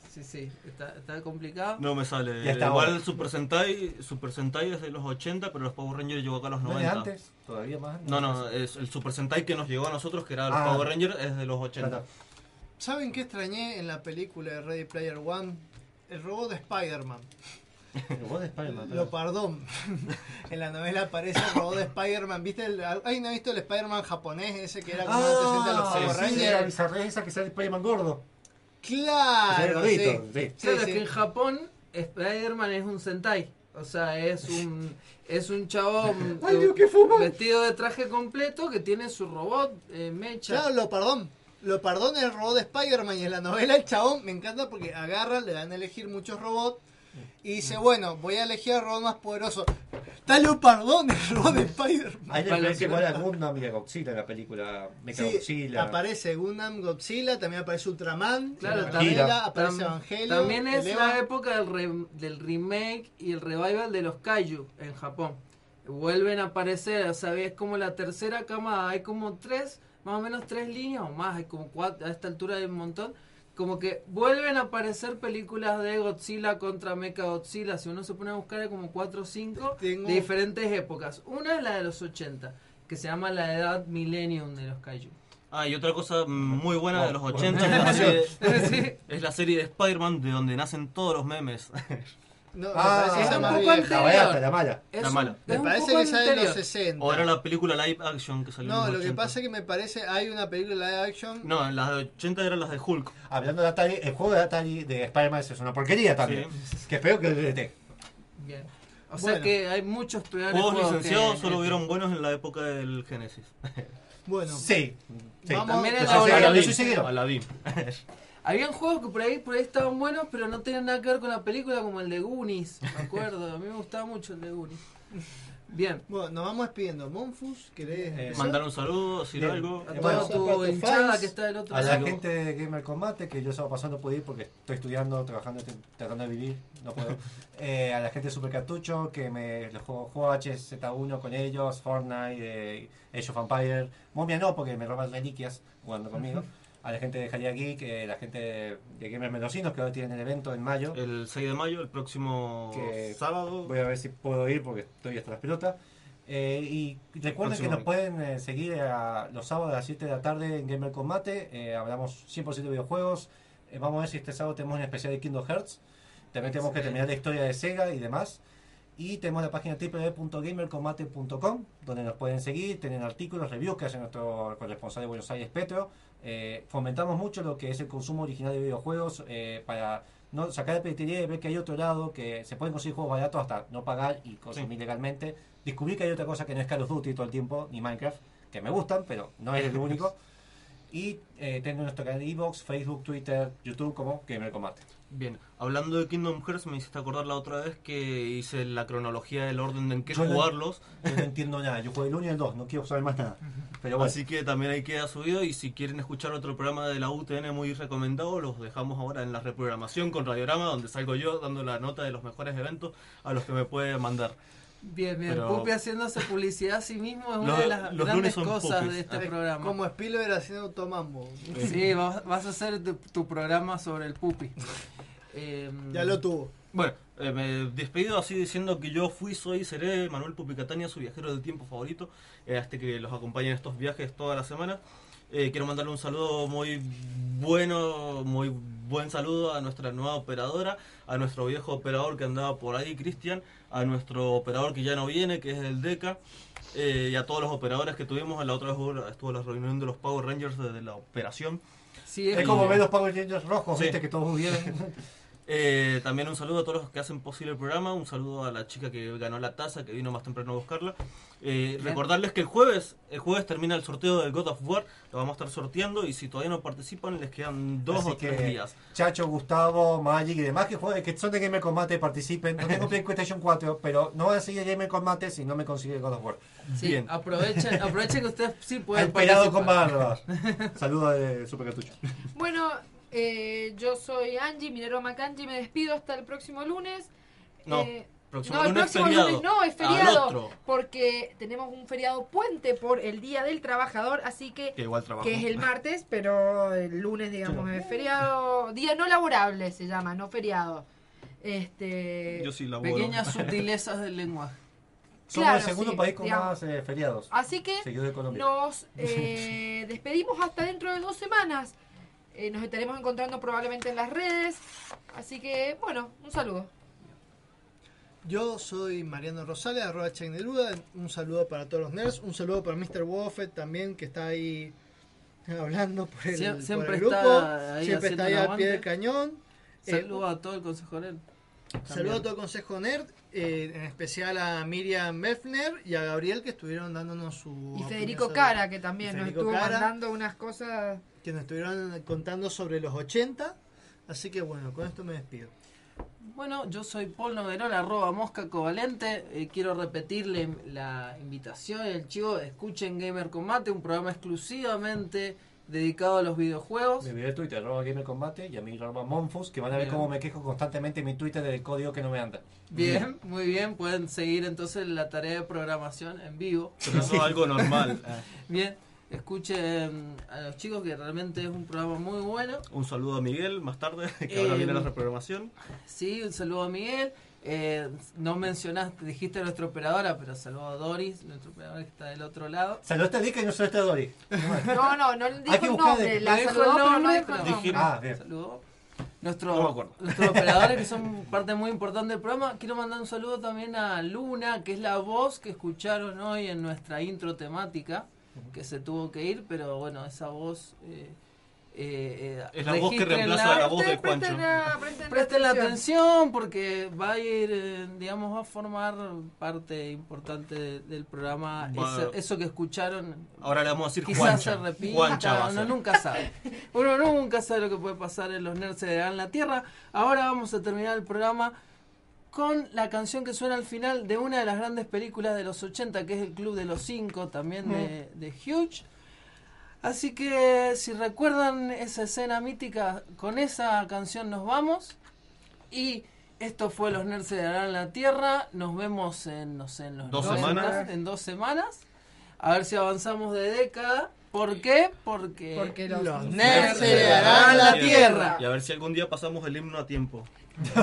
Sí, sí, está, está complicado. No me sale. Ya está Igual ahora. el Super Sentai, Super Sentai es de los 80, pero los Power Rangers llegó acá a los ¿No es 90. antes? ¿Todavía más? No, no, es el Super Sentai que nos llegó a nosotros, que era los Ah. Power Rangers, es de los 80. Claro. ¿Saben qué extrañé en la película de Ready Player One? El robot de Spider-Man. El robot de Spider-Man. Lo perdón. en la novela aparece el robot de Spider-Man. ¿Viste? El, ¿Alguien ha visto el Spider-Man japonés ese que era como antecedente a los Power Ah, sí, Rangers? la esa que sale Spider-Man gordo. Claro, sí. sí. Sí, Claro, sí. es que en Japón Spider-Man es un Sentai. O sea, es un es un chabón Ay, Dios, qué vestido de traje completo que tiene su robot eh, mecha. Claro, lo perdón. Lo perdona el robot de Spider-Man y en la novela el chabón me encanta porque agarra, le dan a elegir muchos robots y dice, bueno, voy a elegir al robot más poderoso. Dale un perdón el robot de Spider-Man. Hay referencia igual a Gundam y a Godzilla en la película Mecha Sí, Godzilla. aparece Gundam, Godzilla, también aparece Ultraman, Claro, también, aparece tam- Evangelion. también es el Eva. la época del, re- del remake y el revival de los kaiju en Japón. Vuelven a aparecer, o sea, es como la tercera camada, hay como tres, más o menos tres líneas o más, hay como cuatro, a esta altura hay un montón. Como que vuelven a aparecer películas de Godzilla contra Mecha Godzilla. Si uno se pone a buscar, hay como cuatro o cinco Tengo- de diferentes épocas. Una es la de los 80, que se llama la edad Millennium de los Kaiju. Ah, y otra cosa muy buena de los Oh, 80 bueno. es la serie, Sí. es la serie de Spider-Man de donde nacen todos los memes. No, me Ah, parece es esa un más poco anterior. La barata, la mala. Es La mala. Me es parece que sale en los anterior. 60. O era la película live action que salió en No, los lo que 80. pasa es que me parece, hay una película de action. No, las de 80 eran las de Hulk. Hablando de Atari, el juego de Atari de Spider-Man es una porquería también. Que espero que lo DT. Bien. O sea que hay muchos peores Juegos juegos licenciados que- solo hubieron buenos en la época del Genesis. Bueno, Sí. sí. Vamos- También Yo en soy- Habían juegos que por ahí, por ahí estaban buenos, pero no tenían nada que ver con la película, como el de Goonies, me acuerdo. A mí me gustaba mucho el de Goonies. Bien. bueno, nos vamos despidiendo. Monfus, ¿querés Eh? Mandar un saludo, decir Bien. algo. A toda bueno, tu para tus hinchada fans, que está del otro A la lado. gente de Gamer Combate, que yo estaba pasando pude ir porque estoy estudiando, trabajando, estoy tratando de vivir, no puedo. Eh, a la gente de Super Cartucho, que me los juego, juego HZ1 con ellos, Fortnite, eh, Age of Empire, Momia no, porque me roban reliquias jugando conmigo. A la gente de Jalia Geek, eh, la gente de, de Gamer Mendocinos, que ahora tienen el evento en mayo. El 6 de mayo, el próximo Que sábado. Voy a ver si puedo ir porque estoy hasta las pelotas. Eh, y recuerden que nos pueden eh, seguir a los sábados a las 7 de la tarde en Gamer Combate. Eh, hablamos 100% de videojuegos. Eh, vamos a ver si este sábado tenemos un especial de Kingdom Hearts. También tenemos que terminar la historia de Sega y demás. Y tenemos la página www.gamercombate.com donde nos pueden seguir, tienen artículos, reviews que hace nuestro corresponsal de Buenos Aires, Petro. Eh, fomentamos mucho lo que es el consumo original de videojuegos eh, para no sacar de piratería y ver que hay otro lado que se pueden conseguir juegos baratos hasta no pagar y consumir legalmente. Descubrir que hay otra cosa que no es Call of Duty todo el tiempo, ni Minecraft, que me gustan, pero no es el único. Y eh, tengo nuestro canal de Evox, Facebook, Twitter, YouTube como Gamer Combate. Bien, hablando de Kingdom Hearts, me hiciste acordar la otra vez que hice la cronología del orden en que Yo no- jugarlos. Yo no entiendo nada, yo juego el 1 y el 2, no quiero saber más nada. Pero bueno, Así que también ahí queda subido y si quieren escuchar otro programa de la UTN muy recomendado, los dejamos ahora en la reprogramación con Radiorama, donde salgo yo dando la nota de los mejores eventos a los que me puede mandar. Bien, bien. Pero- Pupi haciéndose publicidad a sí mismo es una Los- de las grandes cosas Pupis. de este Es programa. Como Spielberg haciendo Tomambo. Sí, vas, vas a hacer tu, tu programa sobre el Pupi. Eh, Ya lo tuvo. Bueno, eh, me despido así diciendo que yo fui, soy y seré Manuel Pupicatania, su viajero del tiempo favorito, eh, hasta que los acompañe en estos viajes toda la semana. Eh, quiero mandarle un saludo muy bueno, muy buen saludo a nuestra nueva operadora, a nuestro viejo operador que andaba por ahí, Cristian, a nuestro operador que ya no viene, que es el DECA, eh, y a todos los operadores que tuvimos. En la otra vez estuvo la reunión de los Power Rangers de, la operación. Sí, es como ver los Power Rangers rojos, Sí. viste, que todos vieron. Eh, también un saludo a todos los que hacen posible el programa, un saludo a la chica que ganó la taza, que vino más temprano a buscarla. Eh, Bien. recordarles que el jueves, el jueves termina el sorteo del God of War, lo vamos a estar sorteando y si todavía no participan les quedan dos Así o tres días. Chacho, Gustavo, Magic y demás que jueguen, que son de Gamer Combate participen. No tengo PlayStation 4, pero no van a seguir Gamer Combate si no me consigue God of War. Sí, aprovechen, aprovechen que ustedes sí pueden Al pelado con barba. Saludos de Super Cartucho. Bueno, eh, yo soy Angie, Minero Macanji, me despido hasta el próximo lunes. No, Eh, próximo no, el lunes próximo feriado. lunes no, es feriado. Porque tenemos un feriado puente por el Día del Trabajador, así que. Que igual trabajo. que es el martes, pero el lunes, digamos, es feriado. Día no laborable se llama, no feriado. Este. Yo sí laburo. Pequeñas sutilezas del lenguaje. Somos Claro, el segundo sí, país con digamos. más eh, feriados. Así que Seguido de Colombia. nos eh, despedimos hasta dentro de dos semanas. Eh, nos estaremos encontrando probablemente en las redes. Así que, bueno, un saludo. Yo soy Mariano Rosales, arroba Check Neruda. Un saludo para todos los nerds. Un saludo para Mr. Woffet también, que está ahí hablando por el, por siempre el grupo. está ahí siempre está ahí al pie del cañón. Eh, Saludos a todo el Consejo Nerd. Saludo a todo el Consejo Nerd, eh, en especial a Miriam Mefner y a Gabriel que estuvieron dándonos su... Y Federico sobre- Cara, que también nos estuvo Cara, mandando unas cosas. Que nos estuvieron contando sobre los 80. Así que bueno, con esto me despido. Bueno, yo soy Paul Noguerol, arroba mosca covalente. Eh, quiero repetirle la invitación el chivo. Escuchen Gamer Combate, un programa exclusivamente dedicado a los videojuegos. Mi video de Twitter, arroba Gamer Combate, y a mí arroba Monfus, que van a ver Bien. cómo me quejo constantemente en mi Twitter del código que no me anda. Bien, muy bien. Pueden seguir entonces la tarea de programación en vivo. Pero eso es algo normal. Bien, escuchen a los chicos que realmente es un programa muy bueno. Un saludo a Miguel más tarde, que ahora Eh, viene la reprogramación. Sí, un saludo a Miguel. Eh, no mencionaste, dijiste a nuestra operadora, pero saludo a Doris, nuestra operadora que está del otro lado. Saludaste a Dick y no saludaste a Dory. No, no, no dijo Hay que el nombre. de- La dijo saludó, el pero no nombre, dijo el nombre. Ah, bien. Saludo. Nuestro, No me acuerdo. Nuestros operadores que son parte muy importante del programa. Quiero mandar un saludo también a Luna, que es la voz que escucharon hoy en nuestra intro temática, que se tuvo que ir, pero bueno, esa voz... Eh, eh, eh, Es la voz que reemplaza a la voz de Presten Juancho. la- presten la atención. porque va a ir, eh, digamos, va a formar parte importante de- del programa. Eso, eso que escucharon. Ahora le vamos a decir Quizás Juancha. se repita, Juancha va a uno ser. nunca sabe. Uno nunca sabe lo que puede pasar en los nerds de la Tierra. Ahora vamos a terminar el programa con la canción que suena al final de una de las grandes películas de los 80, que es El Club de los Cinco, también de, de Huge. Así que si recuerdan esa escena mítica, con esa canción nos vamos. Y esto fue Los Nerds de la Tierra. Nos vemos en, no sé, en los Dos 90, semanas. En dos semanas. A ver si avanzamos de década. ¿Por qué? Porque, Porque los Los nerds heredarán la Tierra. Y a ver si algún día pasamos el himno a tiempo.